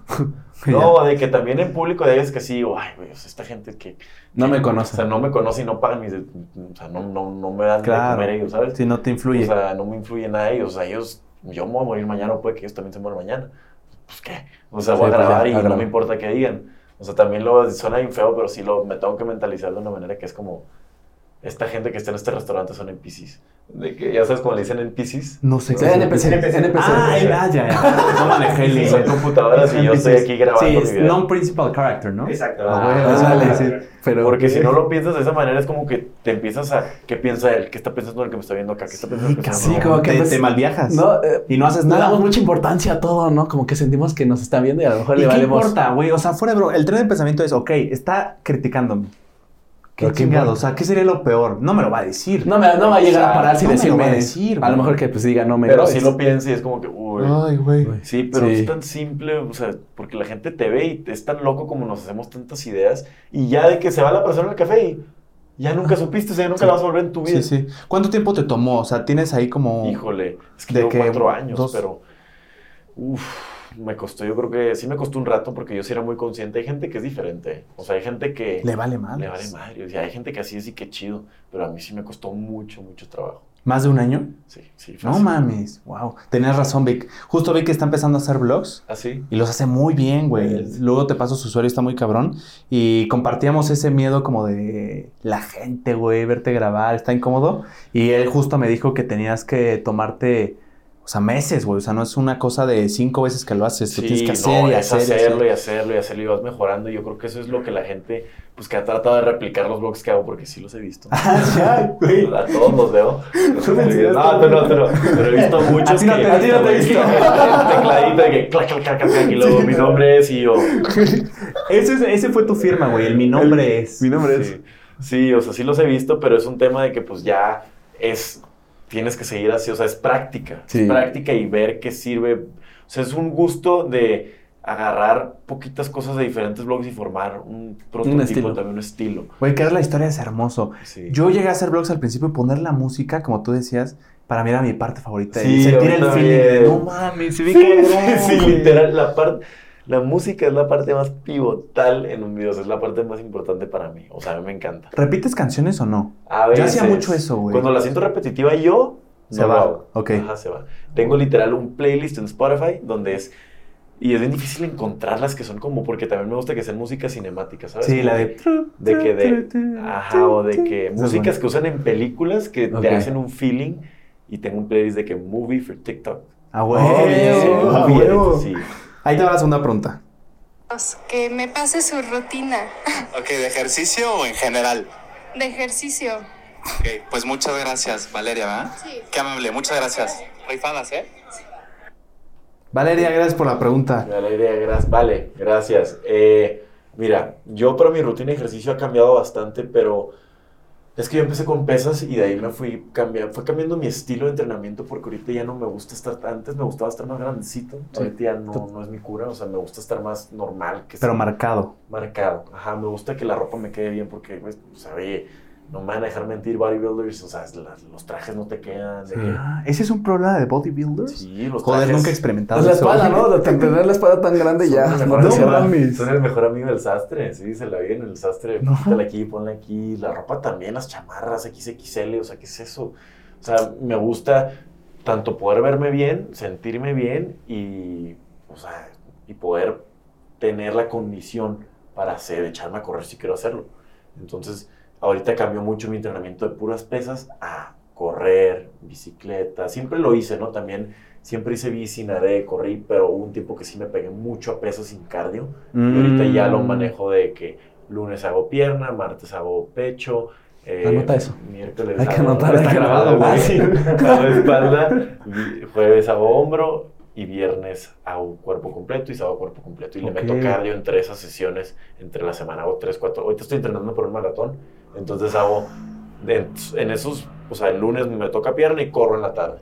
No, de que también en público de veces que sí, digo, ay, güey, o sea, esta gente que. No me O conoce. sea, no me conoce y no pagan mis. O sea, no, no, no me dan Claro. de comer ellos, ¿sabes? Si no te influye. O sea, no me influye nada a ellos. O sea, ellos, yo me voy a morir mañana, o puede que ellos también se mueran mañana. Pues qué. O sea, voy Sí, a pues, grabar ya, y no me importa qué digan. O sea, también lo suena bien feo, pero sí lo, me tengo que mentalizar de una manera que es como. Esta gente que está en este restaurante son NPCs. De que, ya sabes cómo le dicen NPCs. no sé Sí, NPC, NPC. Ah, NPC. ya, ya, ya. No manejé el Son computadoras y yo estoy aquí grabando Sí, mi es non-principal character, ¿no? Exacto. Ah, Ah. Pero, Porque si no lo piensas de esa manera es como que te empiezas a... ¿Qué piensa él? ¿Qué está pensando el que me está viendo acá? ¿Qué está pensando el que me está Sí, como que te, pues- te malviajas. No, eh, y no haces le nada. damos mucha importancia a todo, ¿no? Como que sentimos que nos están viendo y a lo mejor ¿Y le qué valemos. importa, güey? O sea, fuera bro, el tren de pensamiento es, ok, está criticándome. ¿Qué Pero. O sea, ¿qué sería lo peor? No me lo va a decir. No, me, no va a llegar a O sea, pararse y no me lo decirme. va a decir, a lo mejor que pues diga, no me Pero si lo piensas y es como que... Uy, Ay, güey. Sí, pero Sí. es tan simple, o sea, porque la gente te ve y es tan loco como nos hacemos tantas ideas y ya de que se va la persona al café y ya nunca supiste, o sea, ya nunca la vas a volver en tu vida. Sí, sí. ¿Cuánto tiempo te tomó? O sea, tienes ahí como... Híjole, es que ¿De qué? cuatro años, ¿Dos? pero uf, me costó, yo creo que sí me costó un rato porque yo sí era muy consciente. Hay gente que es diferente, o sea, hay gente que Le vale mal. le vale madre, o sea, hay gente que así es y que chido, pero a mí sí me costó mucho, mucho trabajo. ¿Más de un año? Sí, sí, No mames. Wow. Tenías razón, Vic. Justo Vic está empezando a hacer vlogs. ¿Así? Y los hace muy bien, güey. Luego te paso su usuario, está muy cabrón. Y compartíamos ese miedo como de la gente, güey, verte grabar, está incómodo. Y él justo me dijo que tenías que tomarte o sea, meses, güey. O sea, no es una cosa de cinco veces que lo haces. Tú tienes que Sí, hacer no, y hacer y hacerlo hacer. y hacerlo y hacerlo y vas mejorando. Y yo creo que eso es lo que la gente, pues que ha tratado de replicar los blogs que hago, porque sí los he visto. Ah, güey. A todos los veo. No, no, tú no. Pero he visto muchos A ti no te- a ti no te he visto. tecladito de que clac, clac, clac, clac, y luego mi nombre es y yo... Ese, es- ese fue tu firma, güey. El mi nombre es. Mi nombre es. Sí, sí, o sea, sí los he visto, pero es un tema de que pues ya es, tienes que seguir así, o sea, es práctica, Sí. es práctica y ver qué sirve, o sea, es un gusto de agarrar poquitas cosas de diferentes blogs y formar un prototipo, estilo. también un estilo. Güey, que es la historia es hermoso. Sí. Yo llegué a hacer blogs al principio y poner la música, como tú decías, para mí era mi parte favorita. Sí, y sentir el feeling de, no mames, se ve cabrón, sí, güey". literal, la parte... La música es la parte más pivotal en un video, o sea, es la parte más importante para mí. O sea, a mí me encanta. ¿Repites canciones o no? A Yo hacía veces, mucho eso, güey. Cuando la siento repetitiva yo, Se no va, hago. ok. Ajá, se va. Tengo literal un playlist en Spotify donde es... Y es bien difícil encontrarlas que son como... Porque también me gusta que sean música cinemática, ¿sabes? Sí, la de... De que de... Ajá, o de que... Músicas que usan en películas que te hacen un feeling. Y tengo un playlist de que movie for TikTok. Ah, Oh, güey. Edit, sí. Ahí te va la segunda pregunta. Que me pase su rutina Ok, ¿de ejercicio o en general? de ejercicio. Ok, pues muchas gracias, Valeria, ¿verdad? Sí. Qué amable, muchas gracias. Rifadas, ¿eh? Valeria, gracias por la pregunta. Valeria, gracias. Vale, gracias. Eh, mira, yo para mi rutina de ejercicio ha cambiado bastante, pero es que yo empecé con pesas y de ahí me fui cambiando, fue cambiando mi estilo de entrenamiento porque ahorita ya no me gusta estar, antes me gustaba estar más grandecito, Sí. ahorita ya no, no es mi cura, o sea, me gusta estar más normal, que Pero sea marcado. marcado. Ajá, me gusta que la ropa me quede bien porque, pues, o sea, oye, no me van a dejar mentir bodybuilders, o sea, los trajes no te quedan. de que- Ah, ¿Ese es un problema de bodybuilders? sí, los Joder, trajes- nunca he experimentado Es la eso. ¿no? De tener la espalda tan grande Son ya. No. Son el mejor amigo del sastre, sí, se la vi en el sastre. No. Póntela aquí, ponla aquí. La ropa también, las chamarras XXL, o sea, ¿qué es eso? O sea, me gusta tanto poder verme bien, sentirme bien y, o sea, y poder tener la condición para hacer, echarme a correr si quiero hacerlo. Entonces, ahorita cambió mucho mi entrenamiento de puras pesas a correr, bicicleta. Siempre lo hice, ¿no? También siempre hice bici, nadé, corrí, pero hubo un tiempo que sí me pegué mucho a pesas sin cardio. Y ahorita ya lo Mm. manejo de que lunes hago pierna, martes hago pecho. eh, Anota eso. Miércoles Hay que hago- anotar, está grabado, güey. Hago espalda, jueves hago hombro y viernes hago cuerpo completo y sábado cuerpo completo. Y Ok. le meto cardio entre esas sesiones, entre la semana hago tres, cuatro. Ahorita estoy entrenando por un maratón, entonces hago de- en esos, o sea, el lunes me toca pierna y corro en la tarde.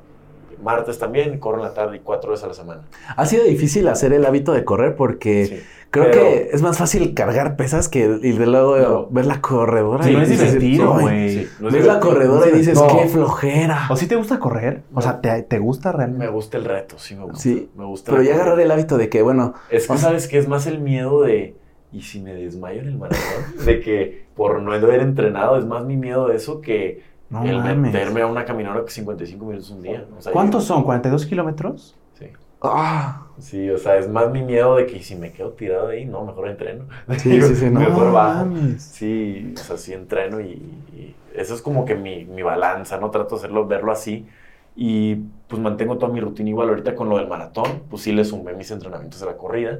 Martes también, corro en la tarde y cuatro veces a la semana. Ha sido difícil hacer el hábito de correr porque Sí. creo Pero- que es más fácil cargar pesas que y de luego No. ver la corredora. Sí, y no es dices, divertido, güey. Sí, no es Ves la corredora y dices, No. qué flojera. ¿O sí te gusta correr? O sea, ¿te, te gusta Me realmente? gusta el reto, sí me gusta. Sí, me gusta. Pero ya agarrar el hábito de que, bueno, Es que o sea- sabes que es más el miedo de. ¿Y si me desmayo en el maratón? de que por no haber entrenado, es más mi miedo de eso que No el mames. meterme a una caminadora que 55 minutos un día. O sea, ¿Cuántos yo- son? ¿42 kilómetros? Sí. ah, Sí, o sea, es más mi miedo de que ¿y si me quedo tirado ahí, no, mejor entreno. Sí, sí, sí, no. mejor bajo. mames. Sí, o sea, sí entreno y, y eso es como que mi, mi balanza, ¿no? Trato de hacerlo, verlo así. Y pues mantengo toda mi rutina igual. Ahorita con lo del maratón, pues sí le sumé mis entrenamientos a la corrida,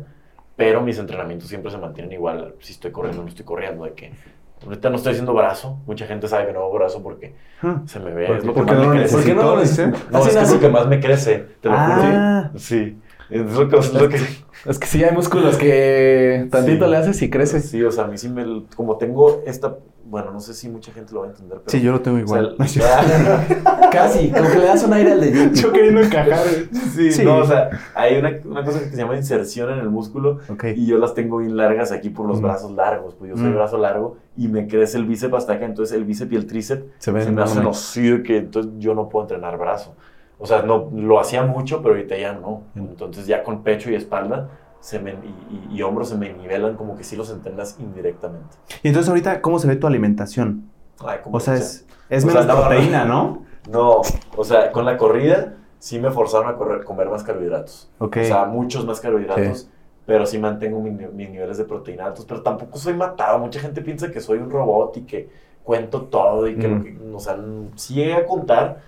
pero mis entrenamientos siempre se mantienen igual si estoy corriendo o no estoy corriendo. De que ahorita no estoy haciendo brazo. Mucha gente sabe que no hago brazo porque Ah. se me ve. ¿Por es qué? lo que ¿Por qué más no me crece. ¿Por qué no lo necesito? No, Así es que es lo que más me crece, te lo Ah. juro. Sí. Es lo que, es lo que, es que sí hay músculos que tantito Sí. le haces y creces. Sí, o sea, a mí sí me... Como tengo esta... Bueno, no sé si mucha gente lo va a entender, pero... Sí, yo lo tengo igual. O sea, Casi, como que le das un aire al de yo queriendo encajar. sí, Sí. no, o sea, hay una, una cosa que se llama inserción en el músculo Ok. y yo las tengo bien largas aquí por los Mm. brazos largos, pues yo soy Mm. brazo largo y me crece el bíceps hasta acá, entonces el bíceps y el tríceps Se ven se me hacen de que entonces yo no puedo entrenar brazo. O sea, no, lo hacía mucho, pero ahorita ya no. Entonces ya con pecho y espalda se me, y, y- y hombros se me nivelan como que sí los entrenas indirectamente. Y entonces ahorita, ¿cómo se ve tu alimentación? Ay, O sea, es, es O menos sea, no, proteína, ¿no? No, o sea, con la corrida sí me forzaron a correr, comer más carbohidratos. Ok. O sea, muchos más carbohidratos, pero sí mantengo mi- mis niveles de proteína altos, pero tampoco soy matado. Mucha gente piensa que soy un robot y que cuento todo y que, Mm. lo que- o sea, sí llegué a contar,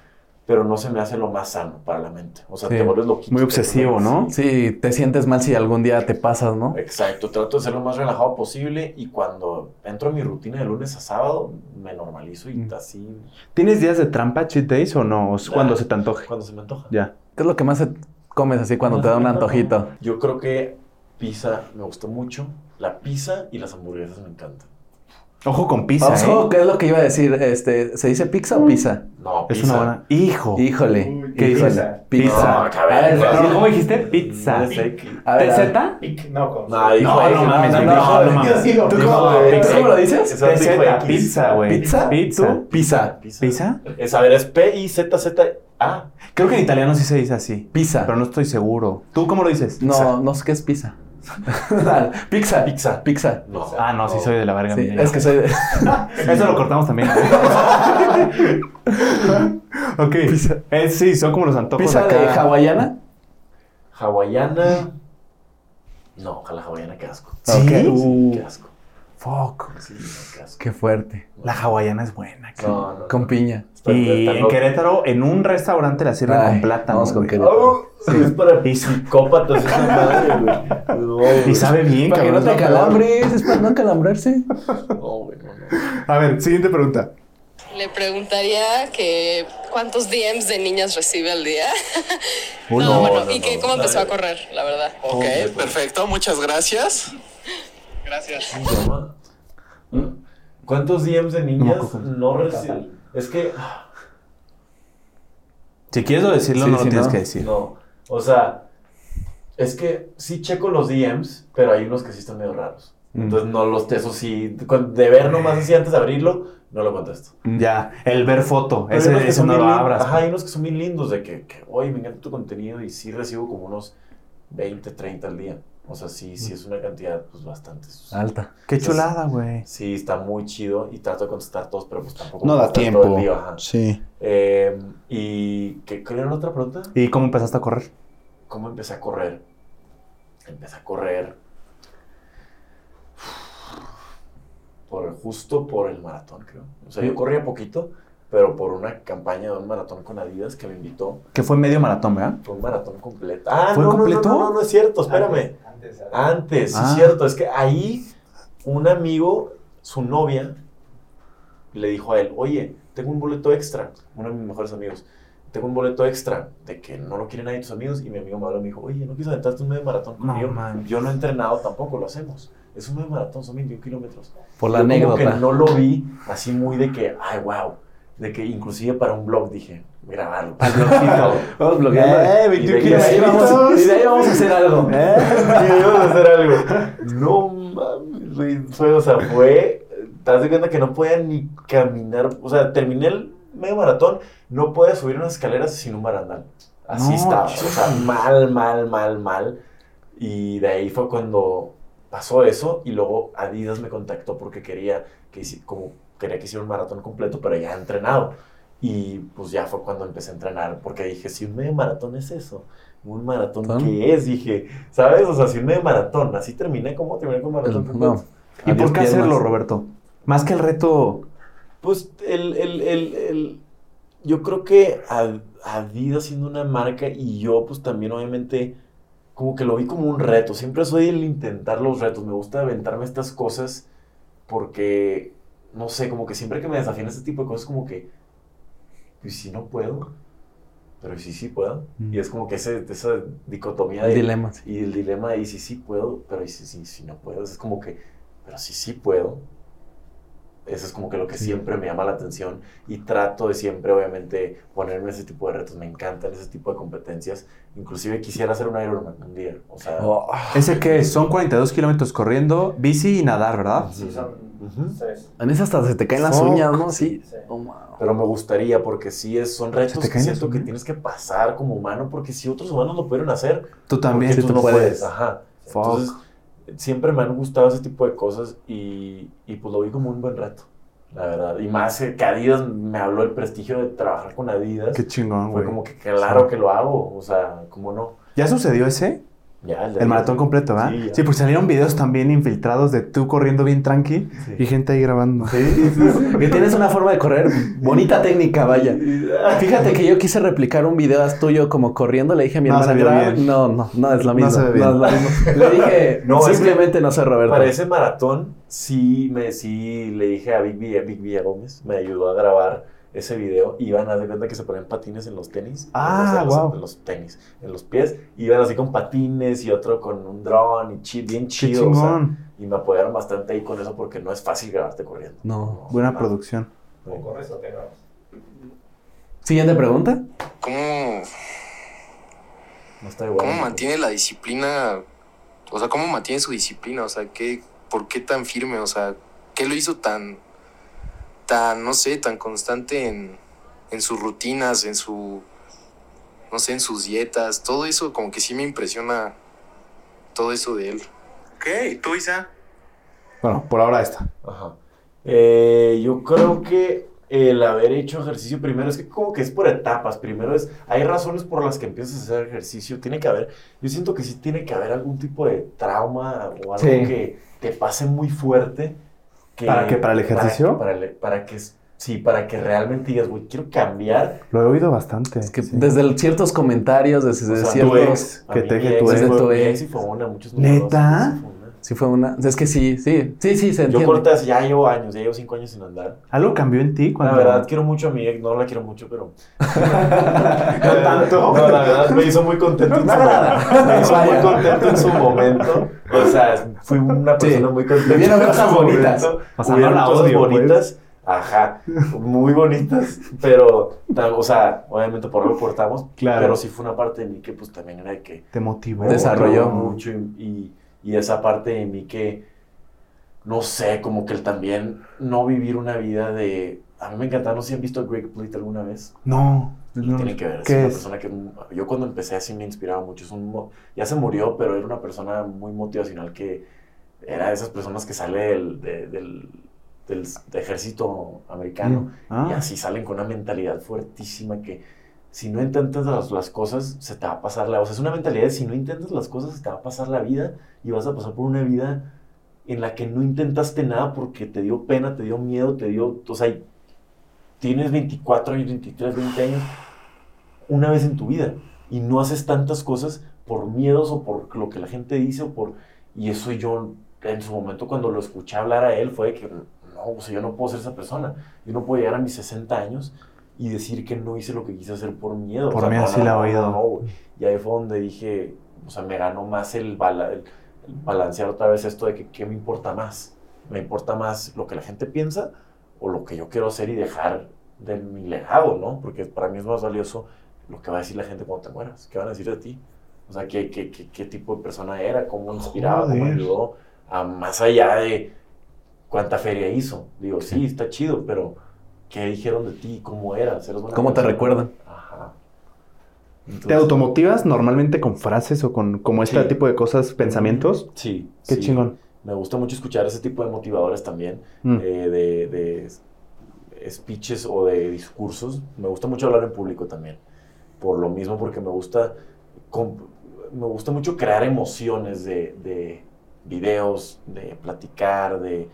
pero no se me hace lo más sano para la mente. O sea, Sí. te vuelves loquito. Muy obsesivo, ¿no? Sí, te sientes mal si algún día te pasas, ¿no? Exacto, trato de ser lo más relajado posible y cuando entro en mi rutina de lunes a sábado, me normalizo y Mm. así ¿Tienes días de trampa, cheat days o no? ¿O es cuando se te antoje? cuando se me antoja. Ya. ¿Qué es lo que más se- comes así cuando te da un antojito? Yo creo que pizza me gusta mucho. La pizza y las hamburguesas me encantan. Ojo con pizza, Ojo, ¿eh? ¿qué es lo que iba a decir? Este, ¿Se dice pizza o pizza? No, Es pizza. una buena... ¡Hijo! Híjole. ¿Qué pizza. híjole? Pizza. No, cabrón. No, ¿Cómo dijiste? Pizza. A ver, a ver. ¿TZ? No, con No, dijo No, no mames, no, no, no, ¿Tú cómo, eh, ¿tú cómo lo dices? TZ, pizza, güey. ¿Pizza? Pizza. Pizza. Pizza. ¿Pizza? Es, a ver, es P-I-Z-Z-A. Creo que en italiano sí se dice así. Pizza. Pero no estoy seguro. ¿Tú cómo lo dices? No, no sé qué es pizza. pizza. Pizza. Pizza. No. Ah, no, sí soy de la verga. Sí, es que soy de... Eso lo cortamos también. ok. Eh, sí, son como los antojos ¿Pizza acá. de hawaiana? Hawaiana. No, la hawaiana, qué asco. ¿Sí? Ok. Uh, Qué asco. Fuck. Sí, no, qué fuerte. La hawaiana es buena. No, no. Con piña. Y en. Querétaro, en un restaurante la sirven Ay, con plátano. vamos con. Querétaro. Oh, Es para psicópatas esa madre, güey. No, Y sabe bien, Para que no te calambres, es para no calambrarse. No, güey, no, no. A ver, siguiente pregunta. Le preguntaría que cuántos DMs de niñas recibe al día. Uno. no, bueno, no, y que no. cómo empezó a correr, la verdad. Ok, perfecto, muchas gracias. Gracias. ¿Cuántos DMs de niñas No, reciben? Es que. Si quieres decirlo, Sí, no lo tienes no. que decir. No. O sea, es que sí checo los DMs, pero hay unos que sí están medio raros. Mm. Entonces no los. Eso sí. De ver nomás así antes de abrirlo, no lo contesto. Ya, el ver foto. Pero Ese, son no lo abras. Ajá, hay unos que son bien lindos de que, que oye, me encanta tu contenido y sí recibo como unos 20, 30 al día. O sea, sí, sí es una cantidad, pues bastante. Alta. Qué chulada, güey. Sí, está muy chido y trato de contestar todos, pero pues tampoco No da tiempo. todo el día, ajá. Sí. Eh, ¿Y qué, cuál era la otra pregunta? ¿Y cómo empezaste a correr? ¿Cómo empecé a correr? Empecé a correr por, justo por el maratón, creo. O sea, yo corría poquito, pero por una campaña de un maratón con Adidas que me invitó. Que fue medio maratón, ¿verdad? Fue un maratón completo. Ah, ¿Fue no, no, completo? No, no, no, no es cierto, espérame. Antes, antes. Antes, sí Ah. es cierto. Es que ahí un amigo, su novia, le dijo a él, oye, tengo un boleto extra, uno de mis mejores amigos, tengo un boleto extra de que no lo quieren nadie de tus amigos. Y mi amigo me habló y me dijo, oye, ¿no quieres aventarte un medio maratón No, conmigo? man. Yo no he entrenado, tampoco lo hacemos. Es un medio maratón, son 21 kilómetros. Por la Yo como anécdota. que no lo vi así muy de que, ay, wow. De que inclusive para un blog dije, grabarlo. Vamos bloqueando. Eh, Y 21 de Y de ahí vamos, y de ahí vamos a hacer algo. Eh. y íbamos a hacer algo. No mames, güey. O sea, fue. Te das de cuenta que no podía ni caminar. O sea, terminé el medio maratón, no podía subir unas escaleras sin un barandal. Así No, estaba. O sea, mal, mal, mal, mal. Y de ahí fue cuando pasó eso. Y luego Adidas me contactó porque quería que, como, quería que hiciera un maratón completo, pero ya entrenado. Y pues ya fue cuando empecé a entrenar, porque dije, si un medio maratón es eso, un maratón, ¿Ton? ¿qué es? Dije, ¿sabes? O sea, si un medio maratón, así terminé, ¿cómo terminé con maratón completo? No. ¿Y por qué hacerlo, piernas. Roberto? Más que el reto. Pues el, el, el, el- yo creo que Ad- Adidas siendo una marca y yo pues también obviamente como que lo vi como un reto. Siempre soy el intentar los retos. Me gusta aventarme estas cosas porque, no sé, como que siempre que me desafían este tipo de cosas como que, ¿y si no puedo? Pero ¿y si sí puedo? Mm. Y es como que ese, esa dicotomía de... Dilemas. Y el dilema de, y si sí puedo, pero y si, si, si no puedo, es como que, pero si sí puedo, eso es como que lo que Sí. siempre me llama la atención y trato de siempre, obviamente, ponerme ese tipo de retos, me encantan ese tipo de competencias, inclusive quisiera hacer un Ironman un día, o sea, Oh, ¿Ese qué? Son 42 kilómetros corriendo, bici y nadar, ¿verdad? Sí, son Ujú. tres. en esa hasta se te caen las Fuck. uñas, ¿no? Sí. Sí. Oh, wow. pero me gustaría porque sí es, son retos que siento que tienes que pasar como humano, porque si otros humanos lo pudieron hacer, Tú también. sí, tú tú no puedes. puedes, ajá. Fuck. Entonces, siempre me han gustado ese tipo de cosas y, y pues lo vi como un buen reto, la verdad. Y más que Adidas me habló el prestigio de trabajar con Adidas. Qué chingón, Fue güey. como que claro Sí. que lo hago, o sea, ¿cómo no? ¿Ya sucedió ese? Ya, de El maratón completo, ¿verdad? Sí, Sí, porque salieron videos también infiltrados de tú corriendo bien tranqui Sí. y gente ahí grabando. Que tienes una forma de correr bonita técnica, vaya. Fíjate que yo quise replicar un video tuyo como corriendo, le dije a mi No, hermana, no, no, no es lo No mismo. se ve bien. es lo mismo. Le dije, No, es que simplemente no sé, Roberto. Para ese maratón, sí, me, sí le dije a Big Villa, Big Villa Gómez, me ayudó a grabar ese video. Iban a dar cuenta que se ponían patines en los tenis. Ah, en los, en los- guau. En los tenis, en los pies. Iban así con patines y otro con un dron y chi- bien Qué chido. o sea, y me apoyaron bastante ahí con eso porque no es fácil grabarte corriendo. No. Buena producción. ¿Cómo corres o te grabas? Siguiente pregunta. ¿Cómo, No está igual. cómo mantiene la disciplina? O sea, ¿cómo mantiene su disciplina? O sea, ¿qué, ¿por qué tan firme? O sea, ¿qué lo hizo tan, tan, no sé, tan constante en, en sus rutinas, en su, no sé, en sus dietas? Todo eso como que sí me impresiona todo eso de él. Ok, tú, Isa. Bueno, por ahora está. Ajá. Eh, yo creo que el haber hecho ejercicio primero es que como que es por etapas. Primero es, hay razones por las que empiezas a hacer ejercicio. Tiene que haber, yo siento que sí tiene que haber algún tipo de trauma o algo Sí. que te pase muy fuerte. Que- ¿Para qué? ¿Para el ejercicio? Para, que- para el- para que, sí, para que realmente digas, güey, quiero cambiar. Lo he oído bastante. Es que sí. desde el- ciertos comentarios, desde O sea, ciertos... tu ex, que te tu ex. fue- Tu ex. ex sí fue una, muchos ¿Neta? Sí fue una. Es que sí, sí, sí, sí, se Yo entiende. corté hace, ya llevo años, ya llevo cinco años sin andar. ¿Algo cambió en ti La cuando...? verdad, quiero mucho a mi ex, no la quiero mucho, pero. No tanto. No, la verdad, me hizo muy contento en su momento. Me hizo muy contento en su momento. O sea, fui una persona Sí. muy contenta. Vivieron en cosas bonitas. momento. O sea, Hubieron no la cosas odio, pues. bonitas. Ajá, muy bonitas, pero, o sea, obviamente por algo cortamos, Claro. pero sí fue una parte de mí que pues también era de que Te motivó. Desarrolló. mucho y, y- y esa parte de mí que, no sé, como que el también no vivir una vida de... A mí me encanta, no sé si han visto a Greg Plitt alguna vez. No. no. Tienen que ver, es ¿Qué una es? persona que yo cuando empecé así me inspiraba mucho. Es un, ya se murió, pero era una persona muy motivacional que era de esas personas que sale del, de- del, del ejército americano Ah. y así salen con una mentalidad fuertísima que si no intentas las, las cosas, se te va a pasar la... O sea, es una mentalidad de si no intentas las cosas, se te va a pasar la vida y vas a pasar por una vida en la que no intentaste nada porque te dio pena, te dio miedo, te dio... O sea, tienes 24 años, 23, 20 años, una vez en tu vida y no haces tantas cosas por miedos o por lo que la gente dice o por... Y eso yo en su momento cuando lo escuché hablar a él fue que no, o sea, yo no puedo ser esa persona. Yo no puedo llegar a mis 60 años y decir que no hice lo que quise hacer por miedo. Por O sea, no, así no, la he oído. no, y ahí fue donde dije, o sea, me ganó más el, bala- el- el balancear otra vez esto de que qué me importa más. Me importa más lo que la gente piensa o lo que yo quiero hacer y dejar de mi legado, ¿no? Porque para mí es más valioso lo que va a decir la gente cuando te mueras. ¿Qué van a decir de ti? O sea, ¿qué, qué, qué, qué tipo de persona era? ¿Cómo inspiraba? ¿Cómo Joder. ayudó? A más allá de cuánta feria hizo. Digo, sí, está chido, pero ¿qué dijeron de ti? ¿Cómo eras? ¿Eres buena ¿Cómo te recuerdan? Ajá. ¿Te automotivas normalmente con frases o con como este Sí. tipo de cosas, pensamientos? Sí. Qué sí. chingón. Me gusta mucho escuchar ese tipo de motivadores también, Mm. eh, de, de speeches o de discursos. Me gusta mucho hablar en público también, por lo mismo, porque me gusta, me gusta mucho crear emociones de, de videos, de platicar, de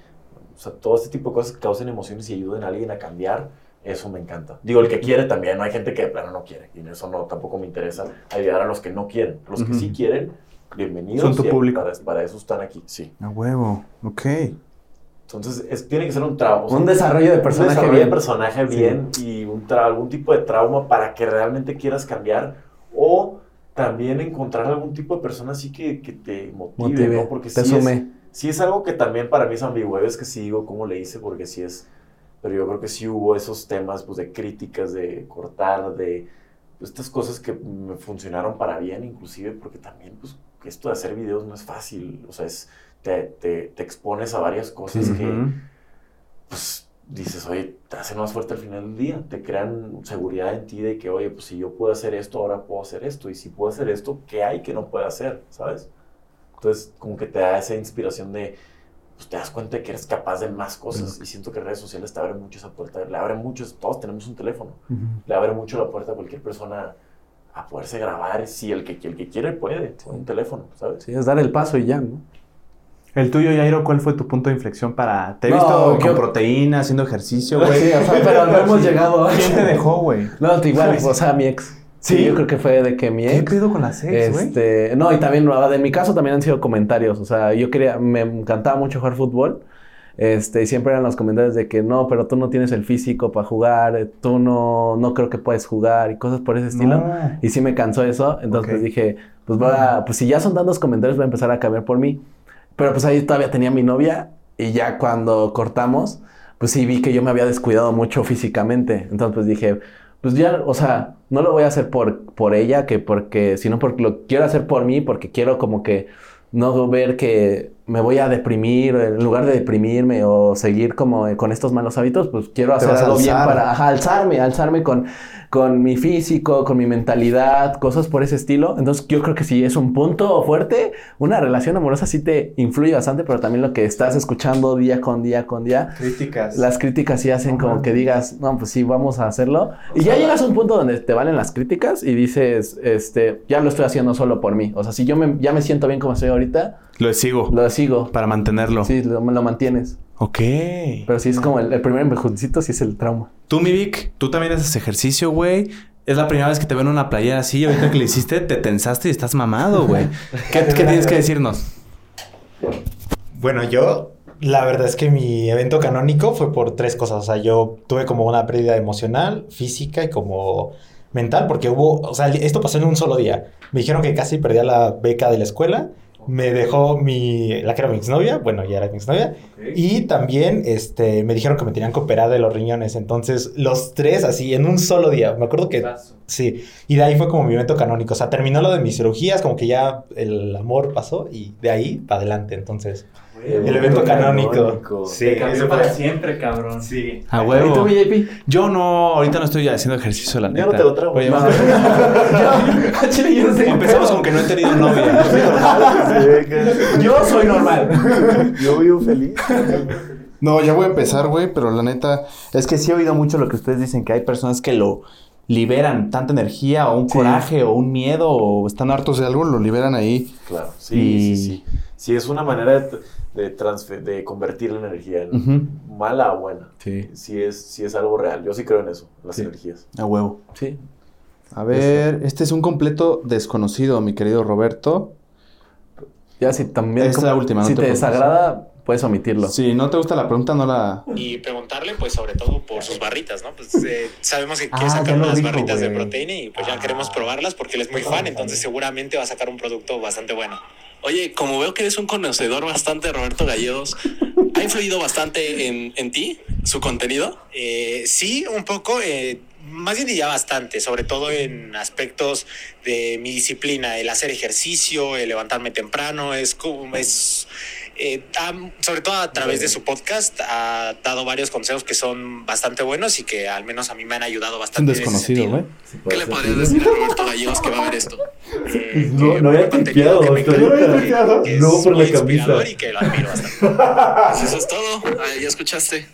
o sea, todo este tipo de cosas que causen emociones y ayuden a alguien a cambiar. Eso me encanta. Digo, el que quiere también, no hay gente que de plano no quiere. Y eso no, tampoco me interesa ayudar a los que no quieren. A los que Ujú. sí quieren, bienvenidos. Son tu y público. Para, para eso están aquí, sí. A huevo. Ok. Entonces, es- tiene que ser un trauma. Un desarrollo de Un personaje desarrollo bien. de personaje Sí. bien y un tra- algún tipo de trauma para que realmente quieras cambiar o también encontrar algún tipo de persona así que, que te motive, Motive, ¿no? Porque te sí es, sume. Sí es algo que también para mí es ambiguo, es que sí digo cómo le hice porque sí es, pero yo creo que sí hubo esos temas pues de críticas, de cortar, de pues, estas cosas que me funcionaron para bien inclusive porque también pues esto de hacer videos no es fácil, o sea, es, te, te, te expones a varias cosas que Ujú. pues dices, oye, te hacen más fuerte al final del día, te crean seguridad en ti de que, oye, pues si yo puedo hacer esto, ahora puedo hacer esto, y si puedo hacer esto, ¿qué hay que no pueda hacer? ¿Sabes? Entonces, como que te da esa inspiración de, pues te das cuenta de que eres capaz de más cosas, y siento que redes sociales te abren mucho esa puerta, le abren mucho, todos tenemos un teléfono, le abre mucho la puerta a cualquier persona a poderse grabar, si el que, el que quiere puede, con un teléfono, ¿sabes? Sí, es dar el paso y ya, ¿no? El tuyo, Jairo, ¿cuál fue tu punto de inflexión para... Te he No, visto yo- con proteína, haciendo ejercicio, güey. Sí, o sea, pero no hemos llegado. ¿Quién te dejó, güey? No, igual, o sea, mi ex. ¿Sí? Yo creo que fue de que mi ¿Qué ex. pedo con las ex, güey? Este, no, y también, ah, en mi caso también han sido comentarios. O sea, yo quería, me encantaba mucho jugar fútbol. Este, y siempre eran los comentarios de que no, pero tú no tienes el físico para jugar, eh, tú no, no creo que puedes jugar y cosas por ese estilo. No. Y sí me cansó eso. Entonces Ok. dije, pues voy a, pues si ya son tantos comentarios, voy a empezar a cambiar por mí. Pero pues ahí todavía tenía mi novia y ya cuando cortamos, pues sí vi que yo me había descuidado mucho físicamente. Entonces pues dije, pues ya, o sea, no lo voy a hacer por, por ella, que porque, sino porque lo quiero hacer por mí, porque quiero como que no ver que me voy a deprimir, en lugar de deprimirme o seguir como eh, con estos malos hábitos, pues quiero hacer algo bien para ajá, alzarme, alzarme con, con mi físico, con mi mentalidad, cosas por ese estilo. Entonces yo creo que si es un punto fuerte, una relación amorosa sí te influye bastante, pero también lo que estás escuchando día con día con día, Críticas. las críticas sí hacen como que digas, no, pues sí, vamos a hacerlo. Y ya llegas a un punto donde te valen las críticas y dices, este, ya lo estoy haciendo solo por mí. O sea, si yo me, ya me siento bien como estoy ahorita, Lo sigo. lo sigo. Para mantenerlo. Sí, lo, lo mantienes. Ok. Pero sí es como el, el primer empujoncito, sí es el trauma. Tú, mi Vic, tú también haces ejercicio, güey. Es la primera vez que te veo en una playera así. Ahorita que le hiciste, te tensaste y estás mamado, güey. ¿Qué, qué tienes que decirnos? Bueno, yo, la verdad es que mi evento canónico fue por tres cosas. O sea, yo tuve como una pérdida emocional, física y como mental, porque hubo, o sea, esto pasó en un solo día. Me dijeron que casi perdía la beca de la escuela. Me dejó mi, la que era mi exnovia, bueno, ya era mi exnovia. Y también, este, me dijeron que me tenían que operar de los riñones. Entonces, los tres así, en un solo día. Me acuerdo que Sí, y de ahí fue como mi evento canónico. O sea, terminó lo de mis cirugías, como que ya el amor pasó y de ahí para adelante. Entonces, el evento canónico. Sí, Te cambió para siempre, cabrón. Sí. A ¿Y tú, huevo. mi JP? Yo no, ahorita no estoy haciendo ejercicio, la neta. Ya no te lo traigo. Oye, Yo- yo. Empezamos con que no he tenido novia. Yo soy normal. Yo vivo feliz. No, ya voy a empezar, güey, pero la neta es que sí he oído mucho lo que ustedes dicen, que hay personas que lo liberan tanta energía o un coraje o un miedo o están hartos de algo, lo liberan ahí. Claro, sí, Y- sí, sí. Sí, es una manera de, de, transfer- de convertir la energía en mala o buena. Sí. Sí es, sí es algo real. Yo sí creo en eso, las Sí. energías. A huevo. Sí. A ver, este es un completo desconocido, mi querido Roberto. Ya si también... Es la última, no Si te desagrada, puedes omitirlo. Si no te gusta la pregunta, no la... Y preguntarle, pues, sobre todo por sus barritas, ¿no? Pues eh, sabemos que Ah, quiere ya sacar unas dijo, barritas de proteína y pues ya queremos probarlas porque él es muy fan, entonces seguramente va a sacar un producto bastante bueno. Oye, como veo que eres un conocedor bastante de Roberto Gallegos, ¿ha influido bastante en, en ti su contenido? Eh, sí, un poco, eh, más bien diría bastante, sobre todo en aspectos de mi disciplina, el hacer ejercicio, el levantarme temprano, es como es... eh, ha- sobre todo a través de su podcast ha dado varios consejos que son bastante buenos y que al menos a mí me han ayudado un bastante. ese desconocido, güey. ¿Qué le podrías decir a Roberto Gallegos que va a ver esto? Eh, No, que no había contenido que me encanta, ahorita. que es No, por la muy inspirador camisa. y que lo admiro bastante. Pues eso es todo. Ya escuchaste.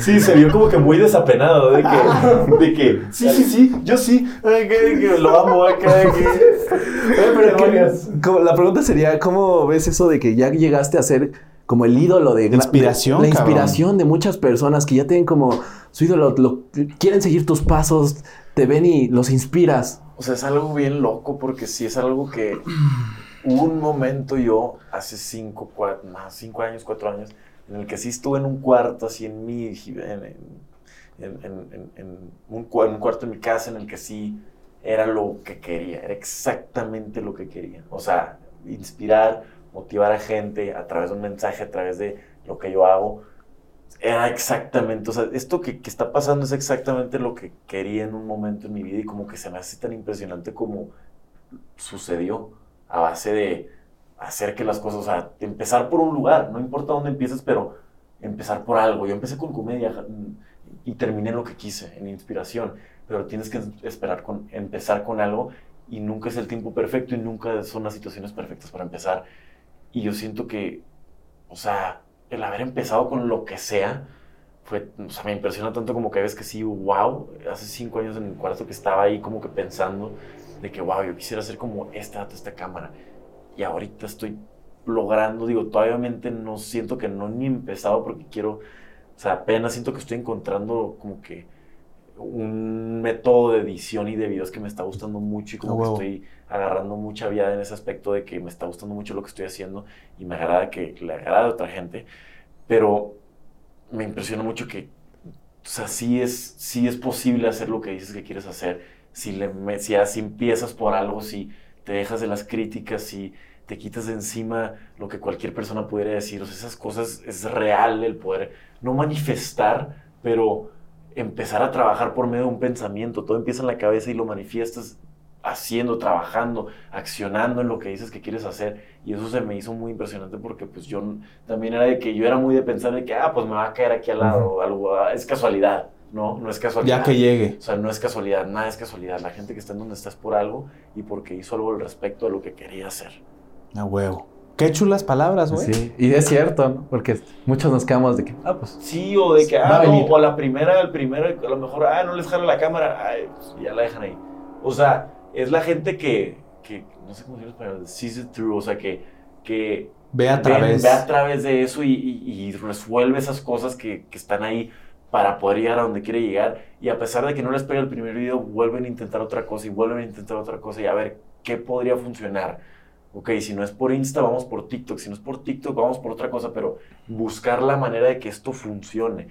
Sí, se vio como que muy desapenado de que, de que sí, sí, sí, yo sí, ay, que, que lo amo acá, que... Pero ¿qué- cómo- la pregunta sería, ¿cómo ves eso de que ya llegaste a ser como el ídolo de... Inspiración, de- La cabrón. inspiración de muchas personas que ya tienen como su ídolo, lo- quieren seguir tus pasos, te ven y los inspiras. O sea, es algo bien loco porque sí es algo que un momento yo, hace cinco, cuatro, más cinco años, cuatro años, en el que sí estuve en un cuarto así en mi, en, en- en- un, un cuarto en mi casa en el que sí era lo que quería, era exactamente lo que quería. O sea, inspirar, motivar a gente a través de un mensaje, a través de lo que yo hago. Era exactamente, o sea, esto que, que está pasando es exactamente lo que quería en un momento en mi vida y como que se me hace tan impresionante como sucedió a base de hacer que las cosas, o sea, empezar por un lugar, no importa dónde empieces, pero empezar por algo. Yo empecé con comedia ja- y terminé lo que quise, en inspiración, pero tienes que esperar con, empezar con algo y nunca es el tiempo perfecto y nunca son las situaciones perfectas para empezar. Y yo siento que, o sea, el haber empezado con lo que sea, fue, o sea, me impresiona tanto como que ves que sí, wow, hace cinco años en el cuarto que estaba ahí como que pensando de que, wow, yo quisiera hacer como esta, esta cámara. Y ahorita estoy logrando, digo, todavía no siento que no ni empezado porque quiero, o sea, apenas siento que estoy encontrando como que un método de edición y de videos que me está gustando mucho y como que estoy agarrando mucha vida en ese aspecto de que me está gustando mucho lo que estoy haciendo y me agrada que le agrade a otra gente, pero me impresiona mucho que, o sea, sí es, sí es posible hacer lo que dices que quieres hacer, si, le, si, si empiezas por algo, si te dejas de las críticas, si te quitas de encima lo que cualquier persona pudiera decir, o sea, esas cosas es real el poder, no manifestar, pero empezar a trabajar por medio de un pensamiento, todo empieza en la cabeza y lo manifiestas haciendo, trabajando, accionando en lo que dices que quieres hacer. Y eso se me hizo muy impresionante porque pues yo también era de que yo era muy de pensar de que, ah, pues me va a caer aquí al lado, algo, ah, es casualidad, ¿no? No es casualidad. Ya que llegue. O sea, no es casualidad, nada es casualidad. La gente que está en donde estás por algo y porque hizo algo al respecto de lo que quería hacer. A huevo. Qué chulas palabras, güey. Sí, y es cierto, ¿no? Porque muchos nos quedamos de que, ah, pues. Sí, o de que, a ah, no, o a la primera, el primero, a lo mejor, ah, no les jala la cámara, ay, pues, ya la dejan ahí. O sea, es la gente que, que no sé cómo decirlo en español, sees it through, o sea, que, que Ve a ven- través. ve a través de eso y, y- y resuelve esas cosas que, que están ahí para poder llegar a donde quiere llegar. Y a pesar de que no les pega el primer video, vuelven a intentar otra cosa y vuelven a intentar otra cosa y a ver qué podría funcionar. Ok, si no es por Insta, vamos por TikTok. Si no es por TikTok, vamos por otra cosa, pero buscar la manera de que esto funcione.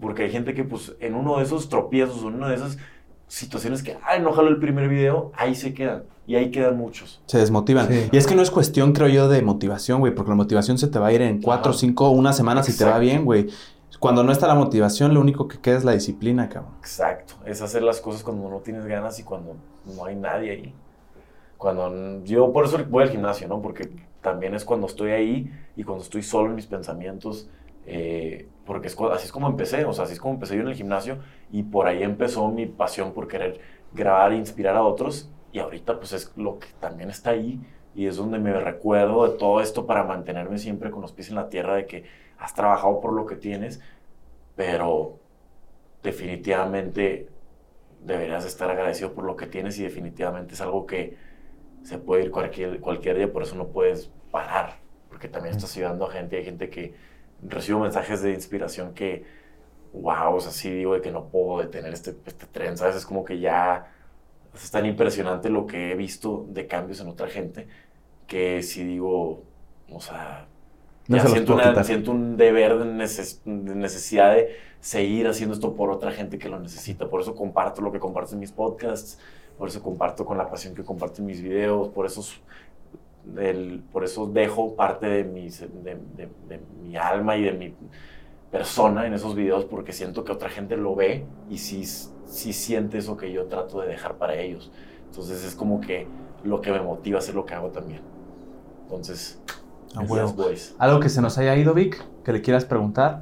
Porque hay gente que, pues, en uno de esos tropiezos, en una de esas situaciones que, ay, no jalo el primer video, ahí se quedan. Y ahí quedan muchos. Se desmotivan. Sí. Y es que no es cuestión, creo yo, de motivación, güey, porque la motivación se te va a ir en cuatro, Ajá. cinco, una semana si te va bien, güey. Cuando no está la motivación, lo único que queda es la disciplina, cabrón. Exacto. Es hacer las cosas cuando no tienes ganas y cuando no hay nadie ahí. Cuando yo por eso voy al gimnasio, ¿no? Porque también es cuando estoy ahí y cuando estoy solo en mis pensamientos. eh, porque es, así es como empecé, o sea, así es como empecé yo en el gimnasio y por ahí empezó mi pasión por querer grabar e inspirar a otros y ahorita pues es lo que también está ahí y es donde me recuerdo de todo esto para mantenerme siempre con los pies en la tierra de que has trabajado por lo que tienes, pero definitivamente deberías estar agradecido por lo que tienes y definitivamente es algo que se puede ir cualquier, cualquier día, por eso no puedes parar, porque también estás ayudando a gente, hay gente que recibo mensajes de inspiración que, wow, o sea, sí digo de que no puedo detener este, este tren, ¿sabes? Es como que ya es tan impresionante lo que he visto de cambios en otra gente que sí digo, o sea, No ya se siento, una- siento un deber de, neces- de necesidad de seguir haciendo esto por otra gente que lo necesita. Por eso comparto lo que comparto en mis podcasts, por eso comparto con la pasión que comparto en mis videos, por eso, del- por eso dejo parte de, mis, de, de- mi alma y de mi persona en esos videos porque siento que otra gente lo ve y sí, sí siente eso que yo trato de dejar para ellos. Entonces es como que lo que me motiva a hacer lo que hago también. Entonces, A así huevo. es, boys. ¿Algo que se nos haya ido, Vic? ¿Que le quieras preguntar?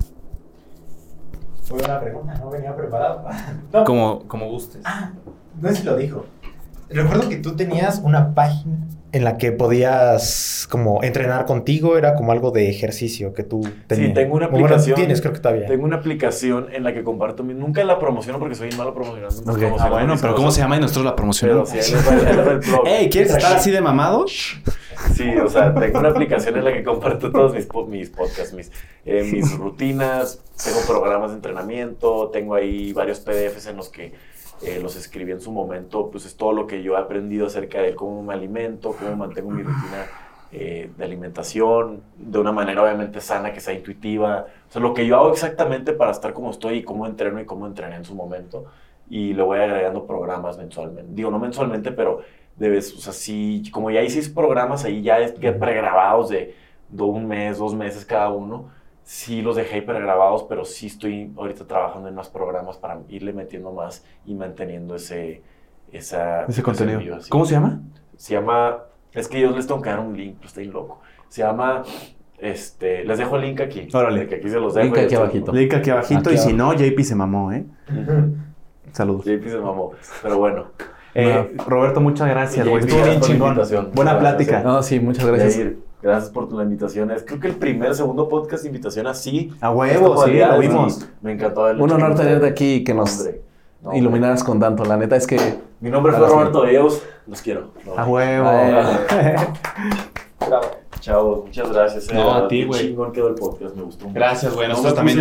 Fue una pregunta, no venía preparado. No, Como, como gustes. no sé si lo dijo. Recuerdo que tú tenías una página en la que podías como entrenar contigo, era como algo de ejercicio que tú tenías. Sí, tengo una Bueno, aplicación. tienes, creo que todavía. Tengo una aplicación en la que comparto mi... Nunca la promociono porque soy malo promocionando. Ok. promocionando Ah, bueno, pero ¿cómo se llama? Y nosotros la Pero promocionamos. sí, el. Ey, ¿quieres estar así de mamado? Sí, o sea, tengo una aplicación en la que comparto todos mis, po- mis podcasts, mis, eh, mis rutinas, tengo programas de entrenamiento, tengo ahí varios PDFs en los que eh, los escribí en su momento, pues es todo lo que yo he aprendido acerca de cómo me alimento, cómo mantengo mi rutina eh, de alimentación, de una manera obviamente sana, que sea intuitiva, o sea, lo que yo hago exactamente para estar como estoy y cómo entreno y cómo entrené en su momento, y le voy agregando programas mensualmente, digo, no mensualmente, pero debes, o sea, sí, como ya seis programas ahí ya que pregrabados de, de un mes, dos meses cada uno, sí los dejé pregrabados, pero sí estoy ahorita trabajando en más programas para irle metiendo más y manteniendo ese, esa, Ese contenido. envío. ¿Cómo se llama? Se llama, es que yo les tengo que dar un link, pero estoy loco. Se llama, este, les dejo el link aquí. Órale. de Que aquí se los dejo. Link aquí abajito. Link aquí abajito. Aquí y si no, JP se mamó, ¿eh? Saludos. JP se mamó. Pero bueno, Eh, Roberto, muchas gracias, güey. Estuvo bien. Buena plática. No, sí, muchas gracias. Gracias por tu la invitación. Es creo que el primer, segundo podcast de invitación así. A huevo, sí, lo vimos. Me encantó haberlo Un honor tenerte aquí y que nos Hombre, no, iluminaras con tanto. La neta es que. Mi nombre fue. Roberto Gallegos. Los quiero. No, A huevo. Chavos, muchas gracias. eh, No, a ti, güey. chingón quedó el podcast. Me gustó. Gracias, güey. No Nosotros también.